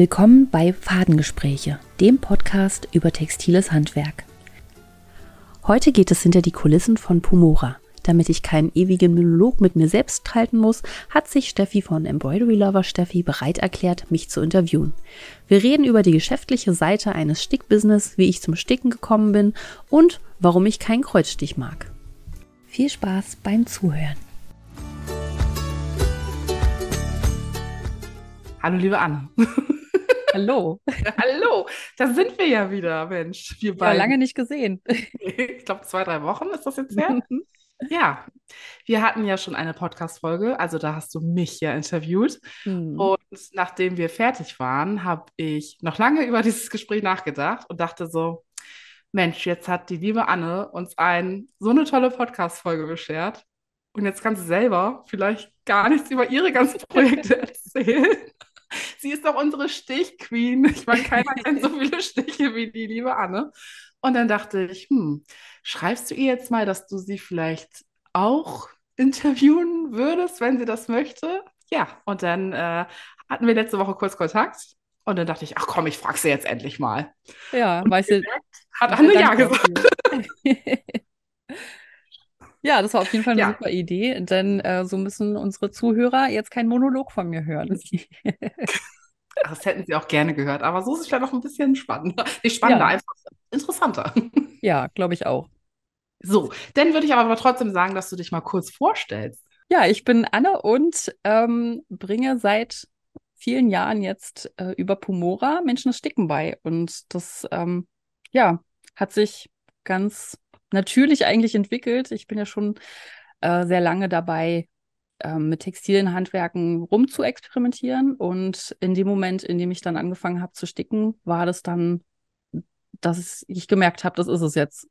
Willkommen bei Fadengespräche, dem Podcast über textiles Handwerk. Heute geht es hinter die Kulissen von Pumora. Damit ich keinen ewigen Monolog mit mir selbst halten muss, hat sich Steffi von Embroidery Lover Steffi bereit erklärt, mich zu interviewen. Wir reden über die geschäftliche Seite eines Stickbusiness, wie ich zum Sticken gekommen bin und warum ich keinen Kreuzstich mag. Viel Spaß beim Zuhören. Hallo, liebe Anne. Hallo. Hallo, da sind wir ja wieder, Mensch. Wir Ja, lange nicht gesehen. Ich glaube, zwei, drei Wochen ist das jetzt her. Ja, wir hatten ja schon eine Podcast-Folge, also da hast du mich ja interviewt. Hm. Und nachdem wir fertig waren, habe ich noch lange über dieses Gespräch nachgedacht und dachte so, Mensch, jetzt hat die liebe Anne uns ein, so eine tolle Podcast-Folge beschert. Und jetzt kann sie selber vielleicht gar nichts über ihre ganzen Projekte erzählen. Sie ist doch unsere Stichqueen. Ich meine, keiner kennt so viele Stiche wie die liebe Anne. Und dann dachte ich, hm, schreibst du ihr jetzt mal, dass du sie vielleicht auch interviewen würdest, wenn sie das möchte? Ja, und dann äh, hatten wir letzte Woche kurz Kontakt. Und dann dachte ich, ach komm, ich frage sie jetzt endlich mal. Ja, weißt du, Hat Anne ja gesagt. Ja, das war auf jeden Fall eine Ja. super Idee, denn äh, so müssen unsere Zuhörer jetzt keinen Monolog von mir hören. Ach, Das hätten sie auch gerne gehört, aber so ist es vielleicht noch ein bisschen spannender. Nicht spannender, Ja. einfach interessanter. Ja, glaube ich auch. So, dann würde ich aber trotzdem sagen, dass du dich mal kurz vorstellst. Ja, ich bin Anne und ähm, bringe seit vielen Jahren jetzt äh, über Pumora Menschen das Sticken bei. Und das, ähm, ja, hat sich ganz natürlich eigentlich entwickelt. Ich bin ja schon äh, sehr lange dabei, ähm, mit textilen Handwerken rum zu experimentieren. Und in dem Moment, in dem ich dann angefangen habe zu sticken, war das dann, dass ich gemerkt habe, das ist es jetzt.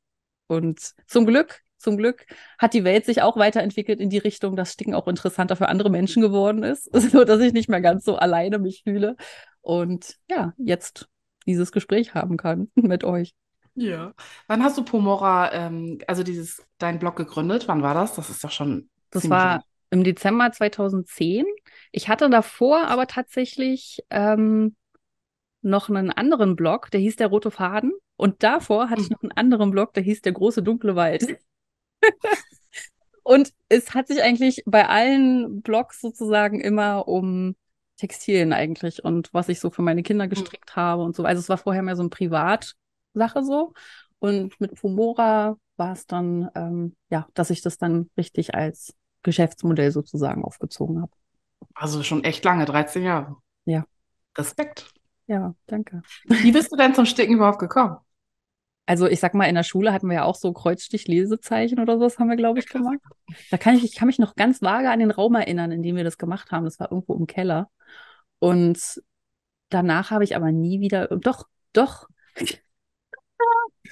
Und zum Glück, zum Glück hat die Welt sich auch weiterentwickelt in die Richtung, dass Sticken auch interessanter für andere Menschen geworden ist, so dass ich nicht mehr ganz so alleine mich fühle und ja, jetzt dieses Gespräch haben kann mit euch. Ja. Wann hast du Pomora, ähm, also dieses, dein Blog gegründet? Wann war das? Das ist doch schon Das war. Im Dezember 2010. Ich hatte davor aber tatsächlich ähm, noch einen anderen Blog, der hieß Der Rote Faden. Und davor hatte ich Mhm. noch einen anderen Blog, der hieß Der große dunkle Wald. Und es hat sich eigentlich bei allen Blogs sozusagen immer um Textilien eigentlich und was ich so für meine Kinder gestrickt habe und so. Also es war vorher mehr so eine Privatsache so. Und mit Fumora war es dann, ähm, ja, dass ich das dann richtig als Geschäftsmodell sozusagen aufgezogen habe. Also schon echt lange, 13 Jahre. Ja. Respekt. Ja, danke. Wie bist du denn zum Sticken überhaupt gekommen? Also ich sag mal, in der Schule hatten wir ja auch so Kreuzstich-Lesezeichen oder sowas haben wir, glaube ich, gemacht. Da kann ich, ich kann mich noch ganz vage an den Raum erinnern, in dem wir das gemacht haben. Das war irgendwo im Keller. Und danach habe ich aber nie wieder, doch, doch,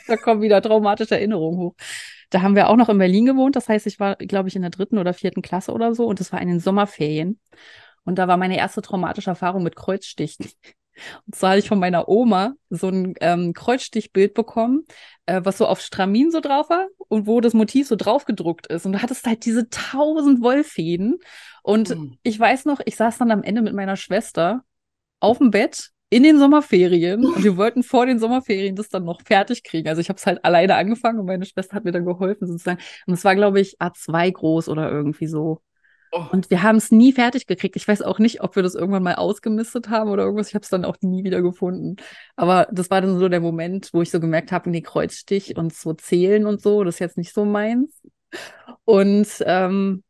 da kommen wieder traumatische Erinnerungen hoch. Da haben wir auch noch in Berlin gewohnt. Das heißt, ich war, glaube ich, in der dritten oder vierten Klasse oder so. Und das war in den Sommerferien. Und da war meine erste traumatische Erfahrung mit Kreuzstichen. Und zwar hatte ich von meiner Oma so ein ähm, Kreuzstichbild bekommen, äh, was so auf Stramin so drauf war und wo das Motiv so drauf gedruckt ist. Und du hattest halt diese tausend Wollfäden. Und Hm. ich weiß noch, ich saß dann am Ende mit meiner Schwester auf dem Bett in den Sommerferien und wir wollten vor den Sommerferien das dann noch fertig kriegen. Also ich habe es halt alleine angefangen und meine Schwester hat mir dann geholfen sozusagen. Und es war, glaube ich, A2 groß oder irgendwie so. Oh. Und wir haben es nie fertig gekriegt. Ich weiß auch nicht, ob wir das irgendwann mal ausgemistet haben oder irgendwas. Ich habe es dann auch nie wieder gefunden. Aber das war dann so der Moment, wo ich so gemerkt habe, nee, Kreuzstich und so zählen und so, das ist jetzt nicht so meins. Und ähm,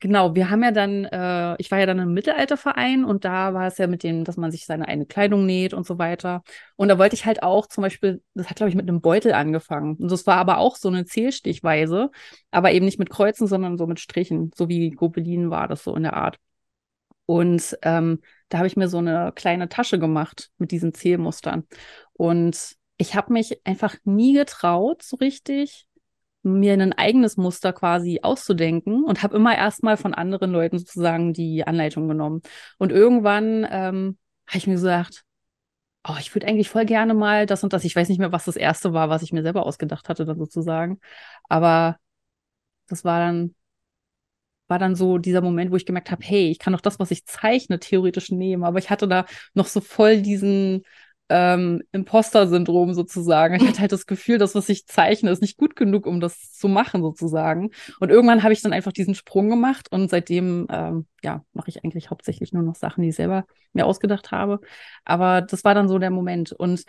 genau, wir haben ja dann, äh, ich war ja dann im Mittelalterverein und da war es ja mit dem, dass man sich seine eigene Kleidung näht und so weiter. Und da wollte ich halt auch zum Beispiel, das hat, glaube ich, mit einem Beutel angefangen. Und das war aber auch so eine Zählstichweise, aber eben nicht mit Kreuzen, sondern so mit Strichen, so wie Gobelin war das so in der Art. Und ähm, da habe ich mir so eine kleine Tasche gemacht mit diesen Zählmustern. Und ich habe mich einfach nie getraut, so richtig mir ein eigenes Muster quasi auszudenken und habe immer erstmal von anderen Leuten sozusagen die Anleitung genommen. Und irgendwann ähm, habe ich mir gesagt, oh, ich würde eigentlich voll gerne mal das und das. Ich weiß nicht mehr, was das erste war, was ich mir selber ausgedacht hatte, dann sozusagen. Aber das war dann war dann so dieser Moment, wo ich gemerkt habe, hey, ich kann doch das, was ich zeichne, theoretisch nehmen. Aber ich hatte da noch so voll diesen ähm, Imposter-Syndrom sozusagen. Ich hatte halt das Gefühl, das, was ich zeichne, ist nicht gut genug, um das zu machen sozusagen. Und irgendwann habe ich dann einfach diesen Sprung gemacht und seitdem, ähm, ja, mache ich eigentlich hauptsächlich nur noch Sachen, die ich selber mir ausgedacht habe. Aber das war dann so der Moment. Und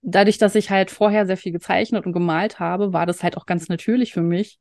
dadurch, dass ich halt vorher sehr viel gezeichnet und gemalt habe, war das halt auch ganz natürlich für mich,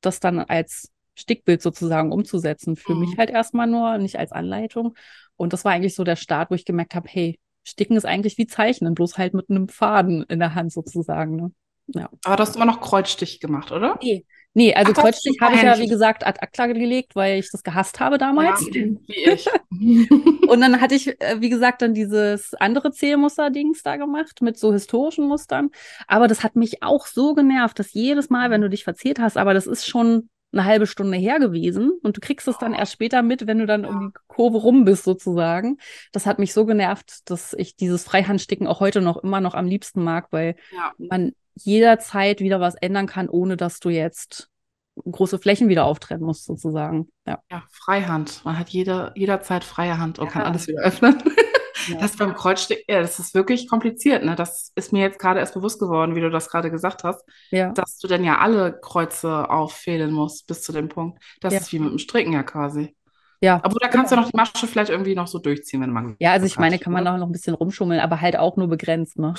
das dann als Stickbild sozusagen umzusetzen. Für mhm. mich halt erstmal nur, nicht als Anleitung. Und das war eigentlich so der Start, wo ich gemerkt habe, hey, Sticken ist eigentlich wie Zeichnen, bloß halt mit einem Faden in der Hand sozusagen. Ne? Ja. Aber du hast immer noch Kreuzstich gemacht, oder? Nee. Nee, also Ach, Kreuzstich habe ich ja, wie gesagt, ad acta gelegt, weil ich das gehasst habe damals. Ja, wie ich. und dann hatte ich, äh, wie gesagt, dann dieses andere Zählmuster-Dings da gemacht mit so historischen Mustern. Aber das hat mich auch so genervt, dass jedes Mal, wenn du dich verzählt hast, aber das ist schon eine halbe Stunde her gewesen und du kriegst es dann erst später mit, wenn du dann um die Kurve rum bist sozusagen. Das hat mich so genervt, dass ich dieses Freihandsticken auch heute noch immer noch am liebsten mag, weil ja. man jederzeit wieder was ändern kann, ohne dass du jetzt große Flächen wieder auftrennen musst sozusagen. Ja, ja Freihand. Man hat jede, jederzeit freie Hand und ja. kann alles wieder öffnen. Ja. Das beim Kreuzstück, ja, das ist wirklich kompliziert. Ne? Das ist mir jetzt gerade erst bewusst geworden, wie du das gerade gesagt hast, ja. dass du dann ja alle Kreuze auffehlen musst bis zu dem Punkt. Das ist wie mit dem Stricken ja quasi. Ja. Aber da kannst du noch die Masche vielleicht irgendwie noch so durchziehen, wenn man. Ja, also ich meine, kann man auch noch ein bisschen rumschummeln, aber halt auch nur begrenzt, ne?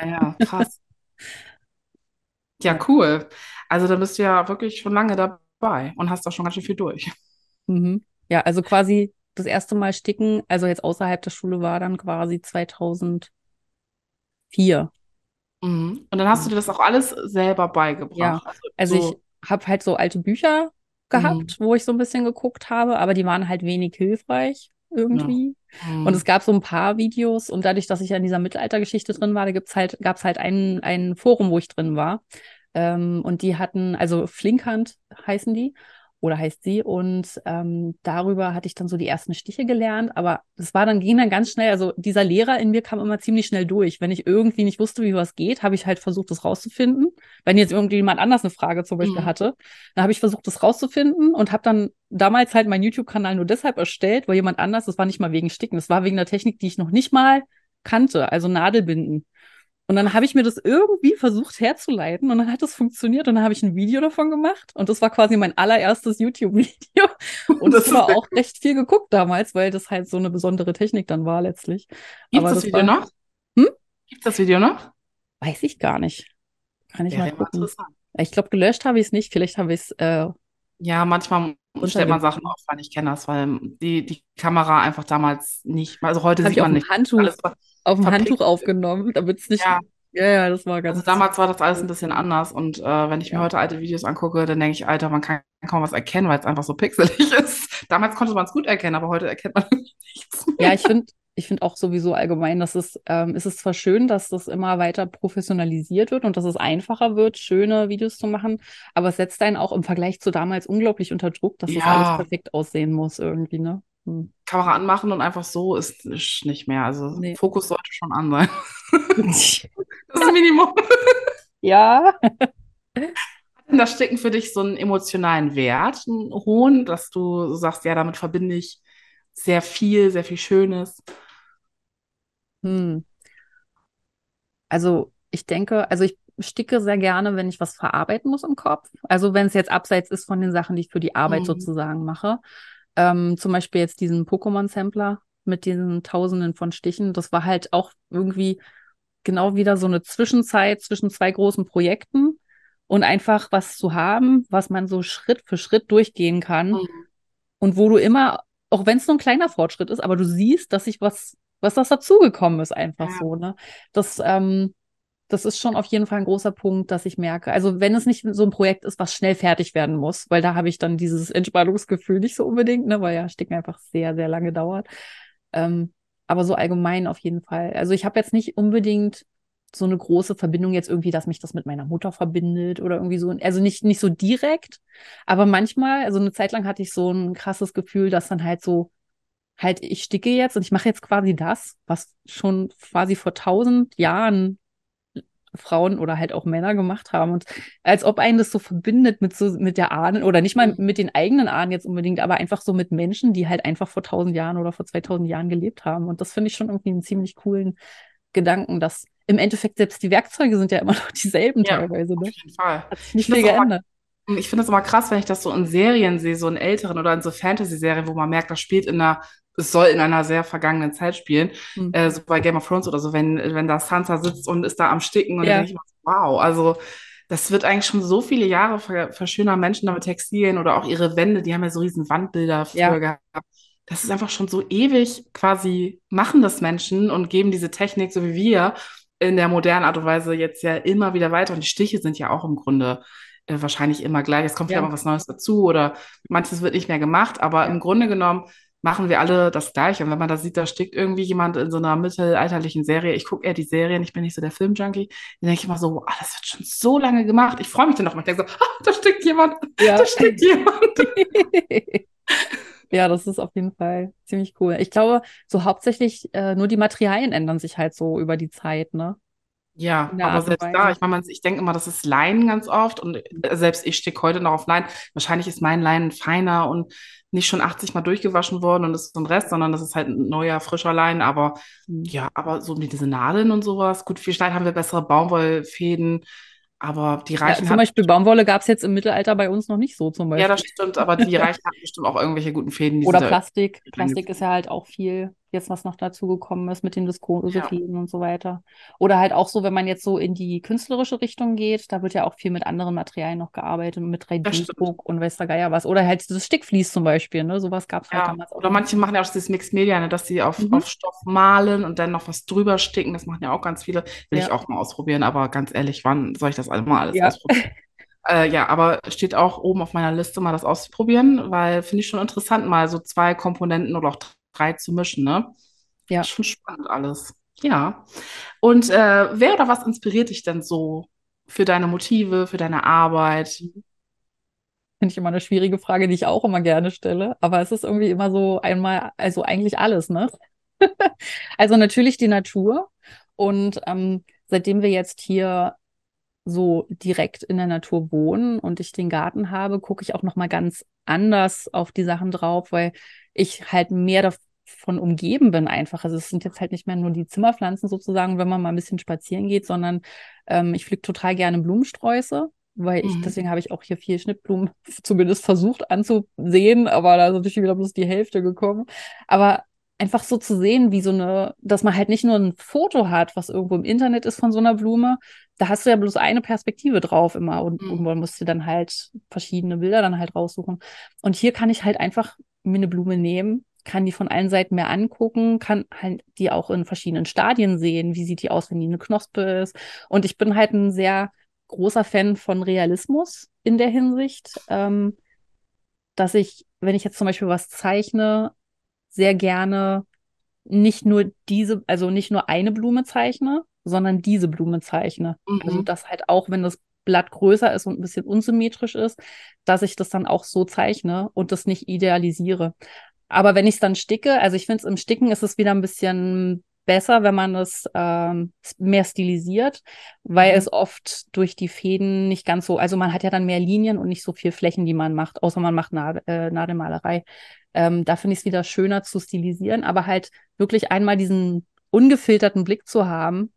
Ja, ja, krass. ja, cool. Also da bist du ja wirklich schon lange dabei und hast da schon ganz schön viel durch. Mhm. Ja, also quasi das erste Mal sticken, also jetzt außerhalb der Schule war dann quasi 2004. Mhm. Und dann hast du dir das auch alles selber beigebracht. Ja, also, also so. ich habe halt so alte Bücher gehabt, mhm. wo ich so ein bisschen geguckt habe, aber die waren halt wenig hilfreich irgendwie. Ja. Mhm. Und es gab so ein paar Videos und dadurch, dass ich ja in dieser Mittelaltergeschichte drin war, da gibt's halt, gab's halt ein, ein Forum, wo ich drin war. Ähm, und die hatten, also Flinkhand heißen die oder heißt sie. Und ähm, darüber hatte ich dann so die ersten Stiche gelernt. Aber das war dann, ging dann ganz schnell. Also dieser Lehrer in mir kam immer ziemlich schnell durch. Wenn ich irgendwie nicht wusste, wie was geht, habe ich halt versucht, das rauszufinden. Wenn jetzt irgendwie jemand anders eine Frage zum Beispiel mhm. hatte, dann habe ich versucht, das rauszufinden und habe dann damals halt meinen YouTube-Kanal nur deshalb erstellt, weil jemand anders, das war nicht mal wegen Sticken, das war wegen der Technik, die ich noch nicht mal kannte, also Nadelbinden. Und dann habe ich mir das irgendwie versucht herzuleiten und dann hat es funktioniert und dann habe ich ein Video davon gemacht und das war quasi mein allererstes YouTube-Video. Und das war auch recht viel geguckt damals, weil das halt so eine besondere Technik dann war letztlich. Gibt es das, das Video war... noch? Hm? Gibt es das Video noch? Weiß ich gar nicht. Kann ich ja, mal gucken. Ich glaube, gelöscht habe ich es nicht. Vielleicht habe ich es. Äh, ja, manchmal stellt man Sachen auf, weil ich kenne das, weil die, die Kamera einfach damals nicht, also heute sieht man nicht. Handtuch, alles, auf dem Handtuch aufgenommen, damit es nicht. Ja. ja, ja, das war ganz. Also damals war das alles ein bisschen anders und äh, wenn ich mir heute alte Videos angucke, dann denke ich, Alter, man kann kaum was erkennen, weil es einfach so pixelig ist. Damals konnte man es gut erkennen, aber heute erkennt man nichts. Mehr. Ja, ich finde, ich finde auch sowieso allgemein, dass es, ähm, es ist zwar schön, dass das immer weiter professionalisiert wird und dass es einfacher wird, schöne Videos zu machen, aber es setzt einen auch im Vergleich zu damals unglaublich unter Druck, dass ja. das alles perfekt aussehen muss irgendwie, ne? Kamera anmachen und einfach so ist, ist nicht mehr. Also nee. Fokus sollte schon an sein. das ist Minimum. Ja. Das Sticken für dich so einen emotionalen Wert, einen hohen, dass du sagst, ja, damit verbinde ich sehr viel, sehr viel Schönes? Hm. Also ich denke, also ich sticke sehr gerne, wenn ich was verarbeiten muss im Kopf. Also wenn es jetzt abseits ist von den Sachen, die ich für die Arbeit mhm. sozusagen mache. Ähm, zum Beispiel jetzt diesen Pokémon-Sampler mit diesen Tausenden von Stichen. Das war halt auch irgendwie genau wieder so eine Zwischenzeit zwischen zwei großen Projekten und einfach was zu haben, was man so Schritt für Schritt durchgehen kann mhm. und wo du immer, auch wenn es nur ein kleiner Fortschritt ist, aber du siehst, dass sich was, was das dazugekommen ist, einfach ja. so, ne? Das, ähm, das ist schon auf jeden Fall ein großer Punkt, dass ich merke. Also wenn es nicht so ein Projekt ist, was schnell fertig werden muss, weil da habe ich dann dieses Entspannungsgefühl nicht so unbedingt, ne, weil ja Sticken einfach sehr, sehr lange dauert. Ähm, aber so allgemein auf jeden Fall. Also ich habe jetzt nicht unbedingt so eine große Verbindung jetzt irgendwie, dass mich das mit meiner Mutter verbindet oder irgendwie so. Also nicht, nicht so direkt, aber manchmal, also eine Zeit lang hatte ich so ein krasses Gefühl, dass dann halt so, halt, ich sticke jetzt und ich mache jetzt quasi das, was schon quasi vor tausend Jahren Frauen oder halt auch Männer gemacht haben. Und als ob einen das so verbindet mit so mit der Ahnen oder nicht mal mit den eigenen Ahnen jetzt unbedingt, aber einfach so mit Menschen, die halt einfach vor tausend Jahren oder vor 2000 Jahren gelebt haben. Und das finde ich schon irgendwie einen ziemlich coolen Gedanken, dass im Endeffekt selbst die Werkzeuge sind ja immer noch dieselben ja, teilweise. Ne? Auf jeden Fall. Hat sich nicht viel geändert. Ich finde es immer krass, wenn ich das so in Serien sehe, so in älteren oder in so Fantasy-Serien, wo man merkt, das spielt in einer es soll in einer sehr vergangenen Zeit spielen, mhm. äh, so bei Game of Thrones oder so, wenn, wenn da Sansa sitzt und ist da am Sticken und ja. denke ich mir, wow, also das wird eigentlich schon so viele Jahre verschönern Menschen damit Textilien oder auch ihre Wände, die haben ja so riesen Wandbilder früher ja. gehabt. Das ist einfach schon so ewig quasi machen das Menschen und geben diese Technik, so wie wir, in der modernen Art und Weise jetzt ja immer wieder weiter. Und die Stiche sind ja auch im Grunde äh, wahrscheinlich immer gleich. Es kommt ja. mal was Neues dazu oder manches wird nicht mehr gemacht, aber im Grunde genommen machen wir alle das Gleiche. Und wenn man da sieht, da steckt irgendwie jemand in so einer mittelalterlichen Serie, ich gucke eher die Serien, ich bin nicht so der Filmjunkie, dann denke ich immer so, wow, das wird schon so lange gemacht. Ich freue mich dann noch mal. Ich denke so, ah, da steckt jemand, ja. da steckt jemand. ja, das ist auf jeden Fall ziemlich cool. Ich glaube, so hauptsächlich äh, nur die Materialien ändern sich halt so über die Zeit, ne? Ja, aber selbst da, ich meine, ich denke immer, das ist Leinen ganz oft und äh, selbst ich stecke heute noch auf Leinen. Wahrscheinlich ist mein Leinen feiner und nicht schon 80 Mal durchgewaschen worden und das ist so ein Rest, sondern das ist halt ein neuer, frischer Leinen. Aber mhm. ja, aber so mit diese Nadeln und sowas. Gut, vielleicht haben wir bessere Baumwollfäden. Aber die Reichen. Ja, zum Beispiel Baumwolle gab es jetzt im Mittelalter bei uns noch nicht so zum Beispiel. Ja, das stimmt, aber die Reichen hatten bestimmt auch irgendwelche guten Fäden. Oder Plastik. Plastik ist ja halt auch viel jetzt was noch dazu gekommen ist mit den Viskosefäden ja. und so weiter. Oder halt auch so, wenn man jetzt so in die künstlerische Richtung geht, da wird ja auch viel mit anderen Materialien noch gearbeitet, mit 3D-Druck und weiß der Geier was. Oder halt das Stickflies zum Beispiel, ne? Sowas gab es halt ja. damals auch. Oder manche machen ja auch das Mixed Media, ne? dass sie auf, mhm. auf Stoff malen und dann noch was drüber sticken. Das machen ja auch ganz viele. Will ja. ich auch mal ausprobieren, aber ganz ehrlich, wann soll ich das mal alles ja. ausprobieren? Äh, ja, aber steht auch oben auf meiner Liste, mal das auszuprobieren, weil finde ich schon interessant, mal so zwei Komponenten oder auch drei zu mischen, ne? Ja. Schon spannend alles. Ja. Und äh, wer oder was inspiriert dich denn so für deine Motive, für deine Arbeit? Finde ich immer eine schwierige Frage, die ich auch immer gerne stelle. Aber es ist irgendwie immer so einmal, also eigentlich alles, ne? also natürlich die Natur. Und ähm, seitdem wir jetzt hier so direkt in der Natur wohnen und ich den Garten habe, gucke ich auch noch mal ganz anders auf die Sachen drauf, weil ich halt mehr von umgeben bin einfach. Also es sind jetzt halt nicht mehr nur die Zimmerpflanzen sozusagen, wenn man mal ein bisschen spazieren geht, sondern ähm, ich pflück total gerne Blumensträuße, weil ich, mhm. deswegen habe ich auch hier vier Schnittblumen zumindest versucht anzusehen, aber da ist natürlich wieder bloß die Hälfte gekommen. Aber einfach so zu sehen, wie so eine, dass man halt nicht nur ein Foto hat, was irgendwo im Internet ist von so einer Blume, da hast du ja bloß eine Perspektive drauf immer und mhm. irgendwann musst du dann halt verschiedene Bilder dann halt raussuchen. Und hier kann ich halt einfach mir eine Blume nehmen, kann die von allen Seiten mehr angucken, kann halt die auch in verschiedenen Stadien sehen. Wie sieht die aus, wenn die eine Knospe ist? Und ich bin halt ein sehr großer Fan von Realismus in der Hinsicht, ähm, dass ich, wenn ich jetzt zum Beispiel was zeichne, sehr gerne nicht nur diese, also nicht nur eine Blume zeichne, sondern diese Blume zeichne. Mhm. Also dass halt auch, wenn das Blatt größer ist und ein bisschen unsymmetrisch ist, dass ich das dann auch so zeichne und das nicht idealisiere. Aber wenn ich es dann sticke, also ich finde es im Sticken ist es wieder ein bisschen besser, wenn man es ähm, mehr stilisiert, weil mhm. es oft durch die Fäden nicht ganz so, also man hat ja dann mehr Linien und nicht so viel Flächen, die man macht, außer man macht Nad äh, Nadelmalerei. Ähm, da finde ich es wieder schöner zu stilisieren, aber halt wirklich einmal diesen ungefilterten Blick zu haben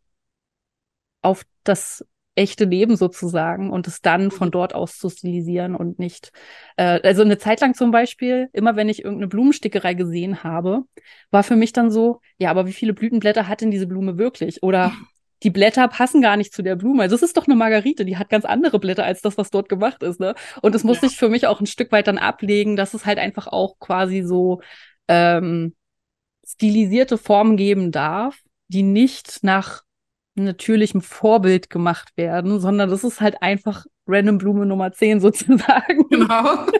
auf das echte Leben sozusagen und es dann von mhm. dort aus zu stilisieren und nicht. Äh, also eine Zeit lang zum Beispiel, immer wenn ich irgendeine Blumenstickerei gesehen habe, war für mich dann so, ja, aber wie viele Blütenblätter hat denn diese Blume wirklich? Oder die Blätter passen gar nicht zu der Blume. Also das ist doch eine Margarite, die hat ganz andere Blätter als das, was dort gemacht ist. Ne? Und das musste ja. ich für mich auch ein Stück weit dann ablegen, dass es halt einfach auch quasi so ähm, stilisierte Formen geben darf, die nicht nach natürlichem Vorbild gemacht werden, sondern das ist halt einfach Random Blume Nummer 10 sozusagen. Genau.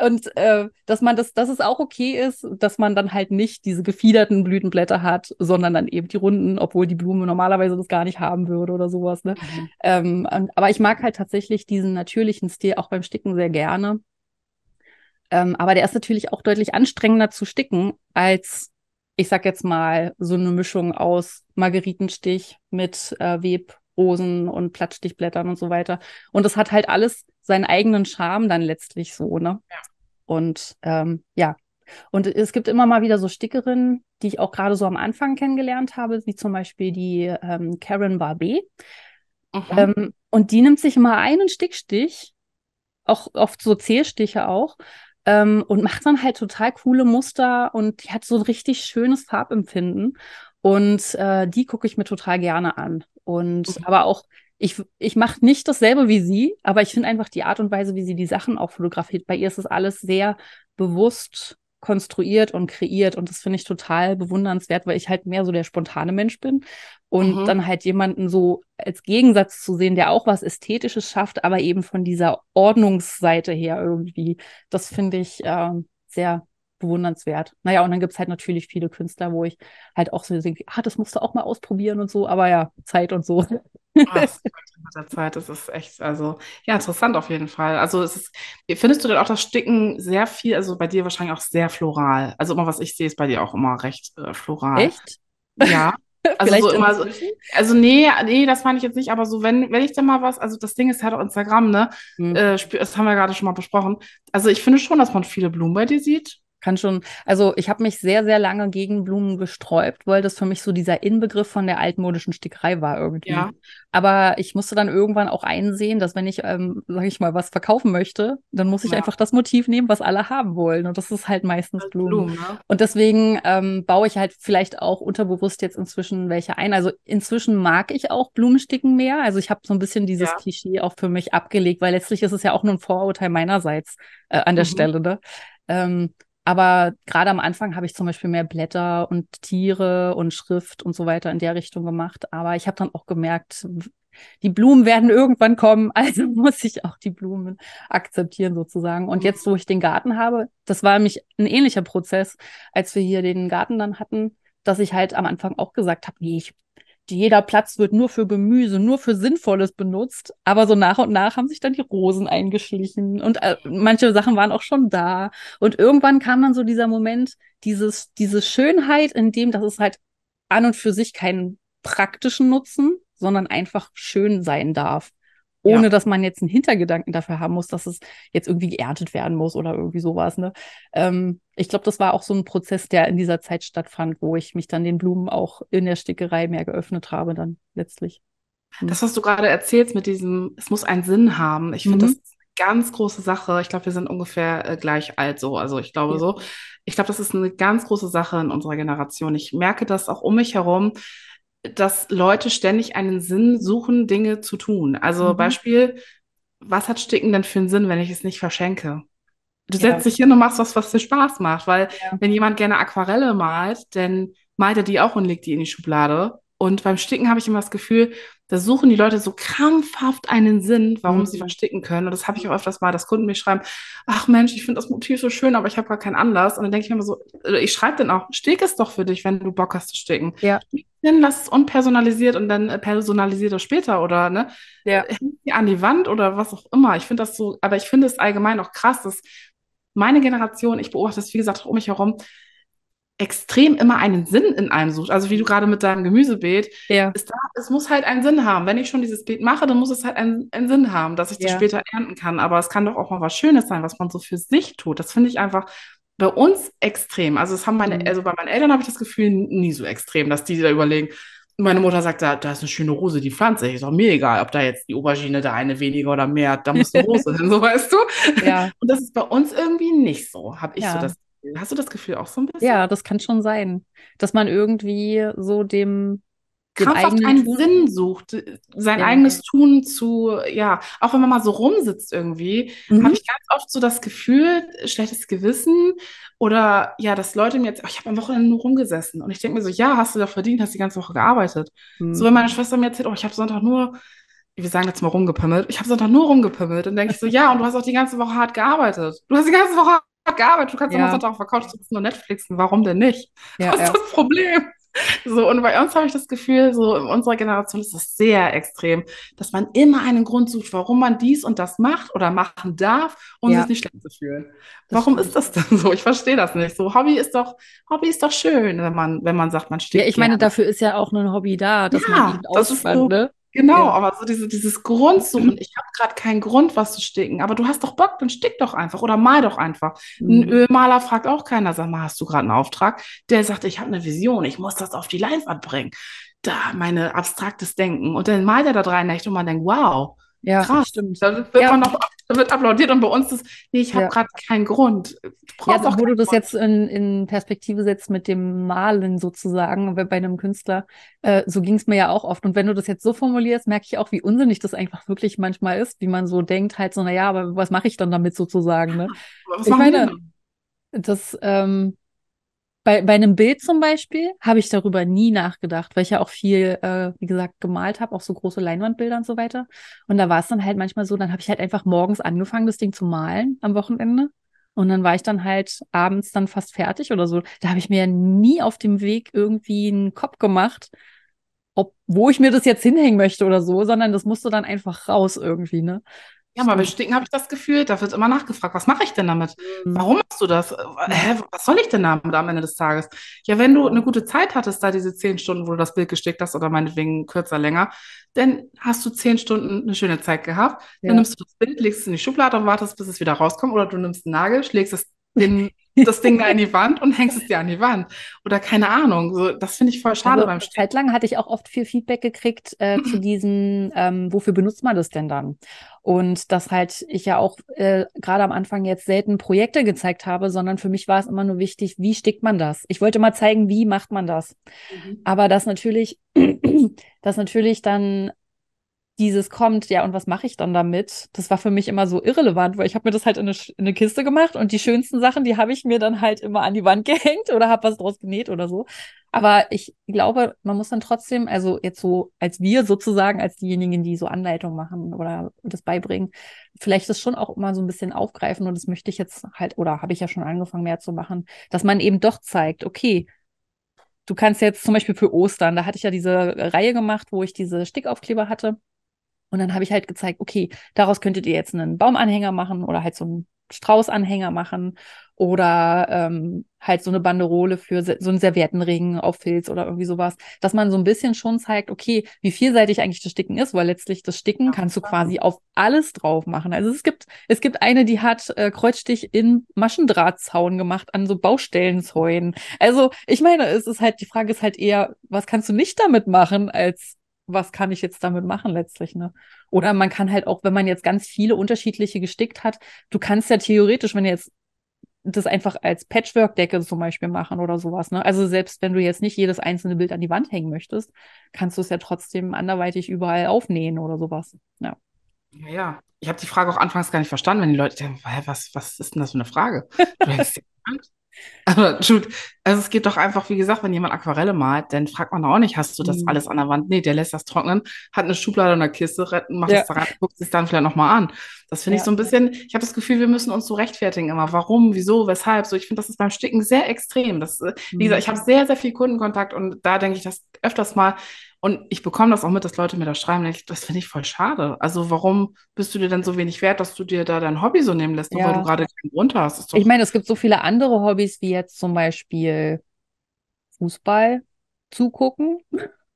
Und äh, dass man das, dass es auch okay ist, dass man dann halt nicht diese gefiederten Blütenblätter hat, sondern dann eben die runden, obwohl die Blume normalerweise das gar nicht haben würde oder sowas. Ne? Mhm. Ähm, aber ich mag halt tatsächlich diesen natürlichen Stil auch beim Sticken sehr gerne. Ähm, aber der ist natürlich auch deutlich anstrengender zu sticken als ich sag jetzt mal, so eine Mischung aus Margeritenstich mit äh, Webrosen und Plattstichblättern und so weiter. Und es hat halt alles seinen eigenen Charme dann letztlich so, ne? Ja. Und ähm, ja. Und es gibt immer mal wieder so Stickerinnen, die ich auch gerade so am Anfang kennengelernt habe, wie zum Beispiel die ähm, Karen Barbet. Mhm. Ähm, und die nimmt sich immer einen Stickstich, auch oft so Zählstiche auch, ähm, und macht dann halt total coole Muster und die hat so ein richtig schönes Farbempfinden. Und äh, die gucke ich mir total gerne an. Und mhm. aber auch, ich, ich mache nicht dasselbe wie sie, aber ich finde einfach die Art und Weise, wie sie die Sachen auch fotografiert. Bei ihr ist es alles sehr bewusst konstruiert und kreiert. Und das finde ich total bewundernswert, weil ich halt mehr so der spontane Mensch bin. Und mhm. dann halt jemanden so als Gegensatz zu sehen, der auch was Ästhetisches schafft, aber eben von dieser Ordnungsseite her irgendwie, das finde ich äh, sehr bewundernswert. Naja, und dann gibt es halt natürlich viele Künstler, wo ich halt auch so denke, ah, das musst du auch mal ausprobieren und so, aber ja, Zeit und so. Was, mit der Zeit, das ist echt, also ja, interessant auf jeden Fall. Also es ist, findest du denn auch das Sticken sehr viel, also bei dir wahrscheinlich auch sehr floral? Also immer, was ich sehe, ist bei dir auch immer recht äh, floral. Echt? Ja. Also so immer so, also nee, nee, das meine ich jetzt nicht, aber so, wenn, wenn ich da mal was, also das Ding ist halt auch Instagram, ne? Hm. Äh, das haben wir gerade schon mal besprochen. Also ich finde schon, dass man viele Blumen bei dir sieht kann schon, also ich habe mich sehr, sehr lange gegen Blumen gesträubt, weil das für mich so dieser Inbegriff von der altmodischen Stickerei war irgendwie. Ja. Aber ich musste dann irgendwann auch einsehen, dass wenn ich, ähm, sag ich mal, was verkaufen möchte, dann muss ich ja. einfach das Motiv nehmen, was alle haben wollen. Und das ist halt meistens das Blumen. Blumen ne? Und deswegen ähm, baue ich halt vielleicht auch unterbewusst jetzt inzwischen welche ein. Also inzwischen mag ich auch Blumensticken mehr. Also ich habe so ein bisschen dieses ja. Klischee auch für mich abgelegt, weil letztlich ist es ja auch nur ein Vorurteil meinerseits äh, an der mhm. Stelle. Ne? Ähm, aber gerade am Anfang habe ich zum Beispiel mehr Blätter und Tiere und Schrift und so weiter in der Richtung gemacht. Aber ich habe dann auch gemerkt, die Blumen werden irgendwann kommen, also muss ich auch die Blumen akzeptieren sozusagen. Und jetzt, wo ich den Garten habe, das war nämlich ein ähnlicher Prozess, als wir hier den Garten dann hatten, dass ich halt am Anfang auch gesagt habe, nee, ich jeder Platz wird nur für Gemüse, nur für Sinnvolles benutzt. Aber so nach und nach haben sich dann die Rosen eingeschlichen und äh, manche Sachen waren auch schon da. Und irgendwann kam dann so dieser Moment, dieses, diese Schönheit in dem, dass es halt an und für sich keinen praktischen Nutzen, sondern einfach schön sein darf ohne ja. dass man jetzt einen Hintergedanken dafür haben muss, dass es jetzt irgendwie geerntet werden muss oder irgendwie sowas. Ne? Ähm, ich glaube, das war auch so ein Prozess, der in dieser Zeit stattfand, wo ich mich dann den Blumen auch in der Stickerei mehr geöffnet habe, dann letztlich. Hm. Das, was du gerade erzählst mit diesem, es muss einen Sinn haben, ich finde, mhm. das ist eine ganz große Sache. Ich glaube, wir sind ungefähr äh, gleich alt so. Also ich glaube ja. so. Ich glaube, das ist eine ganz große Sache in unserer Generation. Ich merke das auch um mich herum dass Leute ständig einen Sinn suchen, Dinge zu tun. Also mhm. Beispiel, was hat Sticken denn für einen Sinn, wenn ich es nicht verschenke? Du setzt dich hin und machst was, was dir Spaß macht, weil ja. wenn jemand gerne Aquarelle malt, dann malt er die auch und legt die in die Schublade. Und beim Sticken habe ich immer das Gefühl, da suchen die Leute so krampfhaft einen Sinn, warum mhm. sie versticken können. Und das habe ich auch öfters mal, dass Kunden mir schreiben, ach Mensch, ich finde das Motiv so schön, aber ich habe gar keinen Anlass. Und dann denke ich mir immer so, ich schreibe dann auch, stick es doch für dich, wenn du Bock hast zu sticken. Ja. Dann lass es unpersonalisiert und dann äh, personalisiert es später oder ne? Ja. Häng an die Wand oder was auch immer. Ich finde das so, aber ich finde es allgemein auch krass, dass meine Generation, ich beobachte das, wie gesagt, auch um mich herum, extrem immer einen Sinn in einem sucht. Also wie du gerade mit deinem Gemüsebeet, ja. da, es muss halt einen Sinn haben. Wenn ich schon dieses Beet mache, dann muss es halt einen, einen Sinn haben, dass ich das ja. später ernten kann. Aber es kann doch auch mal was Schönes sein, was man so für sich tut. Das finde ich einfach bei uns extrem. Also es haben meine, mhm. also bei meinen Eltern habe ich das Gefühl nie so extrem, dass die da überlegen. Meine Mutter sagt, da, da ist eine schöne Rose, die pflanze ich. Ist auch mir egal, ob da jetzt die Aubergine da eine weniger oder mehr, da muss eine Rose hin, so weißt du. Ja. Und das ist bei uns irgendwie nicht so, habe ich ja. so das Hast du das Gefühl auch so ein bisschen? Ja, das kann schon sein, dass man irgendwie so dem krampfhaft einen Tun. Sinn sucht, sein ja. eigenes Tun zu, ja, auch wenn man mal so rumsitzt irgendwie, mhm. habe ich ganz oft so das Gefühl, schlechtes Gewissen oder ja, dass Leute mir jetzt, oh, ich habe am Wochenende nur rumgesessen und ich denke mir so, ja, hast du doch verdient, hast die ganze Woche gearbeitet. Mhm. So, wenn meine Schwester mir erzählt, oh, ich habe Sonntag nur, wir sagen jetzt mal rumgepimmelt, ich habe Sonntag nur rumgepimmelt, dann denke ich so, ja, und du hast auch die ganze Woche hart gearbeitet. Du hast die ganze Woche gearbeitet. Du kannst ja. immer Sonntag auf der Couch sitzen und Netflixen. Warum denn nicht? Ja, Was ist ja. das Problem? So, und bei uns habe ich das Gefühl, so in unserer Generation ist das sehr extrem, dass man immer einen Grund sucht, warum man dies und das macht oder machen darf, um Ja, sich nicht schlecht zu fühlen. das Warum stimmt. ist das denn so? Ich verstehe das nicht. So, Hobby ist doch, Hobby ist doch schön, wenn man, wenn man sagt, man Ja, stickt ich meine, gerne. dafür ist ja auch ein Hobby da, dass man Ja, eben das ist so, ne? Genau, Ja. aber so diese, dieses Grundsuchen, ich habe gerade keinen Grund, was zu sticken, aber du hast doch Bock, dann stick doch einfach oder mal doch einfach. Ein Mhm. Ölmaler fragt auch keiner, sag mal, hast du gerade einen Auftrag? Der sagt, ich habe eine Vision, ich muss das auf die Leinwand bringen. Da, meine abstraktes Denken. Und dann malt er da drei Nächte und man denkt, wow, Ja, krass. stimmt. Da wird Ja, man noch, wird applaudiert und bei uns ist, nee, ich habe ja. gerade keinen Grund. Du Ja, auch wo du das Grund. jetzt in, in Perspektive setzt mit dem Malen sozusagen bei einem Künstler, äh, so ging es mir ja auch oft. Und wenn du das jetzt so formulierst, merke ich auch, wie unsinnig das einfach wirklich manchmal ist, wie man so denkt, halt so, naja, aber was mache ich dann damit sozusagen, ne? Was Ich meine, das, ähm, bei, bei einem Bild zum Beispiel habe ich darüber nie nachgedacht, weil ich ja auch viel, äh, wie gesagt, gemalt habe, auch so große Leinwandbilder und so weiter. Und da war es dann halt manchmal so, dann habe ich halt einfach morgens angefangen, das Ding zu malen am Wochenende. Und dann war ich dann halt abends dann fast fertig oder so. Da habe ich mir ja nie auf dem Weg irgendwie einen Kopf gemacht, ob, wo ich mir das jetzt hinhängen möchte oder so, sondern das musste dann einfach raus irgendwie, ne? Ja, aber Stimmt. Sticken habe ich das Gefühl, da wird immer nachgefragt, was mache ich denn damit? Mhm. Warum machst du das? Äh, Hä, was soll ich denn damit am Ende des Tages? Ja, wenn du eine gute Zeit hattest, da diese zehn Stunden, wo du das Bild gestickt hast, oder meinetwegen kürzer, länger, dann hast du zehn Stunden eine schöne Zeit gehabt. Dann ja. nimmst du das Bild, legst es in die Schublade und wartest, bis es wieder rauskommt. Oder du nimmst einen Nagel, schlägst es den, das Ding da in die Wand und hängst es dir an die Wand. Oder keine Ahnung. So, das finde ich voll schade Also beim Sticken. Zeit lang hatte ich auch oft viel Feedback gekriegt äh, zu diesen, ähm, wofür benutzt man das denn dann? Und dass halt ich ja auch äh, gerade am Anfang jetzt selten Projekte gezeigt habe, sondern für mich war es immer nur wichtig, wie stickt man das? Ich wollte mal zeigen, wie macht man das? Mhm. Aber dass natürlich, dass natürlich dann dieses kommt, ja, und was mache ich dann damit? Das war für mich immer so irrelevant, weil ich habe mir das halt in eine, in eine Kiste gemacht und die schönsten Sachen, die habe ich mir dann halt immer an die Wand gehängt oder habe was draus genäht oder so. Aber ich glaube, man muss dann trotzdem, also jetzt so als wir sozusagen, als diejenigen, die so Anleitungen machen oder das beibringen, vielleicht das schon auch immer so ein bisschen aufgreifen und das möchte ich jetzt halt, oder habe ich ja schon angefangen mehr zu machen, dass man eben doch zeigt, okay, du kannst jetzt zum Beispiel für Ostern, da hatte ich ja diese Reihe gemacht, wo ich diese Stickaufkleber hatte. Und dann habe ich halt gezeigt, okay, daraus könntet ihr jetzt einen Baumanhänger machen oder halt so einen Straußanhänger machen oder ähm, halt so eine Banderole für so einen Serviettenring auf Filz oder irgendwie sowas, dass man so ein bisschen schon zeigt, okay, wie vielseitig eigentlich das Sticken ist, weil letztlich das Sticken Ja, kannst du quasi auf alles drauf machen. Also es gibt es gibt eine, die hat äh, Kreuzstich in Maschendrahtzaun gemacht an so Baustellenzäunen. Also ich meine, es ist halt die Frage ist halt eher, was kannst du nicht damit machen, als was kann ich jetzt damit machen letztlich, ne? Oder man kann halt auch, wenn man jetzt ganz viele unterschiedliche gestickt hat, du kannst ja theoretisch, wenn du jetzt das einfach als Patchwork-Decke zum Beispiel machen oder sowas, ne? Also selbst wenn du jetzt nicht jedes einzelne Bild an die Wand hängen möchtest, kannst du es ja trotzdem anderweitig überall aufnähen oder sowas. Ja. Ja, ja. Ich habe die Frage auch anfangs gar nicht verstanden, wenn die Leute denken, was, was ist denn das für eine Frage? Du hängst die Hand. Aber Jude, also es geht doch einfach, wie gesagt, wenn jemand Aquarelle malt, dann fragt man auch nicht, hast du das Mhm. alles an der Wand? Nee, der lässt das trocknen, hat eine Schublade und eine Kiste, re- macht Ja. es da rein, guckt es dann vielleicht nochmal an. Das finde ich Ja. so ein bisschen, ich habe das Gefühl, wir müssen uns so rechtfertigen immer. Warum, wieso, weshalb? So, ich finde, das ist beim Sticken sehr extrem. Das, äh, wie gesagt, Mhm. ich habe sehr, sehr viel Kundenkontakt und da denke ich das öfters mal. Und ich bekomme das auch mit, dass Leute mir da schreiben. ich, Das finde ich voll schade. Also warum bist du dir denn so wenig wert, dass du dir da dein Hobby so nehmen lässt, nur weil du gerade keinen Grund hast? Ich meine, es gibt so viele andere Hobbys, wie jetzt zum Beispiel Fußball zugucken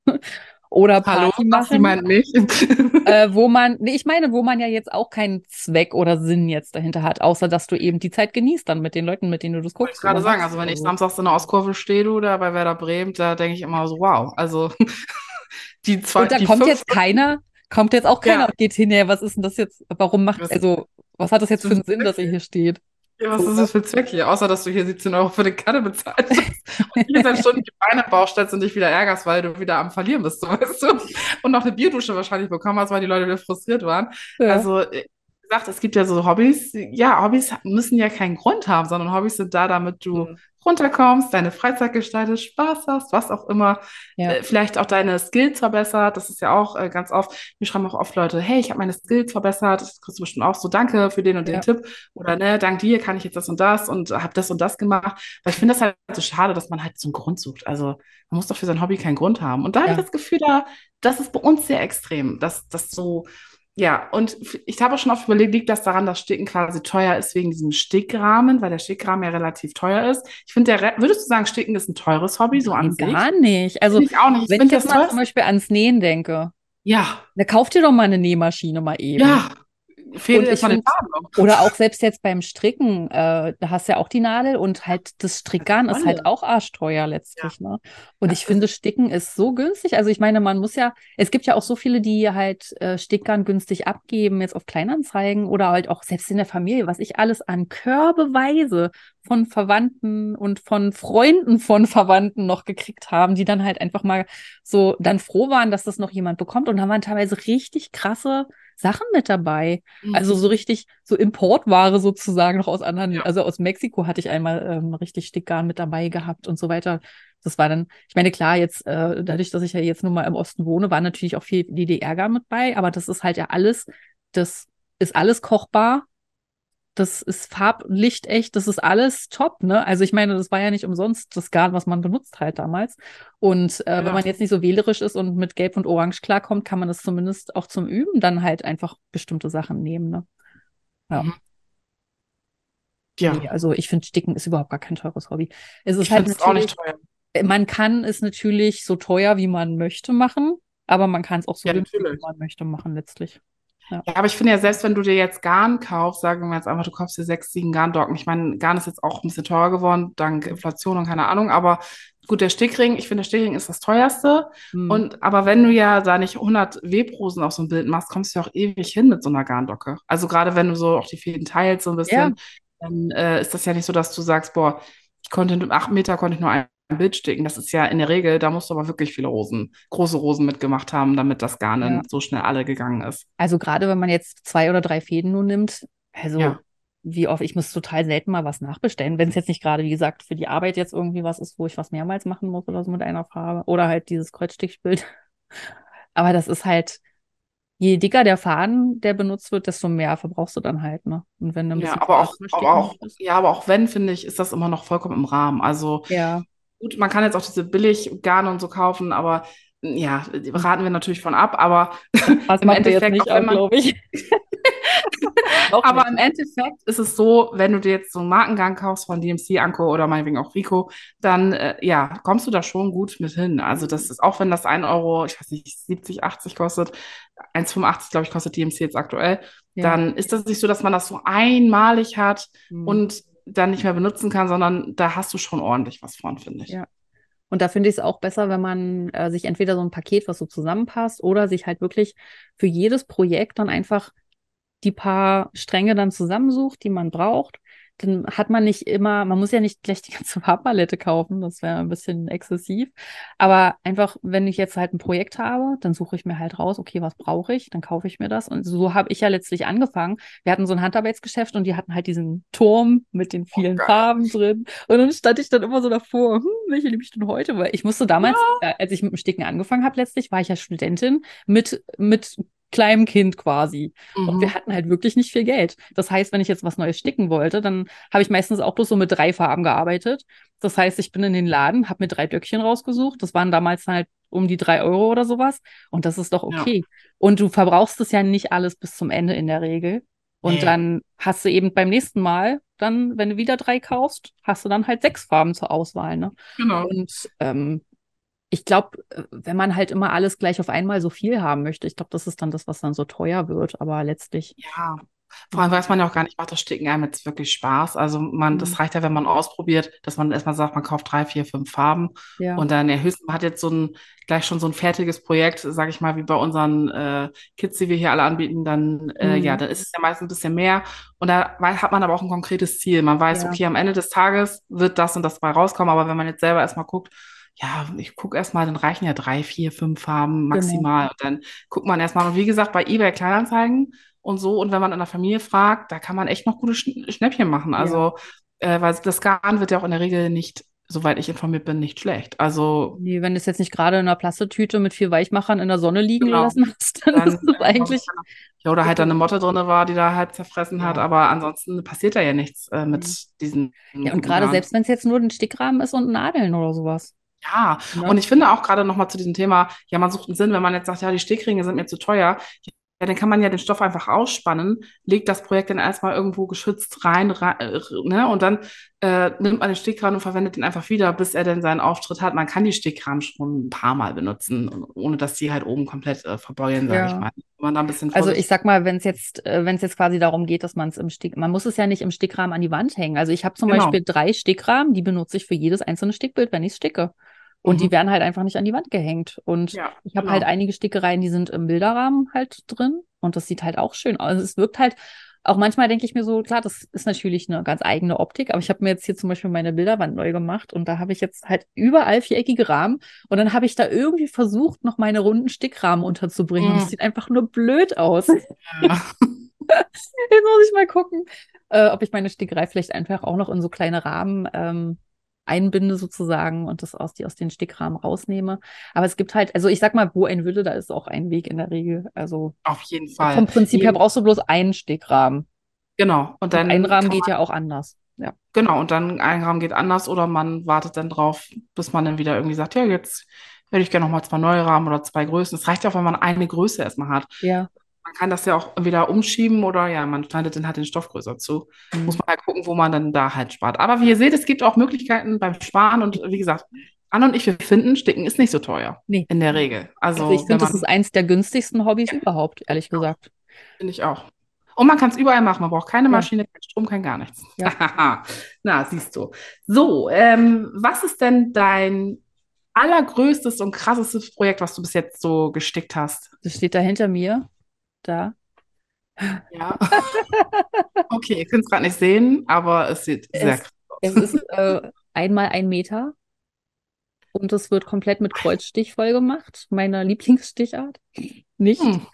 oder hallo, Party das machen. meint mich. äh, wo man, nee, ich meine, wo man ja jetzt auch keinen Zweck oder Sinn jetzt dahinter hat, außer dass du eben die Zeit genießt dann mit den Leuten, mit denen du das wollte ich guckst gerade sagen, also wenn ich so. samstags in der Ostkurve stehe, du da bei Werder Bremen, da denke ich immer so, wow. Also die zwei, Und da kommt fünf jetzt keiner, kommt jetzt auch keiner Ja. und geht hin, ja, was ist denn das jetzt, warum macht, Was- also, was hat das jetzt für einen Sinn, dass ihr hier steht? Ja, was ist das für ein Zweck hier? Außer, dass du hier 17 Euro für den Karte bezahlt hast und hier seit Stunden die Beine baustellst und dich wieder ärgerst, weil du wieder am Verlieren bist, so weißt du? Und noch eine Bierdusche wahrscheinlich bekommen hast, weil die Leute wieder frustriert waren. Ja. Also, gesagt, es gibt ja so Hobbys. Ja, Hobbys müssen ja keinen Grund haben, sondern Hobbys sind da, damit du Mhm. runterkommst, deine Freizeit gestaltest, Spaß hast, was auch immer. Ja. Äh, vielleicht auch deine Skills verbessert. Das ist ja auch äh, ganz oft. Mir schreiben auch oft Leute, hey, ich habe meine Skills verbessert. Das kriegst du bestimmt auch so, danke für den und den Ja. Tipp. Oder ne, dank dir kann ich jetzt das und das und habe das und das gemacht. Weil ich finde das halt so schade, dass man halt so einen Grund sucht. Also man muss doch für sein Hobby keinen Grund haben. Und da habe ich Ja. das Gefühl, da, das ist bei uns sehr extrem, dass das so ja, und ich habe auch schon oft überlegt, liegt das daran, dass Sticken quasi teuer ist wegen diesem Stickrahmen, weil der Stickrahmen ja relativ teuer ist. Ich finde, würdest du sagen, Sticken ist ein teures Hobby, so an Nein, sich? gar nicht. Also, ich auch nicht. Ich wenn ich jetzt das mal zum. Beispiel ans Nähen denke, Ja, da kauft ihr doch mal eine Nähmaschine mal eben. ja. Fehlt jetzt ich mal den Faden noch. Oder auch selbst jetzt beim Stricken, äh, da hast du ja auch die Nadel und halt das Strickgarn ist halt auch arschteuer letztlich, ne? Und Das ich finde, Sticken ist so günstig. Also ich meine, man muss ja, es gibt ja auch so viele, die halt äh, Stickgarn günstig abgeben, jetzt auf Kleinanzeigen oder halt auch selbst in der Familie, was ich alles an Körbeweise von Verwandten und von Freunden von Verwandten noch gekriegt haben, die dann halt einfach mal so dann froh waren, dass das noch jemand bekommt. Und da waren teilweise richtig krasse Sachen mit dabei. Also so richtig, so Importware sozusagen noch aus anderen, Ja. also aus Mexiko hatte ich einmal ähm, richtig Stickgarn mit dabei gehabt und so weiter. Das war dann, ich meine, klar, jetzt, äh, dadurch, dass ich ja jetzt nun mal im Osten wohne, war natürlich auch viel DDR-Garn mit bei, aber das ist halt ja alles, das ist alles kochbar. Das ist farblicht-echt, das ist alles top, ne? Also ich meine, das war ja nicht umsonst das Garn, was man benutzt halt damals. Und äh, Ja. wenn man jetzt nicht so wählerisch ist und mit Gelb und Orange klarkommt, kann man das zumindest auch zum Üben dann halt einfach bestimmte Sachen nehmen, ne? Ja. Mhm. Ja, Nee, also ich finde, Sticken ist überhaupt gar kein teures Hobby. Es ist ich halt auch nicht teuer. man kann es natürlich so teuer, wie man möchte, machen, aber man kann es auch so Ja, günstig, wie man möchte, machen letztlich. Ja, aber ich finde ja, selbst wenn du dir jetzt Garn kaufst, sagen wir jetzt einfach, du kaufst dir sechs, sieben Garndocken. Ich meine, Garn ist jetzt auch ein bisschen teurer geworden, dank Inflation und keine Ahnung, aber gut, der Stickring, ich finde, der Stickring ist das teuerste. Hm. Und, aber wenn du ja da nicht 100 Webrosen auf so ein Bild machst, kommst du ja auch ewig hin mit so einer Garndocke. Also gerade wenn du so auch die Fäden teilst, so ein bisschen, dann äh, ist das ja nicht so, dass du sagst, boah, ich konnte in acht Meter konnte ich nur ein Bild sticken. Das ist ja in der Regel, da musst du aber wirklich viele Rosen, große Rosen mitgemacht haben, damit das Garn Ja. so schnell alle gegangen ist. Also gerade wenn man jetzt zwei oder drei Fäden nur nimmt, also Ja. wie oft, ich muss total selten mal was nachbestellen, wenn es jetzt nicht gerade, wie gesagt, für die Arbeit jetzt irgendwie was ist, wo ich was mehrmals machen muss oder so mit einer Farbe oder halt dieses Kreuzstichbild. Aber das ist halt, je dicker der Faden, der benutzt wird, desto mehr verbrauchst du dann halt, ne? Und wenn du ein Ja, bisschen aber auch, aber auch, ja, aber auch wenn, finde ich, ist das immer noch vollkommen im Rahmen. Also Ja, gut, man kann jetzt auch diese Billig-Garne und so kaufen, aber ja, raten wir natürlich von ab, aber das im Endeffekt, nicht auch glaube ich. Aber im Endeffekt ist es so, wenn du dir jetzt so einen Markengang kaufst von DMC, Anko oder meinetwegen auch Rico, dann äh, ja, kommst du da schon gut mit hin. Also das ist, auch wenn das 1 Euro, ich weiß nicht, 70, 80 kostet, 1,85 glaube ich kostet DMC jetzt aktuell, Ja. dann ist das nicht so, dass man das so einmalig hat Hm. und dann nicht mehr benutzen kann, sondern da hast du schon ordentlich was von, finde ich. Ja. Und da finde ich es auch besser, wenn man äh, sich entweder so ein Paket, was so zusammenpasst, oder sich halt wirklich für jedes Projekt dann einfach die paar Stränge dann zusammensucht, die man braucht. Dann hat man nicht immer, man muss ja nicht gleich die ganze Farbpalette kaufen, das wäre ein bisschen exzessiv. Aber einfach, wenn ich jetzt halt ein Projekt habe, dann suche ich mir halt raus, okay, was brauche ich, dann kaufe ich mir das. Und so habe ich ja letztlich angefangen. Wir hatten so ein Handarbeitsgeschäft und die hatten halt diesen Turm mit den vielen geil. Farben drin. Und dann stand ich dann immer so davor, hm, welche nehme ich denn heute? Weil ich musste damals, äh, als ich mit dem Sticken angefangen habe, letztlich war ich ja Studentin mit, mit kleinem Kind quasi. Und wir Mhm. hatten halt wirklich nicht viel Geld. Das heißt, wenn ich jetzt was Neues sticken wollte, dann habe ich meistens auch bloß so mit drei Farben gearbeitet. Das heißt, ich bin in den Laden, habe mir drei Döckchen rausgesucht. Das waren damals halt um die drei Euro oder sowas. Und das ist doch Ja. okay. Und du verbrauchst es ja nicht alles bis zum Ende in der Regel. Und Nee. dann hast du eben beim nächsten Mal, dann, wenn du wieder drei kaufst, hast du dann halt sechs Farben zur Auswahl, ne? Genau. Und ähm, ich glaube, wenn man halt immer alles gleich auf einmal so viel haben möchte, ich glaube, das ist dann das, was dann so teuer wird. Aber letztlich, Ja. Vor allem weiß man ja auch gar nicht, macht das Sticken einem jetzt wirklich Spaß. Also man, Mhm. das reicht ja, wenn man ausprobiert, dass man erstmal sagt, man kauft drei, vier, fünf Farben ja. und dann erhöht, man hat jetzt so ein, gleich schon so ein fertiges Projekt, sage ich mal, wie bei unseren äh, Kids, die wir hier alle anbieten, dann, äh, Mhm. ja, dann ist es ja meistens ein bisschen mehr. Und da hat man aber auch ein konkretes Ziel. Man weiß, Ja. okay, am Ende des Tages wird das und das bei rauskommen, aber wenn man jetzt selber erstmal guckt, ja, ich gucke erstmal, dann reichen ja drei, vier, fünf Farben Genau. maximal. Und dann guckt man erstmal. Und wie gesagt, bei eBay Kleinanzeigen und so. Und wenn man in der Familie fragt, da kann man echt noch gute Schn Schnäppchen machen. Also, äh, weil das Garn wird ja auch in der Regel nicht, soweit ich informiert bin, nicht schlecht. Also, Nee, wenn du es jetzt nicht gerade in einer Plastetüte mit vier Weichmachern in der Sonne liegen Genau. gelassen hast, dann, dann ist es eigentlich. ja, oder halt da eine Motte drin war, die da halt zerfressen hat, Ja. aber ansonsten passiert da ja nichts äh, mit Mhm. diesen. Ja, und gerade selbst wenn es jetzt nur ein Stickrahmen ist und Nadeln oder sowas. Ja, Ne? und ich finde auch gerade nochmal zu diesem Thema, ja, man sucht einen Sinn, wenn man jetzt sagt, ja, die Stickringe sind mir zu teuer, ja, dann kann man ja den Stoff einfach ausspannen, legt das Projekt dann erstmal irgendwo geschützt rein, rein äh, ne, und dann äh, nimmt man den Stickrahmen und verwendet ihn einfach wieder, bis er dann seinen Auftritt hat. Man kann die Stickrahmen schon ein paar Mal benutzen, ohne dass die halt oben komplett äh, verbeulen, sage Ja. ich mal. Man da ein bisschen Also ich sag mal, wenn es jetzt, äh, wenn es jetzt quasi darum geht, dass man es im Stick, man muss es ja nicht im Stickrahmen an die Wand hängen. Also ich habe zum Genau. Beispiel drei Stickrahmen, die benutze ich für jedes einzelne Stickbild, wenn ich sticke. Und die Mhm. werden halt einfach nicht an die Wand gehängt. Und ja, ich habe genau. halt einige Stickereien, die sind im Bilderrahmen halt drin. Und das sieht halt auch schön aus. Also es wirkt halt, auch manchmal denke ich mir so, klar, das ist natürlich eine ganz eigene Optik, aber ich habe mir jetzt hier zum Beispiel meine Bilderwand neu gemacht und da habe ich jetzt halt überall viereckige Rahmen und dann habe ich da irgendwie versucht, noch meine runden Stickrahmen unterzubringen. Mhm. das sieht einfach nur blöd aus. Ja. Jetzt muss ich mal gucken, äh, ob ich meine Stickerei vielleicht einfach auch noch in so kleine Rahmen ähm, einbinde sozusagen und das aus, die aus den Stickrahmen rausnehme. Aber es gibt halt, also ich sag mal, wo ein Wille, da ist auch ein Weg in der Regel. Also Auf jeden Fall. vom Prinzip her brauchst du bloß einen Stickrahmen. Genau. Und Und dann ein Rahmen geht ja auch anders. Ja. Genau, und dann ein Rahmen geht anders oder man wartet dann drauf, bis man dann wieder irgendwie sagt, ja, jetzt hätte ich gerne nochmal zwei neue Rahmen oder zwei Größen. Es reicht ja auch, wenn man eine Größe erstmal hat. Ja. Man kann das ja auch wieder umschieben oder ja, man schneidet dann halt den Stoff größer zu. Mhm. Muss man halt gucken, wo man dann da halt spart. Aber wie ihr seht, es gibt auch Möglichkeiten beim Sparen und wie gesagt, Anna und ich, wir finden, Sticken ist nicht so teuer. Nee. In der Regel. Also, Also ich finde, das ist eins der günstigsten Hobbys überhaupt, ehrlich gesagt. Finde ich auch. Und man kann es überall machen. Man braucht keine Ja. Maschine, kein Strom, kein gar nichts. Ja. Na, siehst du. So, ähm, was ist denn dein allergrößtes und krassestes Projekt, was du bis jetzt so gestickt hast? Das steht da hinter mir. Da. Ja. Okay, ihr könnt es gerade nicht sehen, aber es sieht sehr Es- krass aus. Es ist äh, einmal ein Meter und es wird komplett mit Kreuzstich voll gemacht, meiner Lieblingsstichart. Nicht. Hm.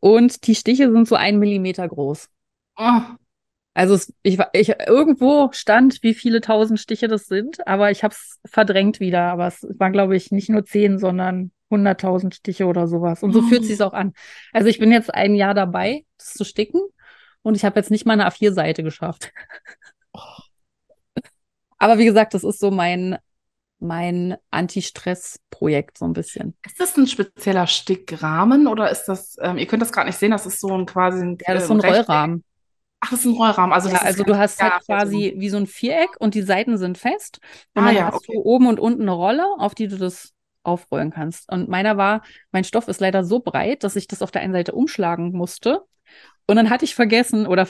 Und die Stiche sind so ein Millimeter groß. Oh, Also es, ich, ich irgendwo stand, wie viele tausend Stiche das sind, aber ich habe es verdrängt wieder. Aber es waren, glaube ich, nicht nur zehn, sondern hunderttausend Stiche oder sowas. Und so fühlt Oh. sich auch an. Also ich bin jetzt ein Jahr dabei, das zu sticken, und ich habe jetzt nicht mal eine A4-Seite geschafft. Aber wie gesagt, das ist so mein mein Anti-Stress-Projekt so ein bisschen. ist das ein spezieller Stickrahmen oder ist das, ähm, ihr könnt das gerade nicht sehen, das ist so ein quasi ein, Ja, das ist so ein. Rollrahmen. Ach, das ist ein Rollrahmen. Also, Ja, also du hast halt quasi wie so ein Viereck und die Seiten sind fest. Und Ah, dann ja, hast okay. du oben und unten eine Rolle, auf die du das aufrollen kannst. Und meiner war, mein Stoff ist leider so breit, dass ich das auf der einen Seite umschlagen musste. Und dann hatte ich vergessen, oder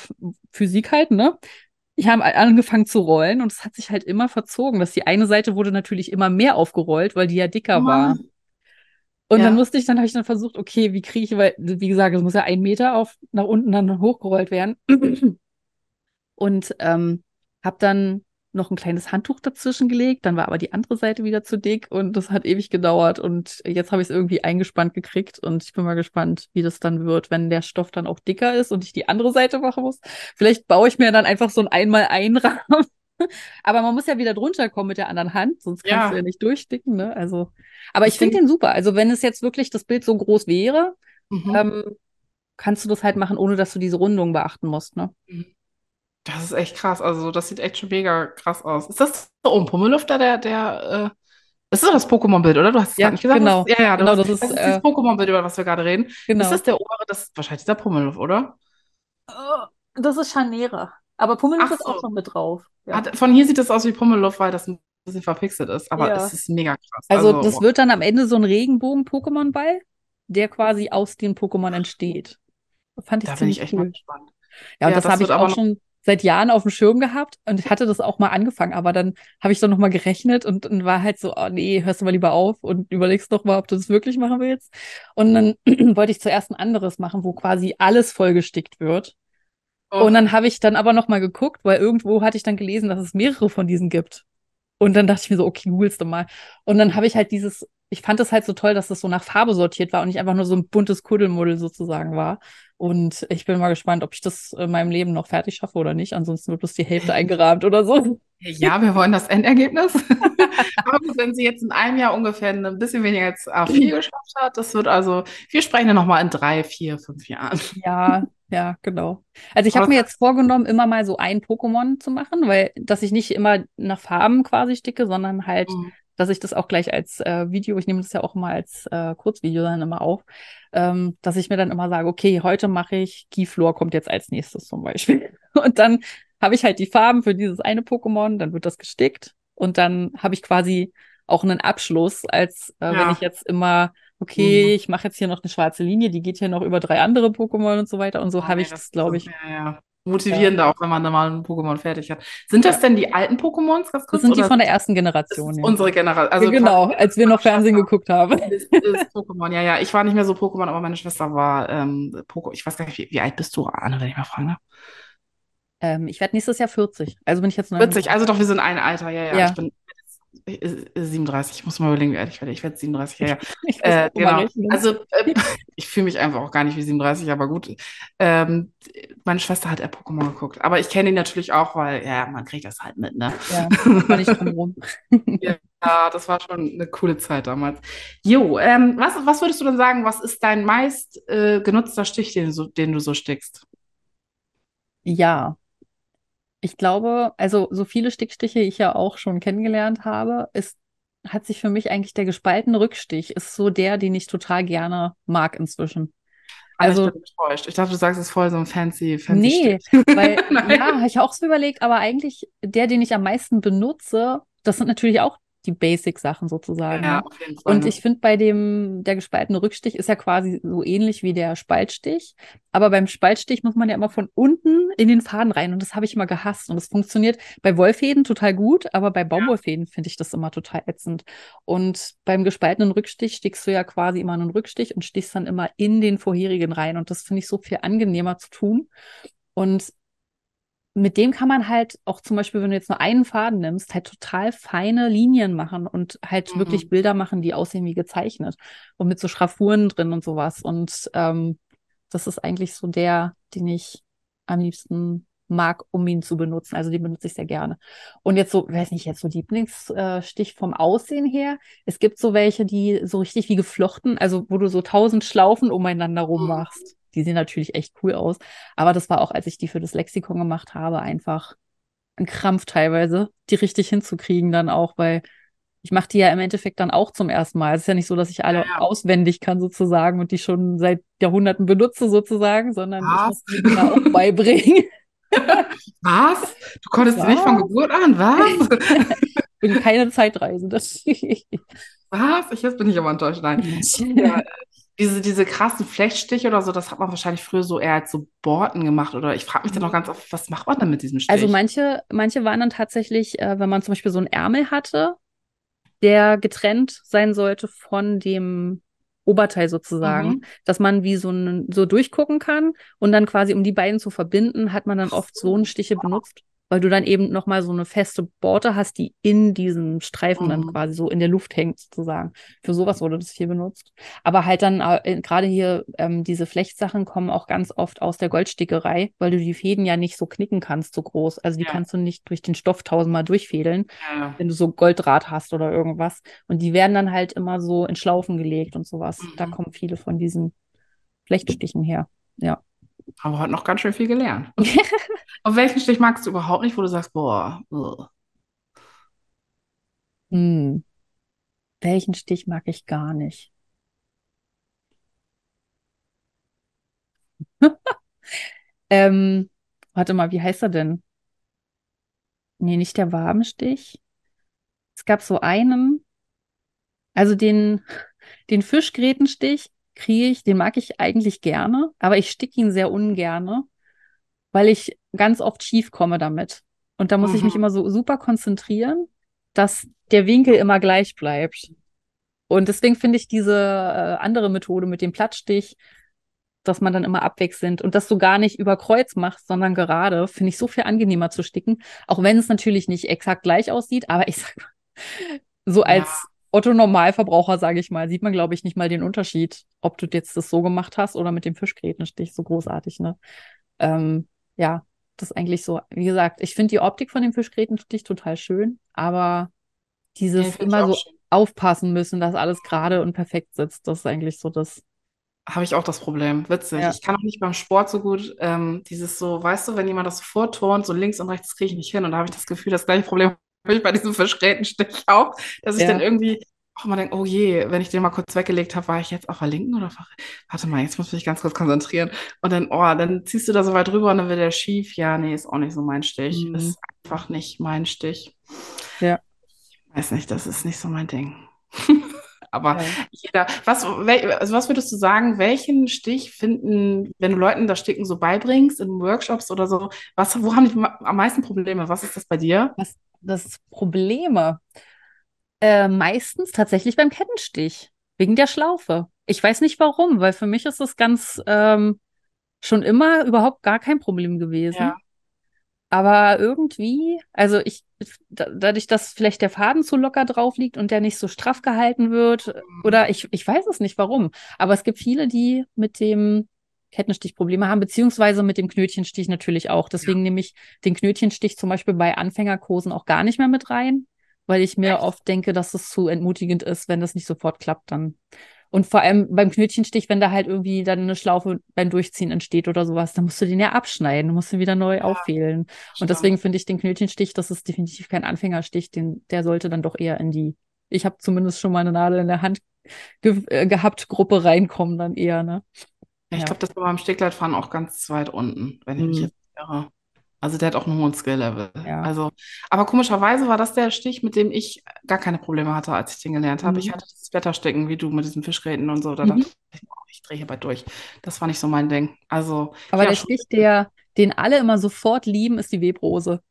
Physik halt, ne? Ich habe angefangen zu rollen und es hat sich halt immer verzogen, dass die eine Seite wurde natürlich immer mehr aufgerollt, weil die ja dicker Oh war. Und Ja. dann musste ich, dann habe ich dann versucht, okay, wie kriege ich, weil, wie gesagt, es muss ja ein Meter auf nach unten dann hochgerollt werden. Und ähm, habe dann noch ein kleines Handtuch dazwischen gelegt, dann war aber die andere Seite wieder zu dick und das hat ewig gedauert und jetzt habe ich es irgendwie eingespannt gekriegt und ich bin mal gespannt, wie das dann wird, wenn der Stoff dann auch dicker ist und ich die andere Seite machen muss. Vielleicht baue ich mir dann einfach so ein Einmal-Ein-Rahmen. Aber man muss ja wieder drunter kommen mit der anderen Hand, sonst kannst Ja. du ja nicht durchsticken, ne? Also, aber Ich ich finde den super. Also, wenn es jetzt wirklich das Bild so groß wäre, Mhm. ähm, kannst du das halt machen, ohne dass du diese Rundung beachten musst, ne? Das ist echt krass. Also, das sieht echt schon mega krass aus. Ist das so ein Pummelufter, der, der, äh, das ist doch das Pokémon-Bild, oder? Du hast es Ja, gerade nicht gesagt. genau. Das, ja, ja, Genau, hast, das ist, das äh, Pokémon-Bild, über was wir gerade reden. Genau. Ist das der obere, das ist wahrscheinlich der Pummeluff, oder? Das ist Scharniere. Aber Pummeluff Ach ist auch so. noch mit drauf. Ja. Ah, von hier sieht das aus wie Pummeluff, weil das ein bisschen verpixelt ist. Aber Ja. es ist mega krass. Also, das boah. wird dann am Ende so ein Regenbogen-Pokémon-Ball, der quasi aus den Pokémon entsteht. Fand ich da bin ich ziemlich echt mal cool. gespannt. Ja, und Ja, das, das habe ich auch schon seit Jahren auf dem Schirm gehabt und ich hatte das auch mal angefangen, aber dann habe ich dann nochmal gerechnet und, und war halt so, oh nee, hörst du mal lieber auf und überlegst doch mal, ob du das wirklich machen willst. Und dann wollte ich zuerst ein anderes machen, wo quasi alles vollgestickt wird. Oh, Und dann habe ich dann aber nochmal geguckt, weil irgendwo hatte ich dann gelesen, dass es mehrere von diesen gibt. Und dann dachte ich mir so, okay, googelst du mal. Und dann habe ich halt dieses, ich fand es halt so toll, dass das so nach Farbe sortiert war und nicht einfach nur so ein buntes Kuddelmuddel sozusagen war. Und ich bin mal gespannt, ob ich das in meinem Leben noch fertig schaffe oder nicht. Ansonsten wird bloß die Hälfte eingerahmt oder so. Ja, wir wollen das Endergebnis. Aber wenn sie jetzt in einem Jahr ungefähr ein bisschen weniger als A4 geschafft hat, das wird also, wir sprechen ja nochmal in drei, vier, fünf Jahren. Ja, ja, genau. Also ich habe mir jetzt vorgenommen, immer mal so ein Pokémon zu machen, weil, dass ich nicht immer nach Farben quasi sticke, sondern halt, mhm. dass ich das auch gleich als äh, Video, ich nehme das ja auch immer als äh, Kurzvideo dann immer auf, ähm, dass ich mir dann immer sage, okay, heute mache ich Keyflor kommt jetzt als nächstes zum Beispiel. Und dann habe ich halt die Farben für dieses eine Pokémon, dann wird das gestickt und dann habe ich quasi auch einen Abschluss, als äh, ja. wenn ich jetzt immer, okay, mhm. ich mache jetzt hier noch eine schwarze Linie, die geht hier noch über drei andere Pokémon und so weiter. Und so habe ich das, glaube ich. Ja, ja. Motivierender, ja. auch wenn man da mal ein Pokémon fertig hat. Sind das denn die alten Pokémons? Das, das sind die von der ersten Generation. Ja. Unsere Generation. Also genau, als wir noch Fernsehen geguckt haben. Ist, ist Pokémon, ja, ja. Ich war nicht mehr so Pokémon, aber meine Schwester war ähm, Pokémon. Ich weiß gar nicht, wie, wie alt bist du, Anne, wenn ich mal fragen darf? Ähm, ich werde nächstes Jahr 40. Also bin ich jetzt 49. 40, also doch, wir sind ein Alter, ja, ja. ja. Ich bin 37, ich muss mal überlegen, wie alt ich werde. Ich werde 37, ja, ja. Äh, genau. Also äh, ich fühle mich einfach auch gar nicht wie 37, aber gut. Ähm, meine Schwester hat er Pokémon geguckt, aber ich kenne ihn natürlich auch, weil ja, man kriegt das halt mit, ne? Ja, war nicht drum rum. ja, das war schon eine coole Zeit damals. Jo, ähm, was, was würdest du denn sagen, was ist dein meist äh, genutzter Stich, den, so, den du so stickst? Ja, ich glaube, also so viele Stickstiche ich ja auch schon kennengelernt habe, ist, hat sich für mich eigentlich der gespaltene Rückstich, ist so der, den ich total gerne mag inzwischen. Also, ich bin enttäuscht. Ich dachte, du sagst, es ist voll so ein fancy, fancy Nee, Stich. weil, ja, habe ich auch so überlegt, aber eigentlich der, den ich am meisten benutze, das sind natürlich auch die Basic-Sachen sozusagen. Ja, ne? auf jeden Fall. Und ich finde bei dem, der gespaltene Rückstich ist ja quasi so ähnlich wie der Spaltstich. Aber beim Spaltstich muss man ja immer von unten in den Faden rein. Und das habe ich immer gehasst. Und das funktioniert bei Wollfäden total gut, aber bei Baumwollfäden finde ich das immer total ätzend. Und beim gespaltenen Rückstich stickst du ja quasi immer einen Rückstich und stichst dann immer in den vorherigen rein. Und das finde ich so viel angenehmer zu tun. Und mit dem kann man halt auch zum Beispiel, wenn du jetzt nur einen Faden nimmst, halt total feine Linien machen und halt mhm. wirklich Bilder machen, die aussehen wie gezeichnet und mit so Schraffuren drin und sowas. Und ähm, das ist eigentlich so der, den ich am liebsten mag, um ihn zu benutzen. Also den benutze ich sehr gerne. Und jetzt so, weiß nicht, jetzt so Lieblingsstich vom Aussehen her. Es gibt so welche, die so richtig wie geflochten, also wo du so tausend Schlaufen umeinander rum machst. Die sehen natürlich echt cool aus. Aber das war auch, als ich die für das Lexikon gemacht habe, einfach ein Krampf teilweise, die richtig hinzukriegen dann auch, weil ich mache die ja im Endeffekt dann auch zum ersten Mal. Es ist ja nicht so, dass ich alle ja, auswendig kann sozusagen und die schon seit Jahrhunderten benutze sozusagen, sondern was? ich muss die auch beibringen. Was? Du konntest was? nicht von Geburt an, was? ich bin keine Zeitreisende. was? Ich, jetzt bin ich aber enttäuscht. Nein. Ja, diese, diese krassen Flechtstiche oder so, das hat man wahrscheinlich früher so eher als so Borten gemacht. Oder ich frage mich dann noch mhm. ganz oft, was macht man denn mit diesem Stich? Also manche, manche waren dann tatsächlich, äh, wenn man zum Beispiel so einen Ärmel hatte, der getrennt sein sollte von dem Oberteil sozusagen, mhm. dass man wie so, ein, so durchgucken kann und dann quasi, um die beiden zu verbinden, hat man dann oft so einen Stiche benutzt weil du dann eben nochmal so eine feste Borte hast, die in diesem Streifen mhm. dann quasi so in der Luft hängt, sozusagen. Für sowas wurde das hier benutzt. Aber halt dann, äh, gerade hier, ähm, diese Flechtsachen kommen auch ganz oft aus der Goldstickerei, weil du die Fäden ja nicht so knicken kannst, so groß. Also die ja. kannst du nicht durch den Stoff tausendmal durchfädeln, ja. wenn du so Golddraht hast oder irgendwas. Und die werden dann halt immer so in Schlaufen gelegt und sowas. Mhm. Da kommen viele von diesen Flechtstichen her. Ja. Haben wir heute noch ganz schön viel gelernt. Auf welchen Stich magst du überhaupt nicht, wo du sagst, boah, hm. Welchen Stich mag ich gar nicht? ähm, warte mal, wie heißt er denn? Nee, nicht der Wabenstich. Es gab so einen, also den, den Fischgrätenstich, kriege ich, den mag ich eigentlich gerne, aber ich sticke ihn sehr ungerne, weil ich ganz oft schief komme damit. Und da muss mhm. ich mich mhm. immer so super konzentrieren, dass der Winkel immer gleich bleibt. Und deswegen finde ich diese äh, andere Methode mit dem Plattstich, dass man dann immer abwechselnd und das so gar nicht über Kreuz macht, sondern gerade, finde ich so viel angenehmer zu sticken. Auch wenn es natürlich nicht exakt gleich aussieht, aber ich sag mal, so als Otto Normalverbraucher, sage ich mal, sieht man, glaube ich, nicht mal den Unterschied, ob du jetzt das so gemacht hast oder mit dem Fischgrätenstich. So großartig, ne? Ähm, ja, das ist eigentlich so. Wie gesagt, ich finde die Optik von dem Fischgrätenstich total schön, aber dieses Ja, immer so schön. aufpassen müssen, dass alles gerade und perfekt sitzt, das ist eigentlich so das. Habe ich auch das Problem. Witzig. Ja. Ich kann auch nicht beim Sport so gut ähm, dieses so, weißt du, wenn jemand das so vorturnt, so links und rechts, kriege ich nicht hin. Und da habe ich das Gefühl, das gleiche Problem ich bei diesem Fischgrätenstich auch, dass ich Ja. dann irgendwie auch immer denke, oh je, wenn ich den mal kurz weggelegt habe, war ich jetzt auf der linken oder Warte mal, jetzt muss ich mich ganz kurz konzentrieren. Und dann, oh, dann ziehst du da so weit drüber und dann wird der schief. Ja, nee, ist auch nicht so mein Stich. Mhm. Ist einfach nicht mein Stich. Ja. Weiß nicht, das ist nicht so mein Ding. Aber Ja. jeder, was, wel, also was würdest du sagen, welchen Stich finden, wenn du Leuten das Sticken so beibringst, in Workshops oder so, was, wo haben die am meisten Probleme? Was ist das bei dir? Was das Probleme? Äh, meistens tatsächlich beim Kettenstich, wegen der Schlaufe. Ich weiß nicht warum, weil für mich ist das ganz ähm, schon immer überhaupt gar kein Problem gewesen. Ja. Aber irgendwie, also ich, da, dadurch, dass vielleicht der Faden zu locker drauf liegt und der nicht so straff gehalten wird, oder ich, ich weiß es nicht warum, aber es gibt viele, die mit dem Kettenstich Probleme haben, beziehungsweise mit dem Knötchenstich natürlich auch. Deswegen nehme ich den Knötchenstich zum Beispiel bei Anfängerkursen auch gar nicht mehr mit rein, weil ich mir Echt? oft denke, dass es zu entmutigend ist, wenn das nicht sofort klappt dann. Und vor allem beim Knötchenstich, wenn da halt irgendwie dann eine Schlaufe beim Durchziehen entsteht oder sowas, dann musst du den ja abschneiden, musst ihn wieder neu auffählen. Und Stimmt. deswegen finde ich den Knötchenstich, das ist definitiv kein Anfängerstich, den, der sollte dann doch eher in die, ich habe zumindest schon mal eine Nadel in der Hand ge äh, gehabt, Gruppe reinkommen dann eher, ne? Ja, ich Ja. glaube, das war beim Stegleitfahren auch ganz weit unten, wenn ich mich Mhm. jetzt irre. Also der hat auch einen hohen Skill-Level. Ja. Also, aber komischerweise war das der Stich, mit dem ich gar keine Probleme hatte, als ich den gelernt habe. Mhm. Ich hatte das Blätterstecken, wie du mit diesen Fischgräten und so. Da Mhm. dachte ich, oh, ich drehe hierbei durch. Das war nicht so mein Ding. Also, Aber der Stich, der, den alle immer sofort lieben, ist die Webrose.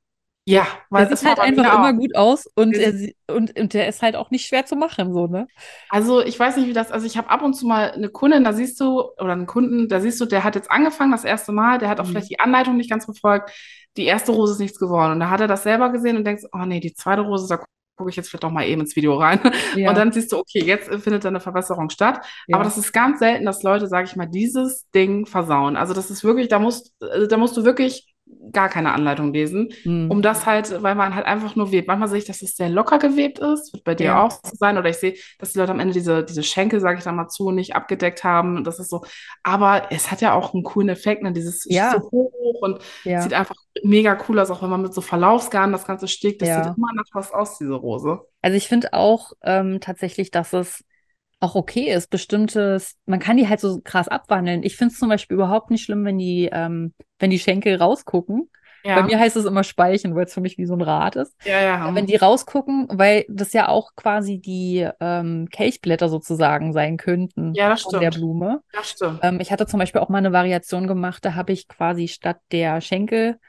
Ja, weil es sieht halt einfach immer auch. gut aus und, Der er, und, und der ist halt auch nicht schwer zu machen, so, ne? Also ich weiß nicht, wie das, also ich habe ab und zu mal eine Kundin, da siehst du, oder einen Kunden, da siehst du, der hat jetzt angefangen, das erste Mal, der hat auch Mhm. vielleicht die Anleitung nicht ganz befolgt. Die erste Rose ist nichts geworden. Und da hat er das selber gesehen und denkt, oh nee, die zweite Rose, da gucke ich jetzt vielleicht doch mal eben ins Video rein. Ja, Und dann siehst du, okay, jetzt findet da eine Verbesserung statt. ja. Aber das ist ganz selten, dass Leute, sage ich mal, dieses Ding versauen. Also das ist wirklich, da musst, also da musst du wirklich gar keine Anleitung lesen, Hm. um das halt, weil man halt einfach nur webt. Manchmal sehe ich, dass es sehr locker gewebt ist, wird bei dir Ja. auch so sein. Oder ich sehe, dass die Leute am Ende diese, diese Schenkel, sage ich da mal zu, nicht abgedeckt haben. Das ist so. Aber es hat ja auch einen coolen Effekt, ne? Dieses Ja. so hoch und ja. sieht einfach mega cool aus, auch wenn man mit so Verlaufsgarn das Ganze stickt. Das sieht immer nach was aus, diese Rose. Also ich finde auch ähm, tatsächlich, dass es auch okay ist, bestimmtes, man kann die halt so krass abwandeln. Ich finde es zum Beispiel überhaupt nicht schlimm, wenn die, ähm, wenn die Schenkel rausgucken. Bei Ja, mir heißt es immer Speichen, weil es für mich wie so ein Rad ist. ja, ja. Wenn die rausgucken, weil das ja auch quasi die ähm, Kelchblätter sozusagen sein könnten Ja, das von der stimmt. Blume. Das stimmt. Ähm, ich hatte zum Beispiel auch mal eine Variation gemacht, da habe ich quasi statt der Schenkel,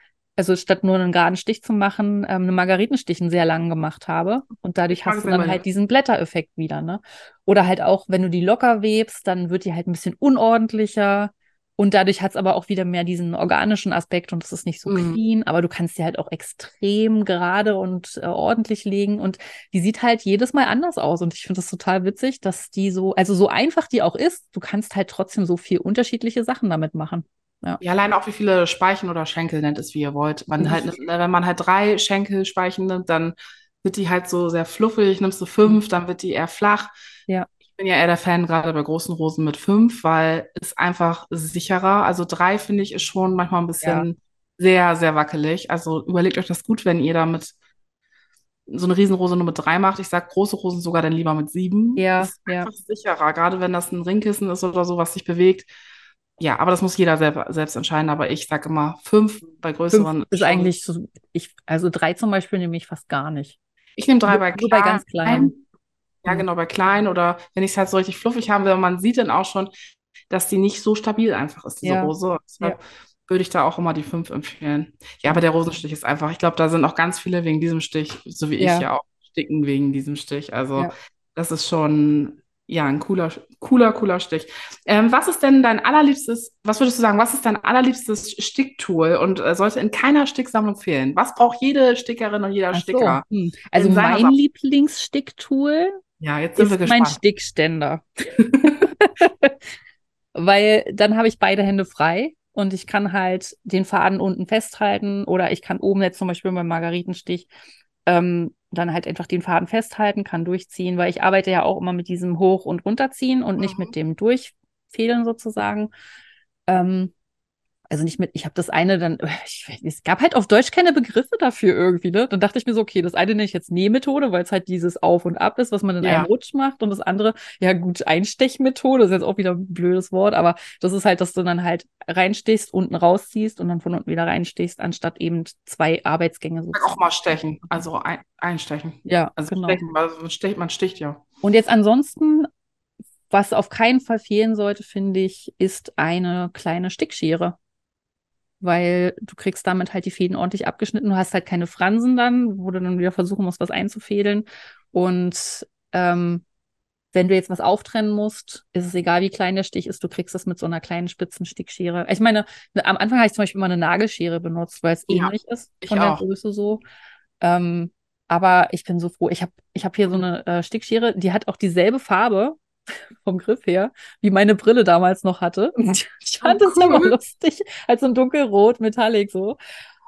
also statt nur einen geraden Stich zu machen, ähm, einen Margaritenstich einen sehr langen gemacht habe. Und dadurch hast du dann halt diesen Blättereffekt wieder, ne? Oder halt auch, wenn du die locker webst, dann wird die halt ein bisschen unordentlicher. Und dadurch hat es aber auch wieder mehr diesen organischen Aspekt und es ist nicht so Mhm. clean, aber du kannst die halt auch extrem gerade und äh, ordentlich legen und die sieht halt jedes Mal anders aus. Und ich finde das total witzig, dass die so, also so einfach die auch ist, du kannst halt trotzdem so viel unterschiedliche Sachen damit machen. Ja. Ja, allein auch wie viele Speichen oder Schenkel nennt es, wie ihr wollt. Man halt, wenn man halt drei Schenkelspeichen nimmt, dann wird die halt so sehr fluffig. Nimmst du fünf, dann wird die eher flach. Ja. Ich bin ja eher der Fan gerade bei großen Rosen mit fünf, weil es einfach sicherer. Also drei finde ich ist schon manchmal ein bisschen sehr, sehr wackelig. Also überlegt euch das gut, wenn ihr damit so eine Riesenrose nur mit drei macht. Ich sag große Rosen sogar dann lieber mit sieben. Ja, Das ist ja. einfach sicherer, gerade wenn das ein Ringkissen ist oder so, was sich bewegt. Ja, aber das muss jeder selber, selbst entscheiden. Aber ich sage immer, fünf bei größeren Fünf ist eigentlich so, ich, also drei zum Beispiel nehme ich fast gar nicht. Ich nehme drei Nur- bei nur bei ganz kleinen. Ja, Mhm. genau, bei klein oder wenn ich es halt so richtig fluffig haben will, man sieht dann auch schon, dass die nicht so stabil einfach ist, diese Ja, Rose. Deshalb würde ich da auch immer die fünf empfehlen. Ja, aber der Rosenstich ist einfach, ich glaube, da sind auch ganz viele wegen diesem Stich, so wie ich Ja. ja auch, sticken wegen diesem Stich. Also Ja. das ist schon, ja, ein cooler, cooler, cooler Stich. Ähm, was ist denn dein allerliebstes, was würdest du sagen, was ist dein allerliebstes Sticktool und äh, sollte in keiner Sticksammlung fehlen? Was braucht jede Stickerin und jeder so, Sticker? hm. Also In mein Sammlung. Lieblingssticktool Ja, jetzt sind ist mein. Stickständer. Weil dann habe ich beide Hände frei und ich kann halt den Faden unten festhalten oder ich kann oben jetzt zum Beispiel beim Margaritenstich ähm, dann halt einfach den Faden festhalten, kann durchziehen, weil ich arbeite ja auch immer mit diesem Hoch- und Runterziehen und nicht Mhm. mit dem Durchfädeln sozusagen. Ähm, also nicht mit, ich habe das eine dann, ich, es gab halt auf Deutsch keine Begriffe dafür irgendwie, ne? Dann dachte ich mir so, okay, das eine nenne ich jetzt Nähmethode, weil es halt dieses Auf und Ab ist, was man in Ja. einem Rutsch macht und das andere, ja gut, Einstechmethode, ist jetzt auch wieder ein blödes Wort, aber das ist halt, dass du dann halt reinstichst, unten rausziehst und dann von unten wieder reinstichst, anstatt eben zwei Arbeitsgänge sozusagen. auch mal stechen, also ein, einstechen. Ja, Also genau. stechen, also man sticht, man sticht ja. Und jetzt ansonsten, was auf keinen Fall fehlen sollte, finde ich, ist eine kleine Stickschere. Weil du kriegst damit halt die Fäden ordentlich abgeschnitten. Du hast halt keine Fransen dann, wo du dann wieder versuchen musst, was einzufädeln. Und ähm, wenn du jetzt was auftrennen musst, ist es egal, wie klein der Stich ist, du kriegst das mit so einer kleinen spitzen Stickschere. Ich meine, am Anfang habe ich zum Beispiel mal eine Nagelschere benutzt, weil es Ja, ähnlich ist von der auch. Größe so. Ähm, aber ich bin so froh. Ich habe ich hab hier so eine äh, Stickschere, die hat auch dieselbe Farbe vom Griff her, wie meine Brille damals noch hatte. Ich fand Oh, das immer cool. lustig, halt so ein dunkelrot, metallic so.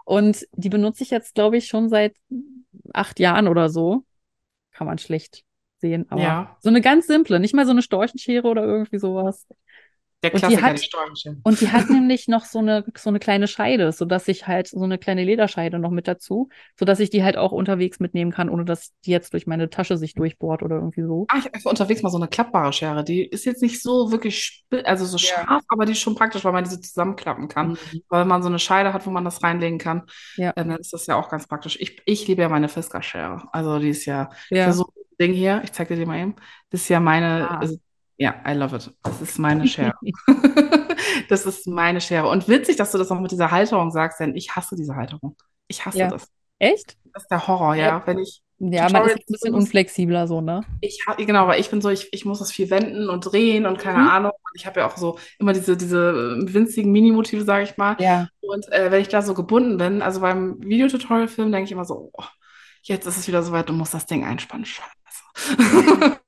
Und die benutze ich jetzt, glaube ich, schon seit acht Jahren oder so. Kann man schlecht sehen, aber Ja, so eine ganz simple, nicht mal so eine Storchenschere oder irgendwie sowas. Der Und die Klassiker, hat- die Storchenschere. Und die hat nämlich noch so eine, so eine kleine Scheide, sodass ich halt so eine kleine Lederscheide noch mit dazu, sodass ich die halt auch unterwegs mitnehmen kann, ohne dass die jetzt durch meine Tasche sich durchbohrt oder irgendwie so. Ah, ich habe unterwegs mal so eine klappbare Schere. Die ist jetzt nicht so wirklich, also so Ja. scharf, aber die ist schon praktisch, weil man diese zusammenklappen kann. Mhm. Weil man so eine Scheide hat, wo man das reinlegen kann, Ja. äh, dann ist das ja auch ganz praktisch. Ich, ich liebe ja meine Fisker-Schere. Also die ist ja, Ja. so ein Ding hier, ich zeige dir die mal eben. Das ist ja meine, Ah. also, ja, I love it. Das ist meine Schere. Das ist meine Schere. Und witzig, dass du das noch mit dieser Halterung sagst, denn ich hasse diese Halterung. Ich hasse Ja. das. Echt? Das ist der Horror, ja. Ja. Wenn ich, Ja, man ist ein bisschen unflexibler so, ne? ich ha- genau, weil ich bin so, ich, ich muss das viel wenden und drehen und keine Mhm. Ahnung. Und ich habe ja auch so immer diese, diese äh, winzigen Mini-Motive, sage ich mal. Ja. Und äh, wenn ich da so gebunden bin, also beim Videotutorial-Film, denke ich immer so, oh, jetzt ist es wieder soweit, du musst das Ding einspannen. Scheiße.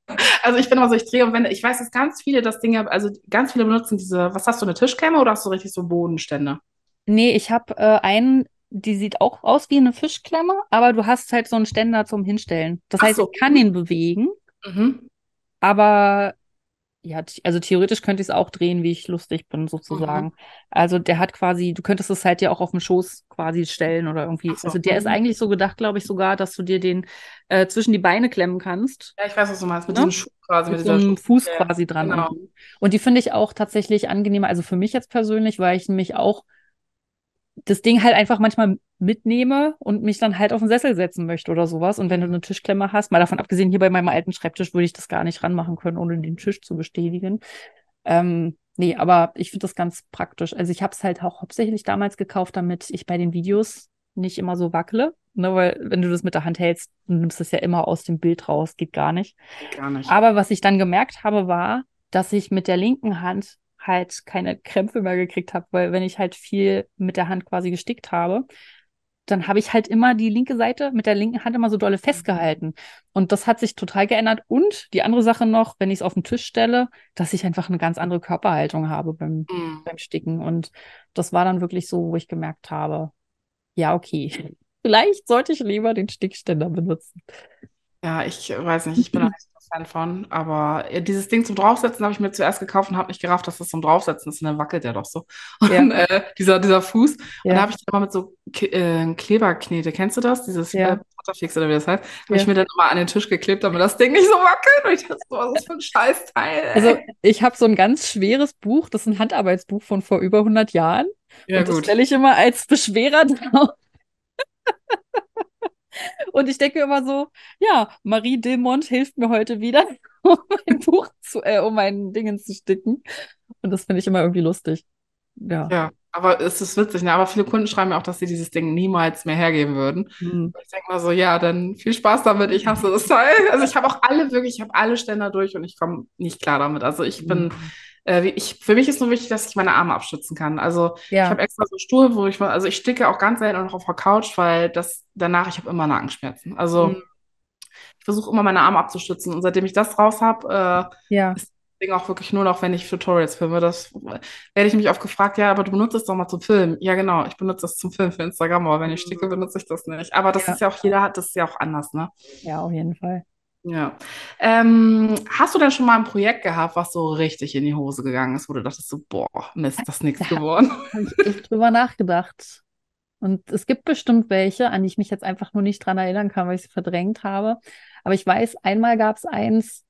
Also ich bin immer so, ich drehe und wende. Ich weiß, dass ganz viele das Ding, also ganz viele benutzen diese, was hast du, eine Tischklemme oder hast du richtig so Bodenstände? Nee, ich habe äh, einen, die sieht auch aus wie eine Fischklemme, aber du hast halt so einen Ständer zum Hinstellen. Das Ach heißt, so. ich kann ihn bewegen, Mhm. aber ja, also theoretisch könnte ich es auch drehen, wie ich lustig bin, sozusagen. Also der hat quasi, du könntest es halt ja auch auf dem Schoß quasi stellen oder irgendwie. So. Also der ist Mhm. eigentlich so gedacht, glaube ich, sogar, dass du dir den äh, zwischen die Beine klemmen kannst. Ja, ich weiß, was du meinst, mit Ne? diesem Schuh quasi, Mit mit so dieser einem Schuh. Fuß Ja, quasi dran. genau. Und, und die finde ich auch tatsächlich angenehmer, also für mich jetzt persönlich, weil ich mich auch das Ding halt einfach manchmal mitnehme und mich dann halt auf den Sessel setzen möchte oder sowas. Und wenn du eine Tischklemme hast, mal davon abgesehen, hier bei meinem alten Schreibtisch würde ich das gar nicht ranmachen können, ohne den Tisch zu bestätigen. Ähm, nee, aber ich finde das ganz praktisch. Also ich habe es halt auch hauptsächlich damals gekauft, damit ich bei den Videos nicht immer so wackele. Ne, weil wenn du das mit der Hand hältst, du nimmst es ja immer aus dem Bild raus, geht gar nicht. Gar nicht. Aber was ich dann gemerkt habe, war, dass ich mit der linken Hand halt keine Krämpfe mehr gekriegt habe, weil wenn ich halt viel mit der Hand quasi gestickt habe, dann habe ich halt immer die linke Seite mit der linken Hand immer so dolle festgehalten. Und das hat sich total geändert. Und die andere Sache noch, wenn ich es auf den Tisch stelle, dass ich einfach eine ganz andere Körperhaltung habe beim, Mhm. beim Sticken. Und das war dann wirklich so, wo ich gemerkt habe, ja, okay, vielleicht sollte ich lieber den Stickständer benutzen. Ja, ich weiß nicht, ich bin Fan von, aber ja, dieses Ding zum Draufsetzen habe ich mir zuerst gekauft und habe nicht gerafft, dass das zum Draufsetzen ist und dann wackelt der doch so. Ja. Und äh, dieser, dieser Fuß. Und Ja. da habe ich dann immer mit so K äh, Kleberknete, kennst du das? Dieses Ja. äh, Butterfix oder wie das heißt, habe ich mir dann immer an den Tisch geklebt, damit das Ding nicht so wackelt. Und ich dachte, so, was ist das für ein Scheißteil? ey? Also ich habe so ein ganz schweres Buch, das ist ein Handarbeitsbuch von vor über 100 Jahren. ja, und das gut. stelle ich immer als Beschwerer drauf. Und ich denke immer so, ja, Marie Dilmont hilft mir heute wieder, um mein Buch zu, äh, um mein Dingen zu sticken. Und das finde ich immer irgendwie lustig. Ja. Ja, aber es ist witzig, ne? Aber viele Kunden schreiben mir auch, dass sie dieses Ding niemals mehr hergeben würden. Hm. Und ich denke mal so, ja, dann viel Spaß damit. Ich hasse das Teil. Also ich habe auch alle wirklich, ich habe alle Ständer durch und ich komme nicht klar damit. Also ich bin, äh, ich, für mich ist nur wichtig, dass ich meine Arme abstützen kann. Also ich Ja. habe extra so einen Stuhl, wo ich mal, also ich sticke auch ganz selten noch auf der Couch, weil das danach, ich habe immer Nackenschmerzen. Also Hm. Ich versuche immer meine Arme abzustützen und seitdem ich das raus habe, äh, Ja. ist das Ding auch wirklich nur noch, wenn ich Tutorials filme. Das werde ich mich oft gefragt, ja, aber du benutzt es doch mal zum Filmen. Ja, genau, ich benutze das zum Filmen für Instagram, aber wenn ich sticke, benutze ich das nicht. Aber das Ja. ist ja auch, jeder hat das ja auch anders, ne? Ja, auf jeden Fall. Ja. Ähm, hast du denn schon mal ein Projekt gehabt, was so richtig in die Hose gegangen ist, wo du dachtest so, boah, Mist, das ist nichts geworden? Habe ich echt drüber nachgedacht. Und es gibt bestimmt welche, an die ich mich jetzt einfach nur nicht dran erinnern kann, weil ich sie verdrängt habe. Aber ich weiß, einmal gab es eins,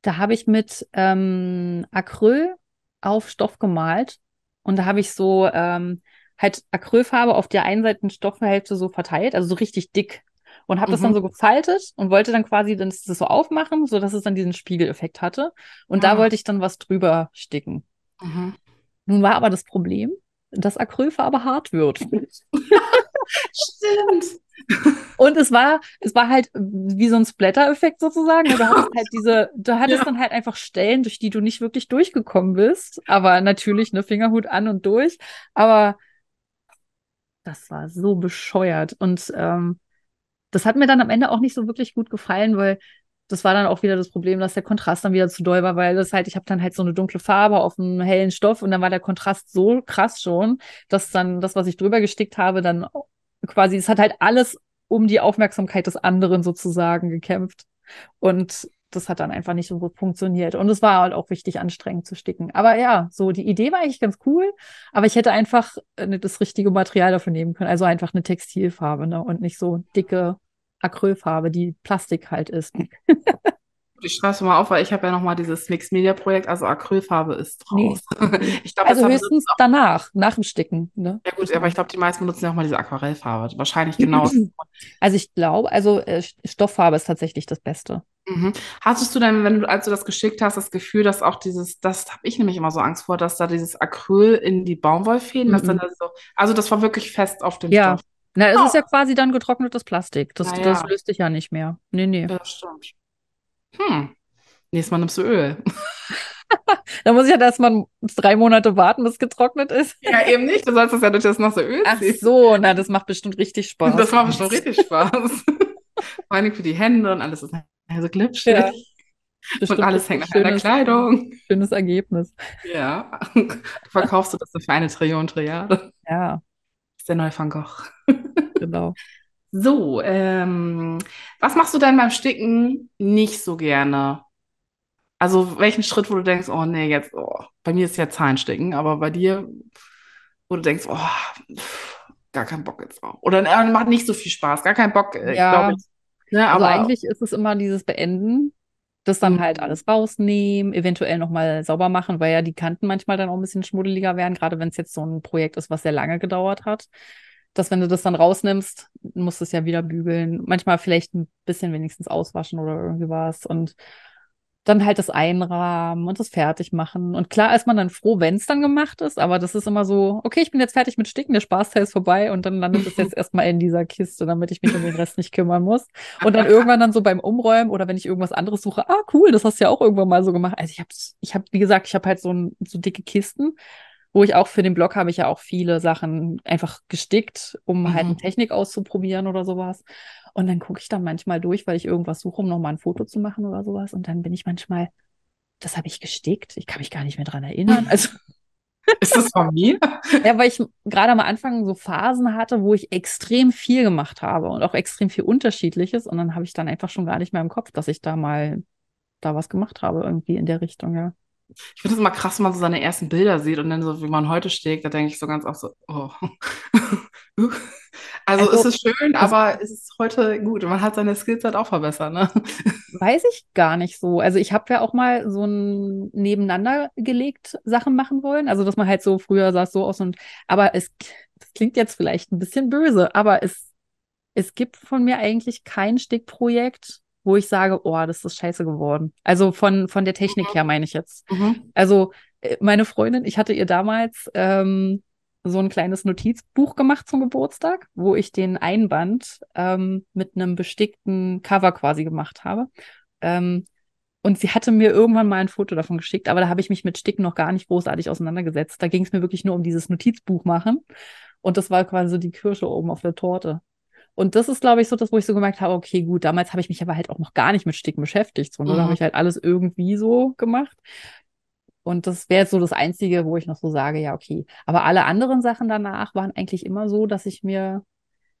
da habe ich mit ähm, Acryl auf Stoff gemalt. Und da habe ich so ähm, halt Acrylfarbe auf der einen Seite Stoffhälfte so verteilt, also so richtig dick. Und habe das dann Mhm. so gefaltet und wollte dann quasi dann das so aufmachen, sodass es dann diesen Spiegeleffekt hatte. Und da Ah. wollte ich dann was drüber sticken. Mhm. Nun war aber das Problem, dass Acrylfarbe hart wird. Stimmt. Und es war, es war halt wie so ein Splatter-Effekt sozusagen. Du hattest halt diese, du hattest Ja. dann halt einfach Stellen, durch die du nicht wirklich durchgekommen bist. Aber natürlich, ne, Fingerhut an und durch. Aber das war so bescheuert. Und ähm, das hat mir dann am Ende auch nicht so wirklich gut gefallen, weil das war dann auch wieder das Problem, dass der Kontrast dann wieder zu doll war, weil das halt, ich habe dann halt so eine dunkle Farbe auf einem hellen Stoff und dann war der Kontrast so krass schon, dass dann das, was ich drüber gestickt habe, dann quasi, es hat halt alles um die Aufmerksamkeit des anderen sozusagen gekämpft. Und das hat dann einfach nicht so gut funktioniert. Und es war halt auch richtig anstrengend zu sticken. Aber ja, so die Idee war eigentlich ganz cool, aber ich hätte einfach äh, das richtige Material dafür nehmen können. Also einfach eine Textilfarbe, ne? Und nicht so dicke Acrylfarbe, die Plastik halt ist. Ich schreibe es mal auf, weil ich habe ja nochmal dieses Mixed Media Projekt, also Acrylfarbe ist Nee. raus. Ich glaube, Also höchstens danach, nach dem Sticken. Ne? ja gut, aber ich glaube, die meisten benutzen ja auch mal diese Aquarellfarbe. Wahrscheinlich genau. Also ich glaube, also äh, Stofffarbe ist tatsächlich das Beste. Mhm. Hattest du denn, wenn du, als du das geschickt hast, das Gefühl, dass auch dieses, das habe ich nämlich immer so Angst vor, dass da dieses Acryl in die Baumwollfäden, dass dann Mhm. da so, also das war wirklich fest auf dem Ja. Stoff. Na, es Oh. ist ja quasi dann getrocknetes Plastik. Das, das ja. löst sich ja nicht mehr. Nee, nee. Ja, das stimmt. Hm. Nächstes Mal nimmst du Öl. Da muss ich ja erstmal drei Monate warten, bis es getrocknet ist. Ja, eben nicht. Du sollst das ja durch das nasse Öl Ach ziehen. so, na, das macht bestimmt richtig Spaß. Das macht schon richtig Spaß. Vor allem für die Hände und alles ist so glitschig. Ja. Und Bestimmt alles hängt deiner schönes, Kleidung. schönes Ergebnis. Ja. Du verkaufst du das für eine Trillion Triade. Das Ja, ist der neue Van Gogh. genau. So, ähm, was machst du denn beim Sticken nicht so gerne? Also welchen Schritt, wo du denkst, oh nee, jetzt, oh, bei mir ist ja Zahlensticken, aber bei dir, wo du denkst, oh, pff, gar keinen Bock jetzt drauf. Oder äh, macht nicht so viel Spaß, gar keinen Bock, äh, Ja. glaube ich. Ne, Also aber eigentlich ist es immer dieses Beenden, das dann halt Mhm. alles rausnehmen, eventuell nochmal sauber machen, weil ja die Kanten manchmal dann auch ein bisschen schmuddeliger werden, gerade wenn es jetzt so ein Projekt ist, was sehr lange gedauert hat. Dass wenn du das dann rausnimmst, musst du es ja wieder bügeln. Manchmal vielleicht ein bisschen wenigstens auswaschen oder irgendwie was. Und dann halt das Einrahmen und das Fertigmachen. Und klar ist man dann froh, wenn es dann gemacht ist, aber das ist immer so, okay, ich bin jetzt fertig mit Sticken, der Spaßteil ist vorbei und dann landet es jetzt erstmal in dieser Kiste, damit ich mich um den Rest nicht kümmern muss. Und dann irgendwann dann so beim Umräumen oder wenn ich irgendwas anderes suche, ah, cool, das hast du ja auch irgendwann mal so gemacht. Also ich habe, ich habe, wie gesagt, ich habe halt so, ein, so dicke Kisten, wo ich auch für den Blog habe ich ja auch viele Sachen einfach gestickt, um halt Mhm. eine Technik auszuprobieren oder sowas. Und dann gucke ich dann manchmal durch, weil ich irgendwas suche, um nochmal ein Foto zu machen oder sowas. Und dann bin ich manchmal, das habe ich gestickt. Ich kann mich gar nicht mehr dran erinnern. Also, ist das von mir? ja, weil ich gerade am Anfang so Phasen hatte, wo ich extrem viel gemacht habe und auch extrem viel Unterschiedliches. Und dann habe ich dann einfach schon gar nicht mehr im Kopf, dass ich da mal da was gemacht habe, irgendwie in der Richtung, ja. Ich finde es immer krass, wenn man so seine ersten Bilder sieht und dann so, wie man heute steht, da denke ich so ganz auch so, oh. Also, Also, es ist schön, das- aber es ist heute gut. und Man hat seine Skills halt auch verbessert, ne? Weiß ich gar nicht so. Also ich habe ja auch mal so ein nebeneinander gelegt Sachen machen wollen. Also dass man halt so früher sah es so aus und aber es das klingt jetzt vielleicht ein bisschen böse, aber es es gibt von mir eigentlich kein Stickprojekt, wo ich sage, oh, das ist scheiße geworden. Also von von der Technik her meine ich jetzt. Mhm. Also äh, meine Freundin, ich hatte ihr damals ähm, so ein kleines Notizbuch gemacht zum Geburtstag, wo ich den Einband ähm, mit einem bestickten Cover quasi gemacht habe. Ähm, und sie hatte mir irgendwann mal ein Foto davon geschickt, aber da habe ich mich mit Sticken noch gar nicht großartig auseinandergesetzt. Da ging es mir wirklich nur um dieses Notizbuch machen. Und das war quasi so die Kirsche oben auf der Torte. Und das ist, glaube ich, so das, wo ich so gemerkt habe, okay, gut, damals habe ich mich aber halt auch noch gar nicht mit Sticken beschäftigt. So, ne? Da habe Mhm. ich halt alles irgendwie so gemacht. Und das wäre jetzt so das Einzige, wo ich noch so sage, ja, okay. Aber alle anderen Sachen danach waren eigentlich immer so, dass ich mir,